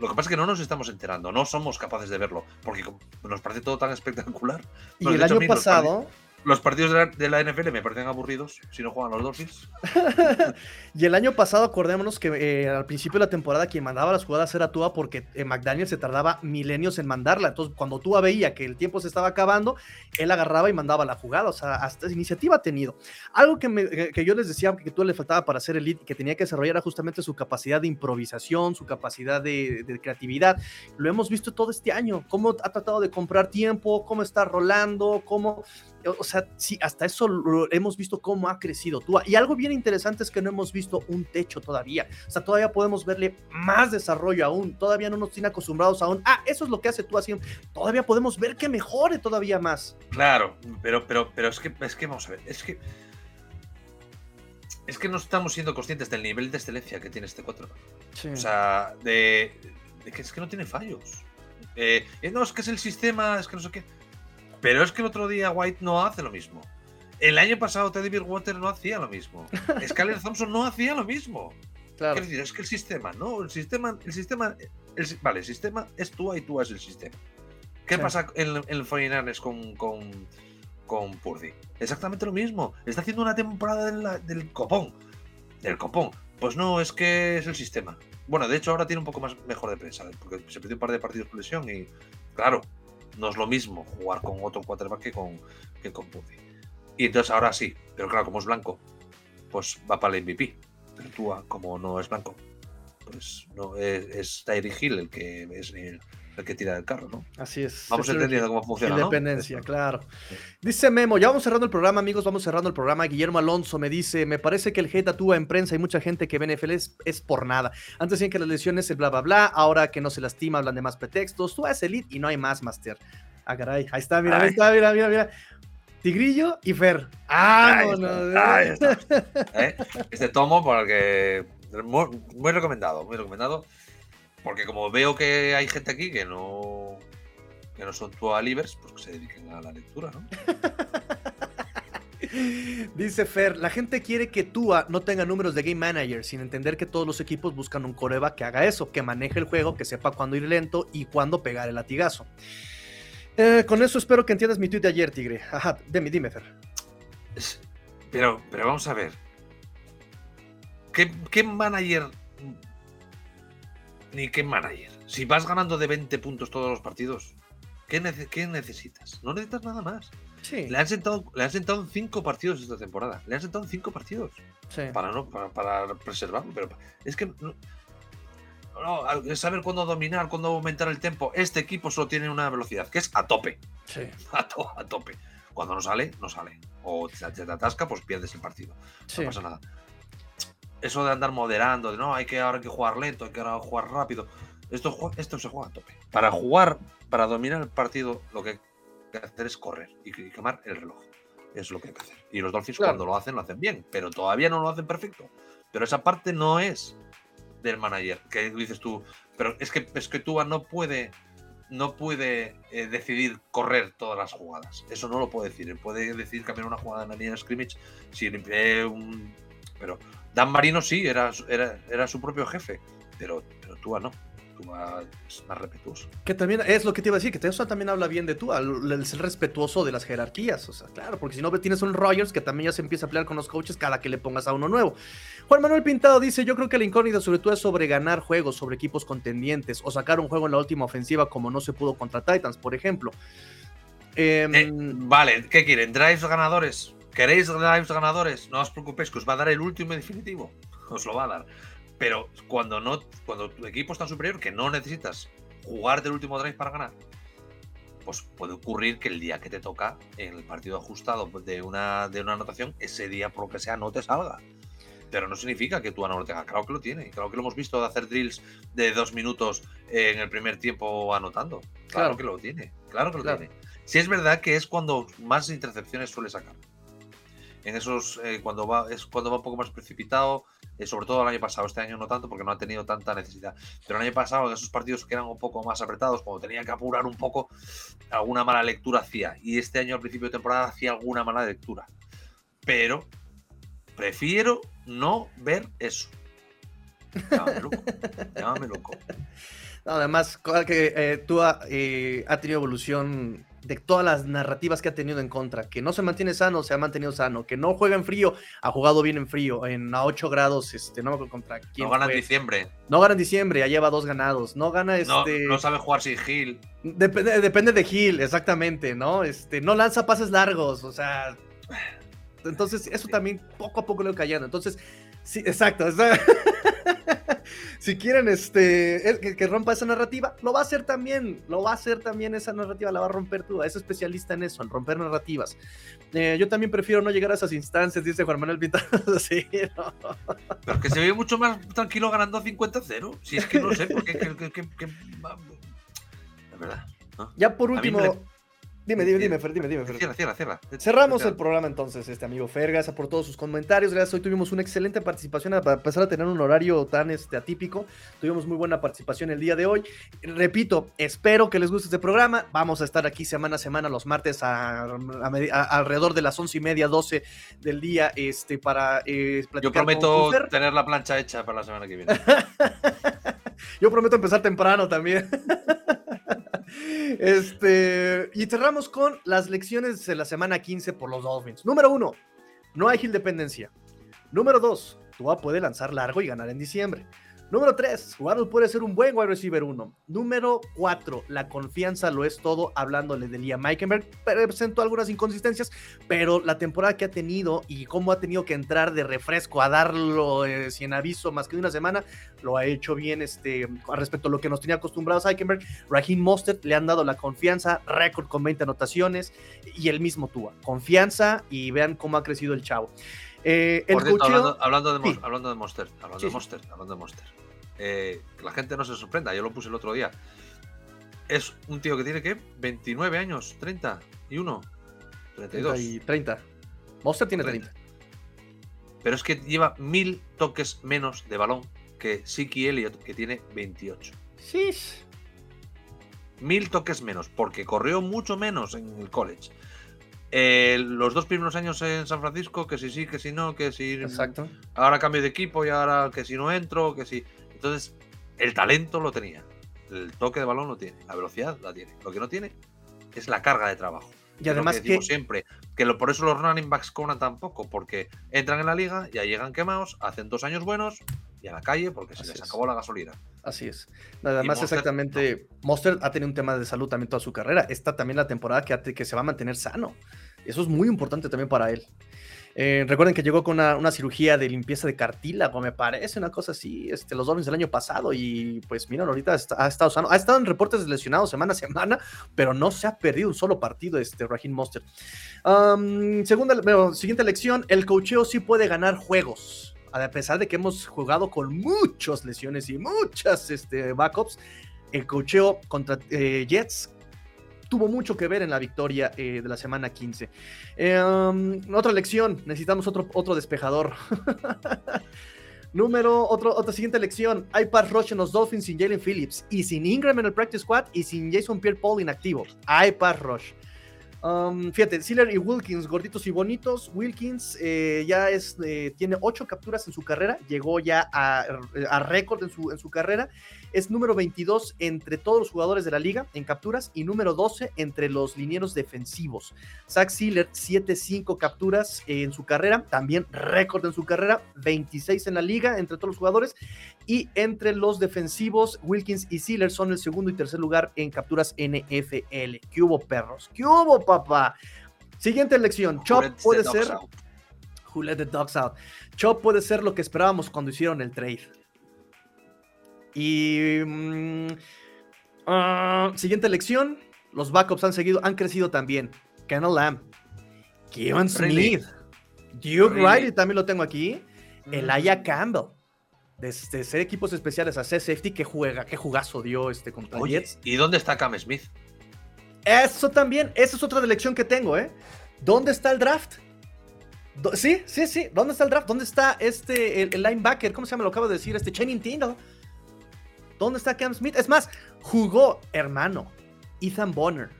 Lo que pasa es que no nos estamos enterando, no somos capaces de verlo, porque nos parece todo tan espectacular. y el año pasado, los partidos de la, NFL me parecen aburridos si no juegan los Dolphins. y el año pasado, acordémonos que eh, al principio de la temporada quien mandaba las jugadas era Tua porque eh, McDaniel se tardaba milenios en mandarla. Entonces, cuando Tua veía que el tiempo se estaba acabando, él agarraba y mandaba la jugada. O sea, hasta esa iniciativa ha tenido. Algo que, eh, que yo les decía que Tua le faltaba para ser elite y que tenía que desarrollar era justamente su capacidad de improvisación, su capacidad de, de creatividad. Lo hemos visto todo este año, cómo ha tratado de comprar tiempo, cómo está rolando, cómo o sea, sí, hasta eso hemos visto cómo ha crecido Tua. Y algo bien interesante es que no hemos visto un techo todavía. O sea, todavía podemos verle más desarrollo aún. Todavía no nos tiene acostumbrados aún. Ah, eso es lo que hace Tua así. Todavía podemos ver que mejore todavía más. Claro, pero, pero, pero es que, es que vamos a ver, es que. Es que no estamos siendo conscientes del nivel de excelencia que tiene este 4. O sea, de, que es que no tiene fallos. Eh, eh, no, es que es el sistema, es que no sé qué pero es que el otro día White no hace lo mismo. El año pasado Teddy Water no hacía lo mismo. Skyler Thompson no hacía lo mismo. Claro. decir, es que el sistema, ¿no? El sistema, el sistema, vale, el sistema es tú y tú es el sistema. ¿Qué pasa en, el 49 con, con, con Purdy? Exactamente lo mismo. Está haciendo una temporada del copón. Del copón. Pues no, es que es el sistema. Bueno, de hecho ahora tiene un poco más mejor de prensa, porque se perdió un par de partidos por lesión y, claro, no es lo mismo jugar con otro quarterback que con, que con Purdy. Y entonces ahora sí, pero claro, como es blanco, pues va para el MVP. Pero tú, como no es blanco, pues no es, es Hill el que es el, el que tira del carro, ¿no? Así es. Vamos entendiendo cómo funciona. Independencia, claro. Dice Memo, ya vamos cerrando el programa, amigos, vamos cerrando el programa. Guillermo Alonso me dice, me parece que el hate actúa en prensa y mucha gente que ve NFL es, es, por nada. Antes decían que las lesiones el bla bla bla, ahora que no se lastima hablan de más pretextos. Tú eres elite y no hay más, Master. Ah, caray, ahí está, mira, ahí está, mira, mira, mira. Tigrillo y Fer. Ah, no, no. ¿Eh? Este tomo el que muy, recomendado, muy recomendado. Porque como veo que hay gente aquí que no que no son Tua Livers, pues que se dediquen a la lectura, ¿no? Dice Fer, la gente quiere que Tua no tenga números de game manager, sin entender que todos los equipos buscan un coreba que haga eso, que maneje el juego, que sepa cuándo ir lento y cuándo pegar el latigazo. Eh, con eso espero que entiendas mi tweet de ayer, Tigre. Ajá, dime, dime, Fer. Pero, pero vamos a ver. ¿Qué, manager? Ni qué manager. Si vas ganando de 20 puntos todos los partidos, ¿qué, ¿qué necesitas? No necesitas nada más. Le han sentado, le han sentado en cinco partidos esta temporada. Le han sentado en cinco partidos. Para no, para, preservarlo. Pero es que no, saber cuándo dominar, cuándo aumentar el tiempo. Este equipo solo tiene una velocidad, que es a tope. A, a tope. Cuando no sale, no sale. O te, te atasca, pues pierdes el partido. No pasa nada. Eso de andar moderando, de no, hay que ahora hay que jugar lento, hay que ahora jugar rápido. Esto, esto se juega a tope. Para jugar, para dominar el partido, lo que que hacer es correr y, quemar el reloj. Es lo que hay que hacer. Y los Dolphins cuando lo hacen, lo hacen bien, pero todavía no lo hacen perfecto. Pero esa parte no es del manager, que dices tú, pero es que, es que Tua no puede no puede eh, decidir correr todas las jugadas. Eso no lo puede decir. puede decidir cambiar una jugada en la línea de scrimmage si un... Pero Dan Marino sí, era, era, era su propio jefe, pero, pero Tua no es más respetuoso. Que también es lo que te iba a decir, que eso también habla bien de tú, el ser respetuoso de las jerarquías. O sea, claro, porque si no tienes un Rogers que también ya se empieza a pelear con los coaches cada que le pongas a uno nuevo. Juan Manuel Pintado dice: Yo creo que la incógnita sobre todo es sobre ganar juegos, sobre equipos contendientes, o sacar un juego en la última ofensiva como no se pudo contra Titans, por ejemplo. Em, eh, vale, ¿qué quieren? ¿Drives ganadores? ¿Queréis drives ganadores? No os preocupéis, que os va a dar el último y definitivo. Os lo va a dar. Pero cuando no, cuando tu equipo está superior, que no necesitas jugar del último drive para ganar, pues puede ocurrir que el día que te toca en el partido ajustado de una, de una anotación, ese día por lo que sea no te salga. Pero no significa que tú no lo tenga. Claro que lo tiene. Claro que lo hemos visto de hacer drills de dos minutos en el primer tiempo anotando. Claro, que lo tiene. Claro que lo tiene. Si es verdad que es cuando más intercepciones suele sacar. En esos, eh, cuando va, es cuando va un poco más precipitado, eh, sobre todo el año pasado, este año no tanto porque no ha tenido tanta necesidad, pero el año pasado en esos partidos que eran un poco más apretados, cuando tenía que apurar un poco, alguna mala lectura hacía, y este año al principio de temporada hacía alguna mala lectura, pero prefiero no ver eso. Llámame loco, llámame loco. además, que eh, tú ha tenido evolución de todas las narrativas que ha tenido en contra, que no se mantiene sano, se ha mantenido sano, que no juega en frío, ha jugado bien en frío, en a 8 grados, este, no me acuerdo contra quién. No gana en diciembre. No gana en diciembre, ya lleva dos ganados. No gana este. No, sabe jugar sin Gil. Depende, depende de Gil, exactamente, ¿no? Este, no lanza pases largos, o sea. Entonces, eso también poco a poco lo callando. Entonces, sí, exacto. si quieren este, que, rompa esa narrativa, lo va a hacer también, lo va a hacer también esa narrativa, la va a romper tú, es especialista en eso, en romper narrativas. Eh, yo también prefiero no llegar a esas instancias, dice Juan Manuel Pintado. sí, Pero que se ve mucho más tranquilo ganando 50-0, si es que no sé, porque la verdad. Ya por último, Dime, dime, dime, Fer, dime, dime, Fer. Cierra, cierra, cierra. Cerramos el programa entonces, este amigo Fer. Gracias por todos sus comentarios. Gracias. Hoy tuvimos una excelente participación para empezar a tener un horario tan este, atípico. Tuvimos muy buena participación el día de hoy. Repito, espero que les guste este programa. Vamos a estar aquí semana a semana los martes alrededor de las once y media, doce del día este, para eh, Yo prometo tener la plancha hecha para la semana que viene. Yo prometo empezar temprano también. Este, y cerramos con las lecciones de la semana 15 por los Dolphins. Número uno, no hay Hill dependencia. Número dos, Tua puede lanzar largo y ganar en diciembre. Número 3, Waddle puede ser un buen wide receiver 1. Número 4, la confianza lo es todo, hablándole de Liam Meikenberg. Presentó algunas inconsistencias, pero la temporada que ha tenido y cómo ha tenido que entrar de refresco a darlo eh, sin aviso más que de una semana, lo ha hecho bien este, respecto a lo que nos tenía acostumbrados Eikenberg. Raheem Mostert le han dado la confianza, récord con 20 anotaciones y el mismo Tua. Confianza y vean cómo ha crecido el chavo. Eh, el hablando, hablando, de, hablando de Monster, hablando de Monster, hablando de Monster. Eh, que la gente no se sorprenda, yo lo puse el otro día. Es un tío que tiene que 29 años, 30 y 1, 32. y 30. Monster tiene 30. pero es que lleva mil toques menos de balón que Siki Elliott, que tiene 28. Sí. Mil toques menos, porque corrió mucho menos en el college. Eh, los dos primeros años en San Francisco, que si sí, que si no, que si. Exacto. Ahora cambio de equipo y ahora que si no entro, que si. Entonces, el talento lo tenía. El toque de balón lo tiene. La velocidad la tiene. Lo que no tiene es la carga de trabajo. Y además que, siempre que lo, por eso los running backs cobran tampoco, porque entran en la liga, ya llegan quemados, hacen dos años buenos y a la calle porque se les acabó la gasolina. Así es. Además, exactamente, Monster ha tenido un tema de salud también toda su carrera. Esta también la temporada que, que se va a mantener sano. Eso es muy importante también para él. Eh, recuerden que llegó con una, cirugía de limpieza de cartílago, me parece, una cosa así, este, los Dolphins el año pasado y pues miren, ahorita ha estado sano, ha estado en reportes lesionados semana a semana, pero no se ha perdido un solo partido este Raheem Monster. segunda, siguiente lección, el cocheo sí puede ganar juegos a pesar de que hemos jugado con muchas lesiones y muchas este, backups, el cocheo contra eh, Jets tuvo mucho que ver en la victoria eh, de la semana 15. Em, otra lección, necesitamos otro, otro despejador. Número, otro, otra siguiente lección. Hay pass rush en los Dolphins sin Jalen Phillips y sin Ingram en el practice squad y sin Jason Pierre-Paul inactivo. Hay pass rush. Um, fíjate, Siller y Wilkins, gorditos y bonitos. Wilkins eh, ya es, eh, tiene ocho capturas en su carrera, llegó ya a, récord en su, en su carrera. Es número 22 entre todos los jugadores de la liga en capturas y número 12 entre los linieros defensivos. Zach Siller, 7-5 capturas en su carrera, también récord en su carrera, 26 en la liga entre todos los jugadores. Y entre los defensivos, Wilkins y Siller son el segundo y tercer lugar en capturas NFL. ¿Qué hubo, perros? ¿Qué hubo, papá? Siguiente elección. Chop puede ser. Who let the dogs out? Chop puede ser lo que esperábamos cuando hicieron el trade. Y. Mm, ah, siguiente elección. Los backups han seguido, han crecido también. Kennel Lamb. Kevin Smith. Duke Riley también lo tengo aquí. Mm. Elijah Campbell desde ser equipos especiales a ser safety, que juega, qué jugazo dio este contra ¿Y dónde está Cam Smith? Eso también, esa es otra elección que tengo, ¿eh? ¿Dónde está el draft? sí, sí, sí. ¿Dónde está el draft? ¿Dónde está este, el, linebacker? ¿Cómo se llama? Lo acabo de decir, este Channing Tindall. ¿Dónde está Cam Smith? Es más, jugó, hermano, Ethan Bonner.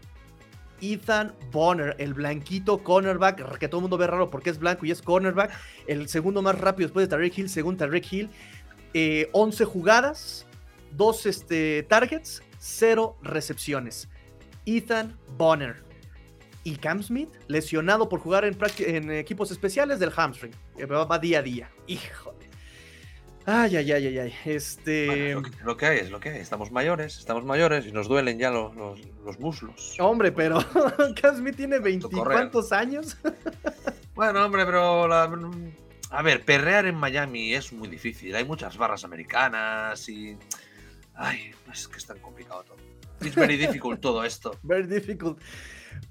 Ethan Bonner, el blanquito cornerback, que todo el mundo ve raro porque es blanco y es cornerback. El segundo más rápido después de Tarek Hill, según Tarek Hill. 11 eh, jugadas, 2 este, targets, 0 recepciones. Ethan Bonner. Y Cam Smith, lesionado por jugar en, en equipos especiales del hamstring. Va, día a día. Hijo. Ay, ay, ay, ay, ay. Este. lo, que, hay es lo que hay. Estamos mayores, estamos mayores y nos duelen ya los, los, muslos. Hombre, pero Cam Smith tiene veinticuantos años. bueno, hombre, pero la, a ver, perrear en Miami es muy difícil. Hay muchas barras americanas y. Ay, es que es tan complicado todo. Es very difficult todo esto. Very difficult.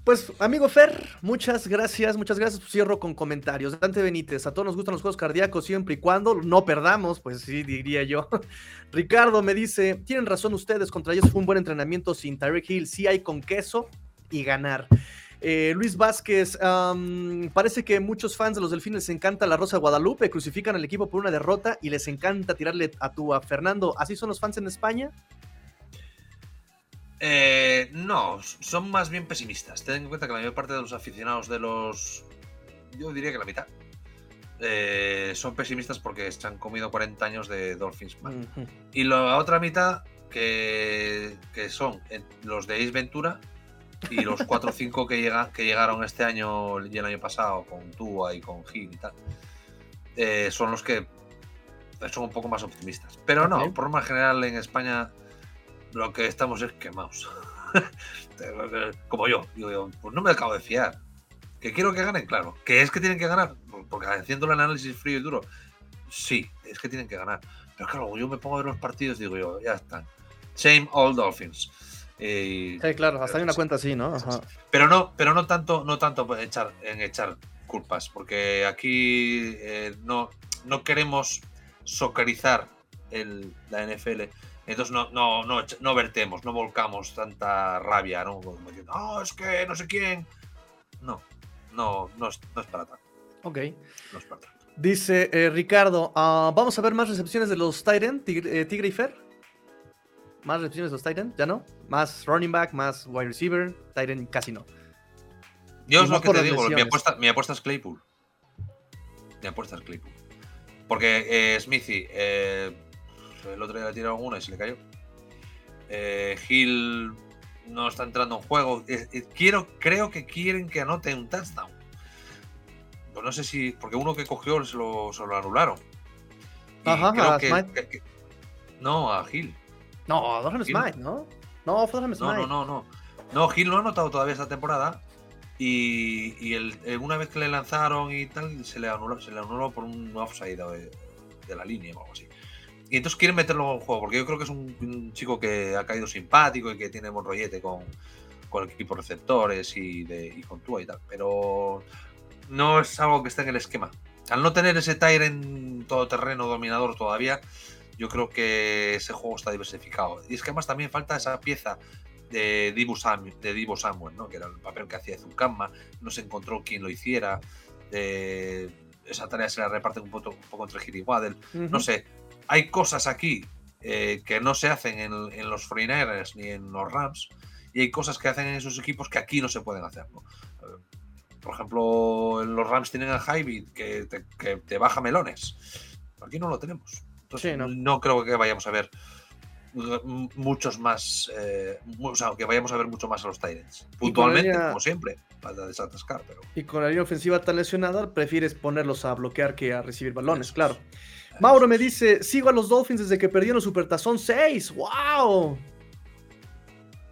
Pues, amigo Fer, muchas gracias, muchas gracias. Cierro con comentarios. Dante Benítez, a todos nos gustan los juegos cardíacos siempre y cuando no perdamos, pues sí, diría yo. Ricardo me dice, tienen razón ustedes, contra ellos fue un buen entrenamiento sin Tyreek Hill, sí hay con queso y ganar. Eh, Luis Vázquez, parece que muchos fans de los Delfines les encanta la Rosa Guadalupe, crucifican al equipo por una derrota y les encanta tirarle a tu a Fernando. ¿Así son los fans en España? Eh, no, son más bien pesimistas. Ten en cuenta que la mayor parte de los aficionados de los. Yo diría que la mitad. Eh, son pesimistas porque se han comido 40 años de Dolphins Y la otra mitad, que, que son los de Ace Ventura, y los 4 o 5 que, que llegaron este año y el año pasado con Tua y con Gil y tal, eh, son los que son un poco más optimistas. Pero no, por norma general en España lo que estamos es quemados. Como yo, digo pues no me acabo de fiar. Que quiero que ganen, claro. Que es que tienen que ganar, porque haciendo el análisis frío y duro, sí, es que tienen que ganar. Pero claro, yo me pongo a ver los partidos y digo yo, ya están. Same old Dolphins sí, claro, hasta hay una cuenta así, ¿no? Pero no, pero no tanto, no tanto en echar, en echar culpas, porque aquí eh, no, no queremos socarizar el, la NFL. Entonces no, no, no, no vertemos, no volcamos tanta rabia, ¿no? Como diciendo, oh, es que no sé quién. No, no, no es, no es para tanto. Ok. No es para tanto. Dice eh, Ricardo, ah, ¿vamos a ver más recepciones de los Tigre, eh, Tigre, y Fer? ¿Más recepciones de los Tyrant? ¿Ya no? ¿Más running back, más wide receiver? Tyrant casi no. Yo es lo que te digo, mi apuesta, mi apuesta, es Claypool. Mi apuesta es Claypool. Porque eh, Smithy, eh, el otro día le tiraron una y se le cayó. Eh, Hill no está entrando en juego. quiero, creo que quieren que anote un touchdown. Pues no sé si. Porque uno que cogió se lo, anularon. Ajá, no, a Hill. No, a Dohan Smite, ¿no? No, fue Smite. No, no, no, no. No, Gil no ha anotado todavía esta temporada. Y, el, eh, una vez que le lanzaron y tal, se le anuló, se le anuló por un offside de, de la línea o algo así. Y entonces quieren meterlo en el juego, porque yo creo que es un, chico que ha caído simpático y que tiene buen rollete con, con el equipo receptores y, de, y con Tua y tal. Pero no es algo que esté en el esquema. Al no tener ese todo todoterreno dominador todavía, yo creo que ese juego está diversificado. Y es que además también falta esa pieza de Divo, de Divo Samuel, ¿no? que era el papel que hacía Zucama, no se encontró quien lo hiciera. esa tarea se la reparte un poco, un poco entre Gil y Waddell. No sé, hay cosas aquí eh, que no se hacen en, los 49 ni en los Rams, y hay cosas que hacen en esos equipos que aquí no se pueden hacer. ¿no? Por ejemplo, los Rams tienen a Hybrid que te, baja melones. Aquí no lo tenemos. Entonces, no. creo que vayamos a ver muchos más, eh, o sea, que vayamos a ver mucho más a los Tyrants. Puntualmente, como siempre, para desatascar. Pero... Y con la línea ofensiva tan lesionada, prefieres ponerlos a bloquear que a recibir balones, claro. Mauro me dice, sigo a los Dolphins desde que perdieron Supertazón 6. ¡Wow!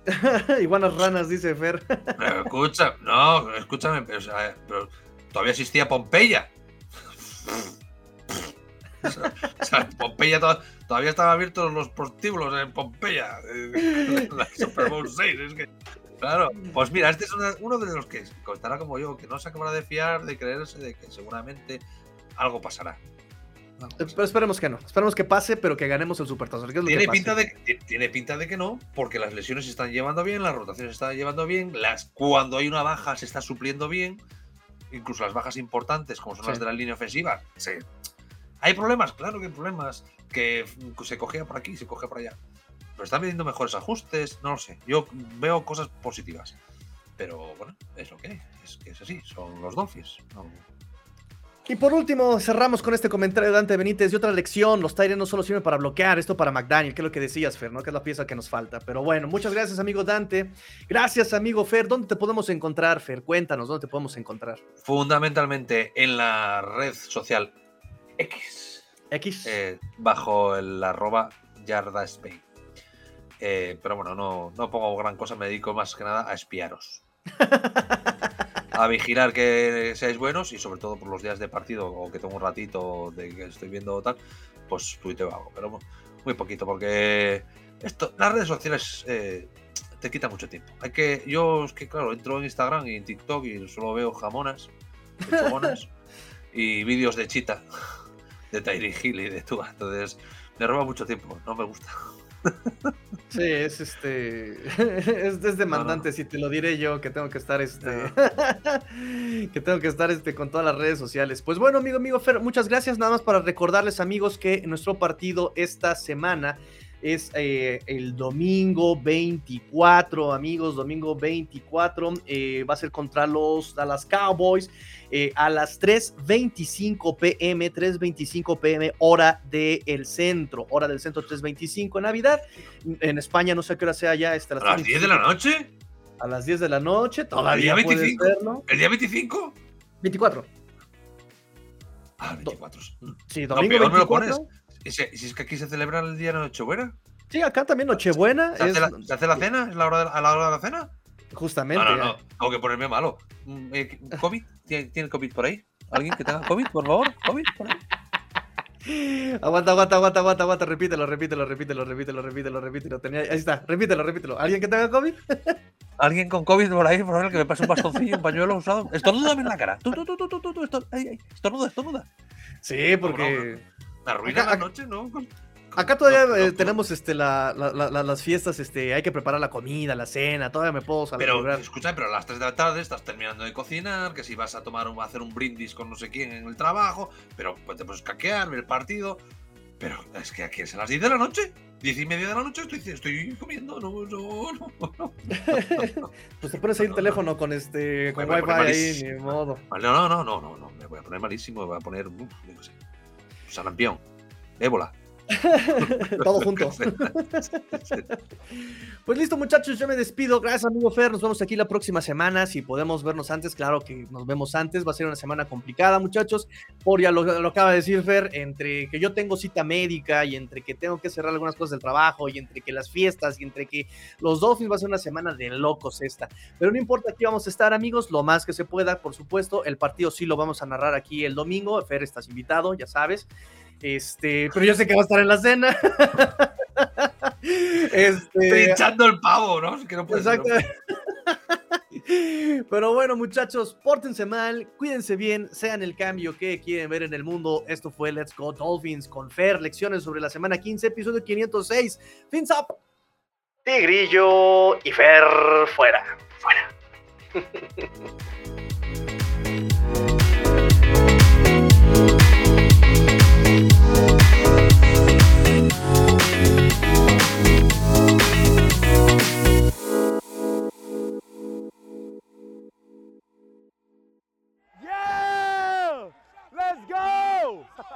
Iguanas ranas, dice Fer. Pero escucha, no, escúchame, pero, todavía existía Pompeya. o sea, Pompeya todavía estaban abiertos los prostíbulos en Pompeya. La Super Bowl 6. Es que, claro, pues mira, este es uno de los que contará como yo, que no se acabará de fiar, de creerse, de que seguramente algo pasará. Pero esperemos que no. Esperemos que pase, pero que ganemos el Supertazón. Tiene, pinta de, tiene pinta de que no, porque las lesiones se están llevando bien, las rotaciones se están llevando bien, las, cuando hay una baja se está supliendo bien, incluso las bajas importantes, como son las de la línea ofensiva. Sí. ¿Hay problemas? Claro que hay problemas. Que se cogea por aquí, se cogea por allá. Pero están viendo mejores ajustes, no lo sé. Yo veo cosas positivas. Pero bueno, es lo que es. Es que es así, son los Dolphins. Y por último, cerramos con este comentario de Dante Benítez y otra lección. Los Tyrants no solo sirven para bloquear, esto para McDaniel, que es lo que decías, Fer, ¿no? Que es la pieza que nos falta. Pero bueno, muchas gracias, amigo Dante. Gracias, amigo Fer. ¿Dónde te podemos encontrar, Fer? Cuéntanos, ¿dónde te podemos encontrar? Fundamentalmente en la red social X. X. Eh, bajo el arroba Yarda eh, pero bueno, no, no pongo gran cosa, me dedico más que nada a espiaros. a vigilar que seáis buenos y sobre todo por los días de partido o que tengo un ratito de que estoy viendo tal, pues tuiteo algo, pero muy poquito porque esto, las redes sociales eh, te quita mucho tiempo. Hay que, yo es que claro, entro en Instagram y en TikTok y solo veo jamonas, y vídeos de Chita, de Tyree Hill y de Tua, entonces me roba mucho tiempo, no me gusta. Sí, es este. Es, demandante, si te lo diré yo, que tengo que estar este. que tengo que estar este con todas las redes sociales. Pues bueno, amigo, amigo Fer, muchas gracias. Nada más para recordarles, amigos, que nuestro partido esta semana es eh, el domingo 24, amigos, domingo 24, eh, va a ser contra los Dallas Cowboys eh, a las 3.25 pm, 3.25 pm, hora del centro, hora del centro 3.25 Navidad, en España no sé qué hora sea ya. Este, ¿A las 10 de la noche? A las 10 de la noche, todavía ¿El día 25? ¿El día 25? 24. Ah, 24. Sí, domingo no, 24. me lo pones. Si, es que aquí se celebra el día de Nochebuena. Sí, acá también Nochebuena. ¿Se, hace, la, cena? ¿Es la hora a la hora de la cena? Justamente. No, no, no. Tengo que ponerme malo. Mm, eh, ¿COVID? ¿Tiene COVID por ahí? ¿Alguien que tenga COVID, por favor? ¿COVID por ahí? Aguanta, aguanta, aguanta, aguanta, aguanta, repítelo, repítelo, repítelo, repítelo, repítelo, repítelo. Tenía... Ahí está, repítelo, repítelo. ¿Alguien que tenga COVID? Alguien con COVID por ahí, por favor, que me pase un bastoncillo, un pañuelo usado. Estornuda en la cara. Tú, tú, tú, tú, tú, tú, estornuda, estornuda. Sí, porque. Arruina la noche, ¿no? Acá todavía eh, tenemos este, las fiestas, este, hay que preparar la comida, la cena, todavía me puedo saber. Pero, escucha, pero a las 3 de la tarde estás terminando de cocinar, que si vas a tomar a hacer un brindis con no sé quién en el trabajo, pero pues te puedes caquear, ver el partido. Pero es que aquí es a las 10 de la noche, 10 y media de la noche estoy, estoy comiendo, no, no, no. pues te pones ahí un teléfono con este, con wifi ahí, ni modo. No, no, no, no, no, no, me voy a poner malísimo, me voy a poner, no sé, sarampión, ébola. Todo junto. pues listo, muchachos, yo me despido. Gracias, amigo Fer. Nos vemos aquí la próxima semana. Si podemos vernos antes, claro que nos vemos antes. Va a ser una semana complicada, muchachos. Por ya lo, lo acaba de decir Fer, entre que yo tengo cita médica y entre que tengo que cerrar algunas cosas del trabajo y entre que las fiestas y entre que los Dolphins va a ser una semana de locos esta. Pero no importa, aquí vamos a estar, amigos, lo más que se pueda, por supuesto. El partido sí lo vamos a narrar aquí el domingo. Fer, estás invitado, ya sabes. Este, pero yo sé que va a estar en la cena. este, echando el pavo, ¿no? Exacto. Pero bueno, muchachos, pórtense mal, cuídense bien, sean el cambio que quieren ver en el mundo. Esto fue Let's Go Dolphins con Fer, lecciones sobre la semana 15, episodio 506. Fins up. Tigrillo y Fer fuera. Fuera.